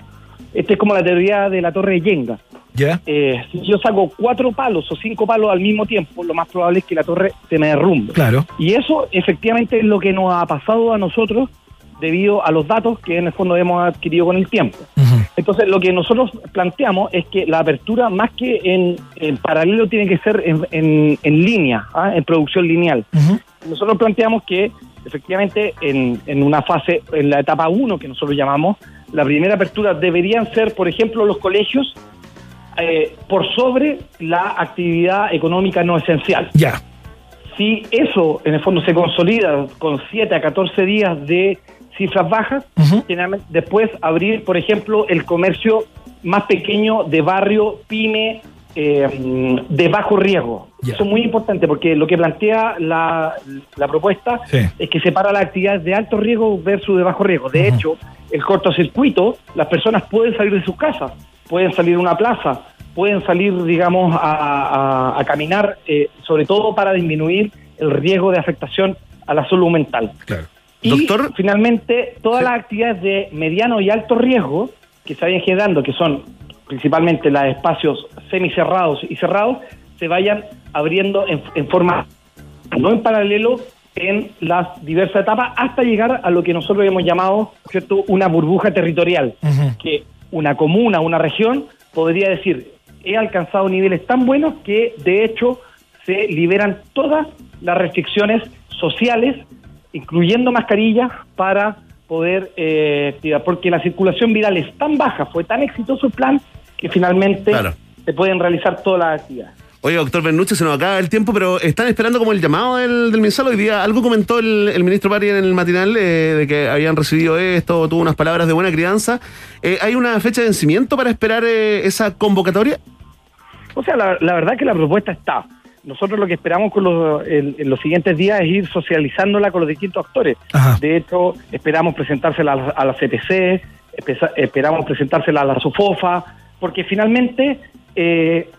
esta es como la teoría de la torre de Yenga. ¿Ya? Eh, si yo saco cuatro palos o cinco palos al mismo tiempo, lo más probable es que la torre se me derrumbe. Claro. Y eso efectivamente es lo que nos ha pasado a nosotros debido a los datos que en el fondo hemos adquirido con el tiempo. Entonces, lo que nosotros planteamos es que la apertura, más que en, en paralelo, tiene que ser en, en- en línea, ¿ah? en producción lineal. Nosotros planteamos que, efectivamente, en, en una fase, en la etapa 1, que nosotros llamamos, la primera apertura deberían ser, por ejemplo, los colegios eh, por sobre la actividad económica no esencial. Ya. Si eso, en el fondo, se consolida con 7 a 14 días de cifras bajas, generalmente después abrir, por ejemplo, el comercio más pequeño de barrio, pyme, eh, de bajo riesgo. Eso es muy importante porque lo que plantea la, la propuesta Sí. es que separa las actividades de alto riesgo versus de bajo riesgo. De hecho, el cortocircuito, las personas pueden salir de sus casas, pueden salir a una plaza, pueden salir, digamos, a, a- a caminar, eh, sobre todo para disminuir el riesgo de afectación a la salud mental. Claro. Y finalmente, todas las actividades de mediano y alto riesgo que se vayan generando, que son principalmente los espacios semicerrados y cerrados, se vayan abriendo en, en forma, no en paralelo, en las diversas etapas, hasta llegar a lo que nosotros hemos llamado, ¿cierto?, una burbuja territorial, que una comuna, una región, podría decir, he alcanzado niveles tan buenos que, de hecho, se liberan todas las restricciones sociales, incluyendo mascarillas, para poder eh, activar. Porque la circulación viral es tan baja, fue tan exitoso el plan, que finalmente Claro. se pueden realizar todas las actividades. Oye, doctor Bernuche, se nos acaba el tiempo, pero están esperando como el llamado del, del MinSal hoy día. Algo comentó el, el ministro Pari en el matinal eh, de que habían recibido esto, tuvo unas palabras de buena crianza. Eh, ¿Hay una fecha de vencimiento para esperar eh, esa convocatoria? O sea, la, la verdad que la propuesta está. Nosotros lo que esperamos con los, en, en los siguientes días es ir socializándola con los distintos actores. De hecho, esperamos presentársela a la, a la CPC, esperamos presentársela a la SOFOFA, porque finalmente eh,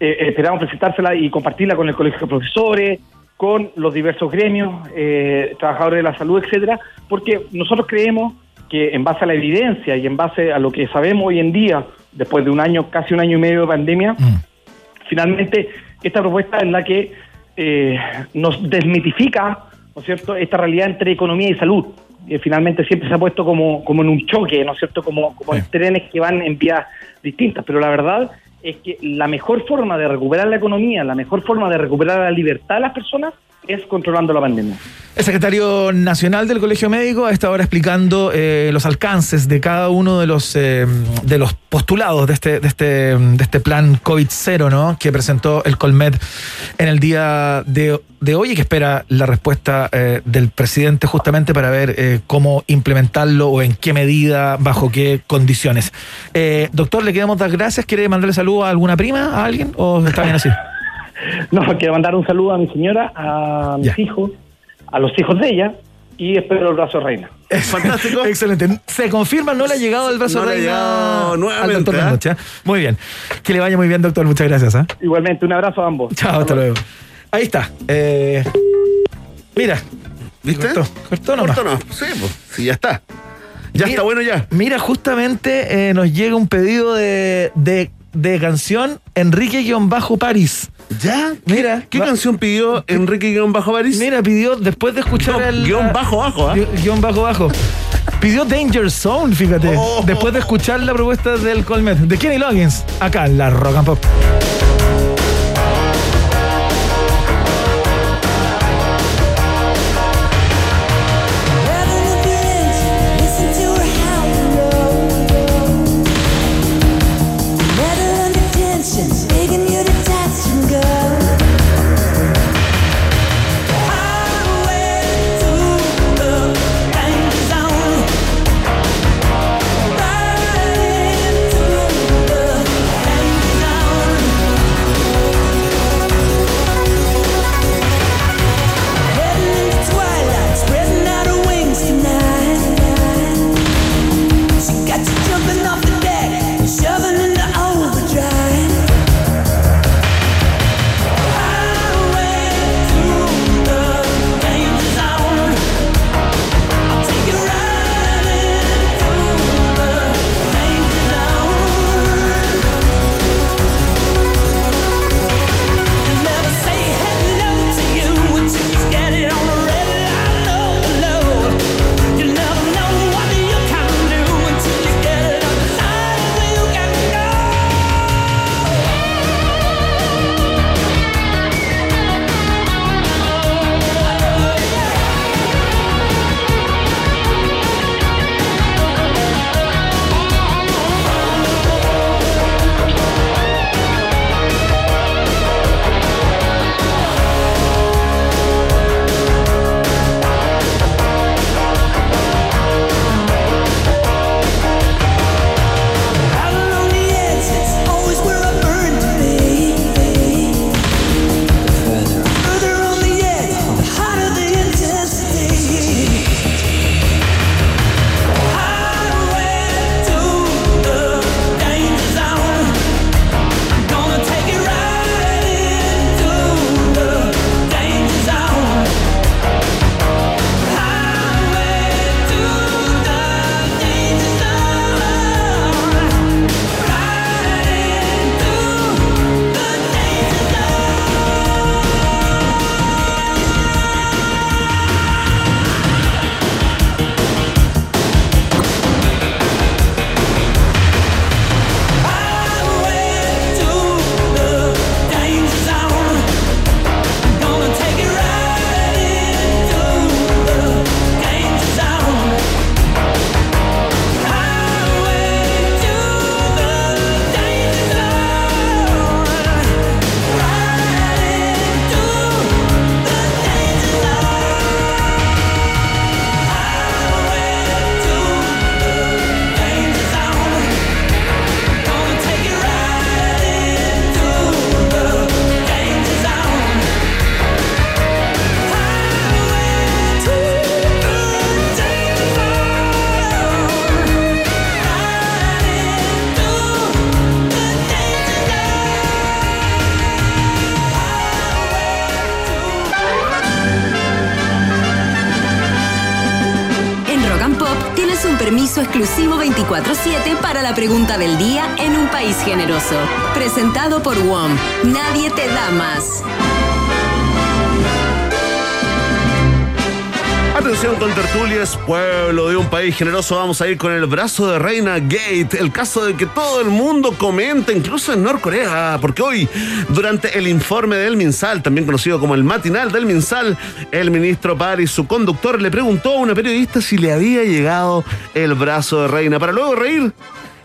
eh, esperamos presentársela y compartirla con el Colegio de Profesores, con los diversos gremios, eh, trabajadores de la salud, etcétera, porque nosotros creemos que en base a la evidencia y en base a lo que sabemos hoy en día, después de un año, casi un año y medio de pandemia, finalmente esta propuesta es la que eh, nos desmitifica, ¿no es cierto?, esta realidad entre economía y salud. Que finalmente siempre se ha puesto como, como en un choque, ¿no es cierto?, como, como en trenes que van en vías distintas. Pero la verdad es que la mejor forma de recuperar la economía, la mejor forma de recuperar la libertad de las personas es controlando la pandemia. El secretario nacional del Colegio Médico está ahora explicando eh, los alcances de cada uno de los eh, de los postulados de este, de este, de este plan COVID-0, ¿no? Que presentó el Colmed en el día de, de hoy y que espera la respuesta eh, del presidente justamente para ver cómo implementarlo o en qué medida, bajo qué condiciones. Doctor, le queremos dar gracias. ¿Quiere mandarle saludo a alguna prima, a alguien? ¿O está bien así? No, quiero mandar un saludo a mi señora, a mis hijos, a los hijos de ella y espero el brazo reina. Fantástico. Excelente. Se confirma, no le ha llegado el brazo No le ha reina al nuevamente, doctor ¿ah? Mendocha. Muy bien. Que le vaya muy bien, doctor. Muchas gracias. ¿ah? Igualmente, un abrazo a ambos. Chao, hasta luego. Ahí está. Eh, mira. ¿Viste? Cortó, cortó nomás. Cortó no. Sí, pues, sí, ya está. Ya está bueno ya. Mira, justamente eh, nos llega un pedido de, de, de canción Enrique-París. ¿Ya? Mira. ¿Qué canción pidió Enrique-París? Mira, pidió después de escuchar No, el. guion bajo bajo, ¿ah? Guión- Guión bajo bajo. Pidió Danger Zone, fíjate. Oh. Después de escuchar la propuesta del Colmet de Kenny Loggins. Acá en la Rock and Pop. Pregunta del día en un país generoso. Presentado por WOM. Nadie te da más. Atención con tertulias, pueblo de un país generoso, vamos a ir con el brazo de Reina Gate, el caso de que todo el mundo comenta, incluso en Norcorea, porque hoy, durante el informe del Minsal, también conocido como el matinal del Minsal, el ministro París, su conductor, le preguntó a una periodista si le había llegado el brazo de Reina, para luego reír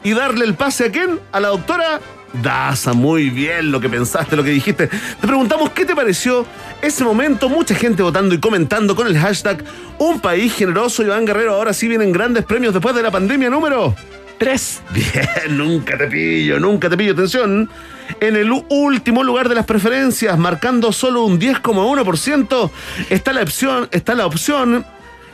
y darle el pase a quién? A la doctora Daza, muy bien lo que pensaste, lo que dijiste. Te preguntamos qué te pareció ese momento. Mucha gente votando y comentando con el hashtag Un país generoso. Iván Guerrero, ahora sí vienen grandes premios después de la pandemia número 3. Bien, nunca te pillo, nunca te pillo. Atención. En el último lugar de las preferencias, marcando solo un 10,1%, está la opción, está la opción.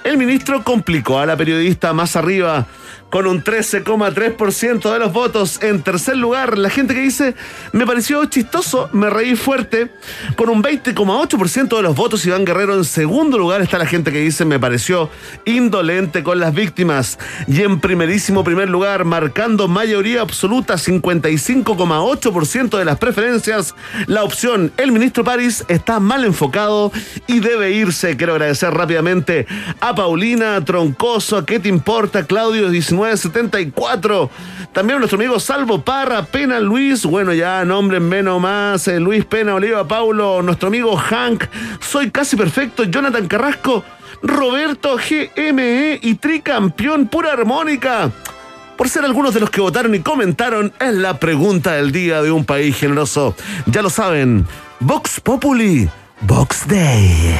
El ministro complicó a la periodista más arriba con un 13,3% de los votos. En tercer lugar, la gente que dice, me pareció chistoso, me reí fuerte, con un 20,8% de los votos. Iván Guerrero en segundo lugar está la gente que dice, me pareció indolente con las víctimas. Y en primerísimo primer lugar, marcando mayoría absoluta, 55,8% de las preferencias, la opción, el ministro París está mal enfocado y debe irse. Quiero agradecer rápidamente a Paulina Troncoso, ¿Qué te importa? Claudio 1974. También nuestro amigo Salvo Parra, Pena Luis, bueno ya, nombre menos más, eh, Luis Pena, Oliva Paulo, nuestro amigo Hank, Soy Casi Perfecto, Jonathan Carrasco, Roberto GME y Tricampeón Pura Armónica. Por ser algunos de los que votaron y comentaron, es la pregunta del día de un país generoso. Ya lo saben, Vox Populi, Vox Day.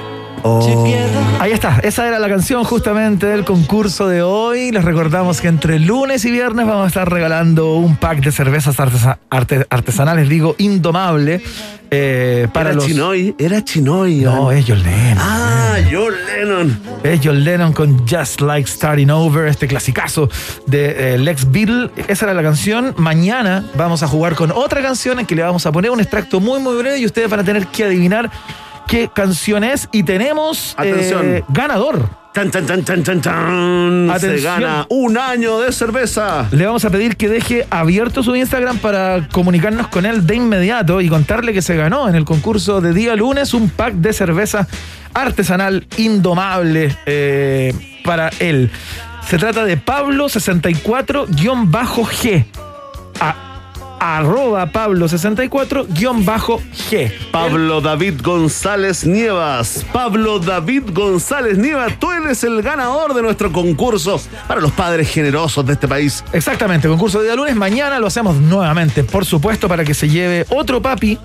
Ahí está, esa era la canción justamente del concurso de hoy. Les recordamos que entre lunes y viernes vamos a estar regalando un pack de cervezas artesa- arte- artesanales, digo, indomable. eh, para Era los... Chinoy, era Chinoy. No, es John Lennon. Ah, John Lennon. Es John Lennon con Just Like Starting Over, este clasicazo de eh, Lex Beatle. Esa era la canción. Mañana vamos a jugar con otra canción en que le vamos a poner un extracto muy, muy breve y ustedes van a tener que adivinar qué canción es. Y tenemos eh, ganador. Se gana un año de cerveza. Le vamos a pedir que deje abierto su Instagram para comunicarnos con él de inmediato y contarle que se ganó en el concurso de día lunes un pack de cerveza artesanal indomable eh, para él. Se trata de Pablo64-G. A- arroba Pablo64-G. Pablo David González Nievas. Pablo David González Nievas, tú eres el ganador de nuestro concurso para los padres generosos de este país. Exactamente, concurso de día lunes. Mañana lo hacemos nuevamente, por supuesto, para que se lleve otro papi.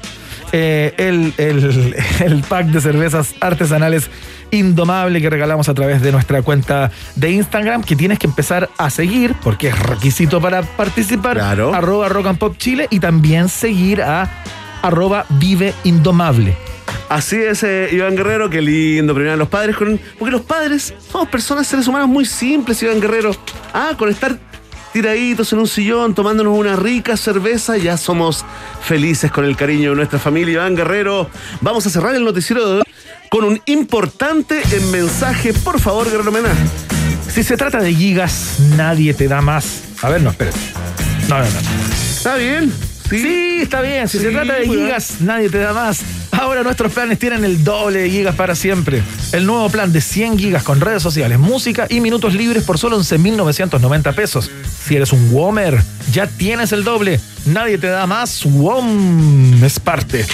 eh, el, el- el pack de cervezas artesanales indomable que regalamos a través de nuestra cuenta de Instagram, que tienes que empezar a seguir, porque es requisito para participar. Arroba Rock and Pop Chile y también seguir a arroba Vive Indomable. Así es, eh, Iván Guerrero, qué lindo premiar a los padres con. Porque los padres somos personas, seres humanos muy simples, Iván Guerrero. Ah, con estar tiraditos en un sillón, tomándonos una rica cerveza, ya somos felices con el cariño de nuestra familia. Iván Guerrero, vamos a cerrar el noticiero de hoy con un importante mensaje. Por favor, Guerrero Mena. Si se trata de gigas, nadie te da más. A ver, no, espérate. No, no, no. ¿Está bien? Sí, está bien. Si Sí, se trata de gigas, nadie te da más. Ahora nuestros planes tienen el doble de gigas para siempre. El nuevo plan de 100 gigas con redes sociales, música y minutos libres por solo 11.990 pesos. Si eres un Womer, ya tienes el doble. Nadie te da más. WOM es parte.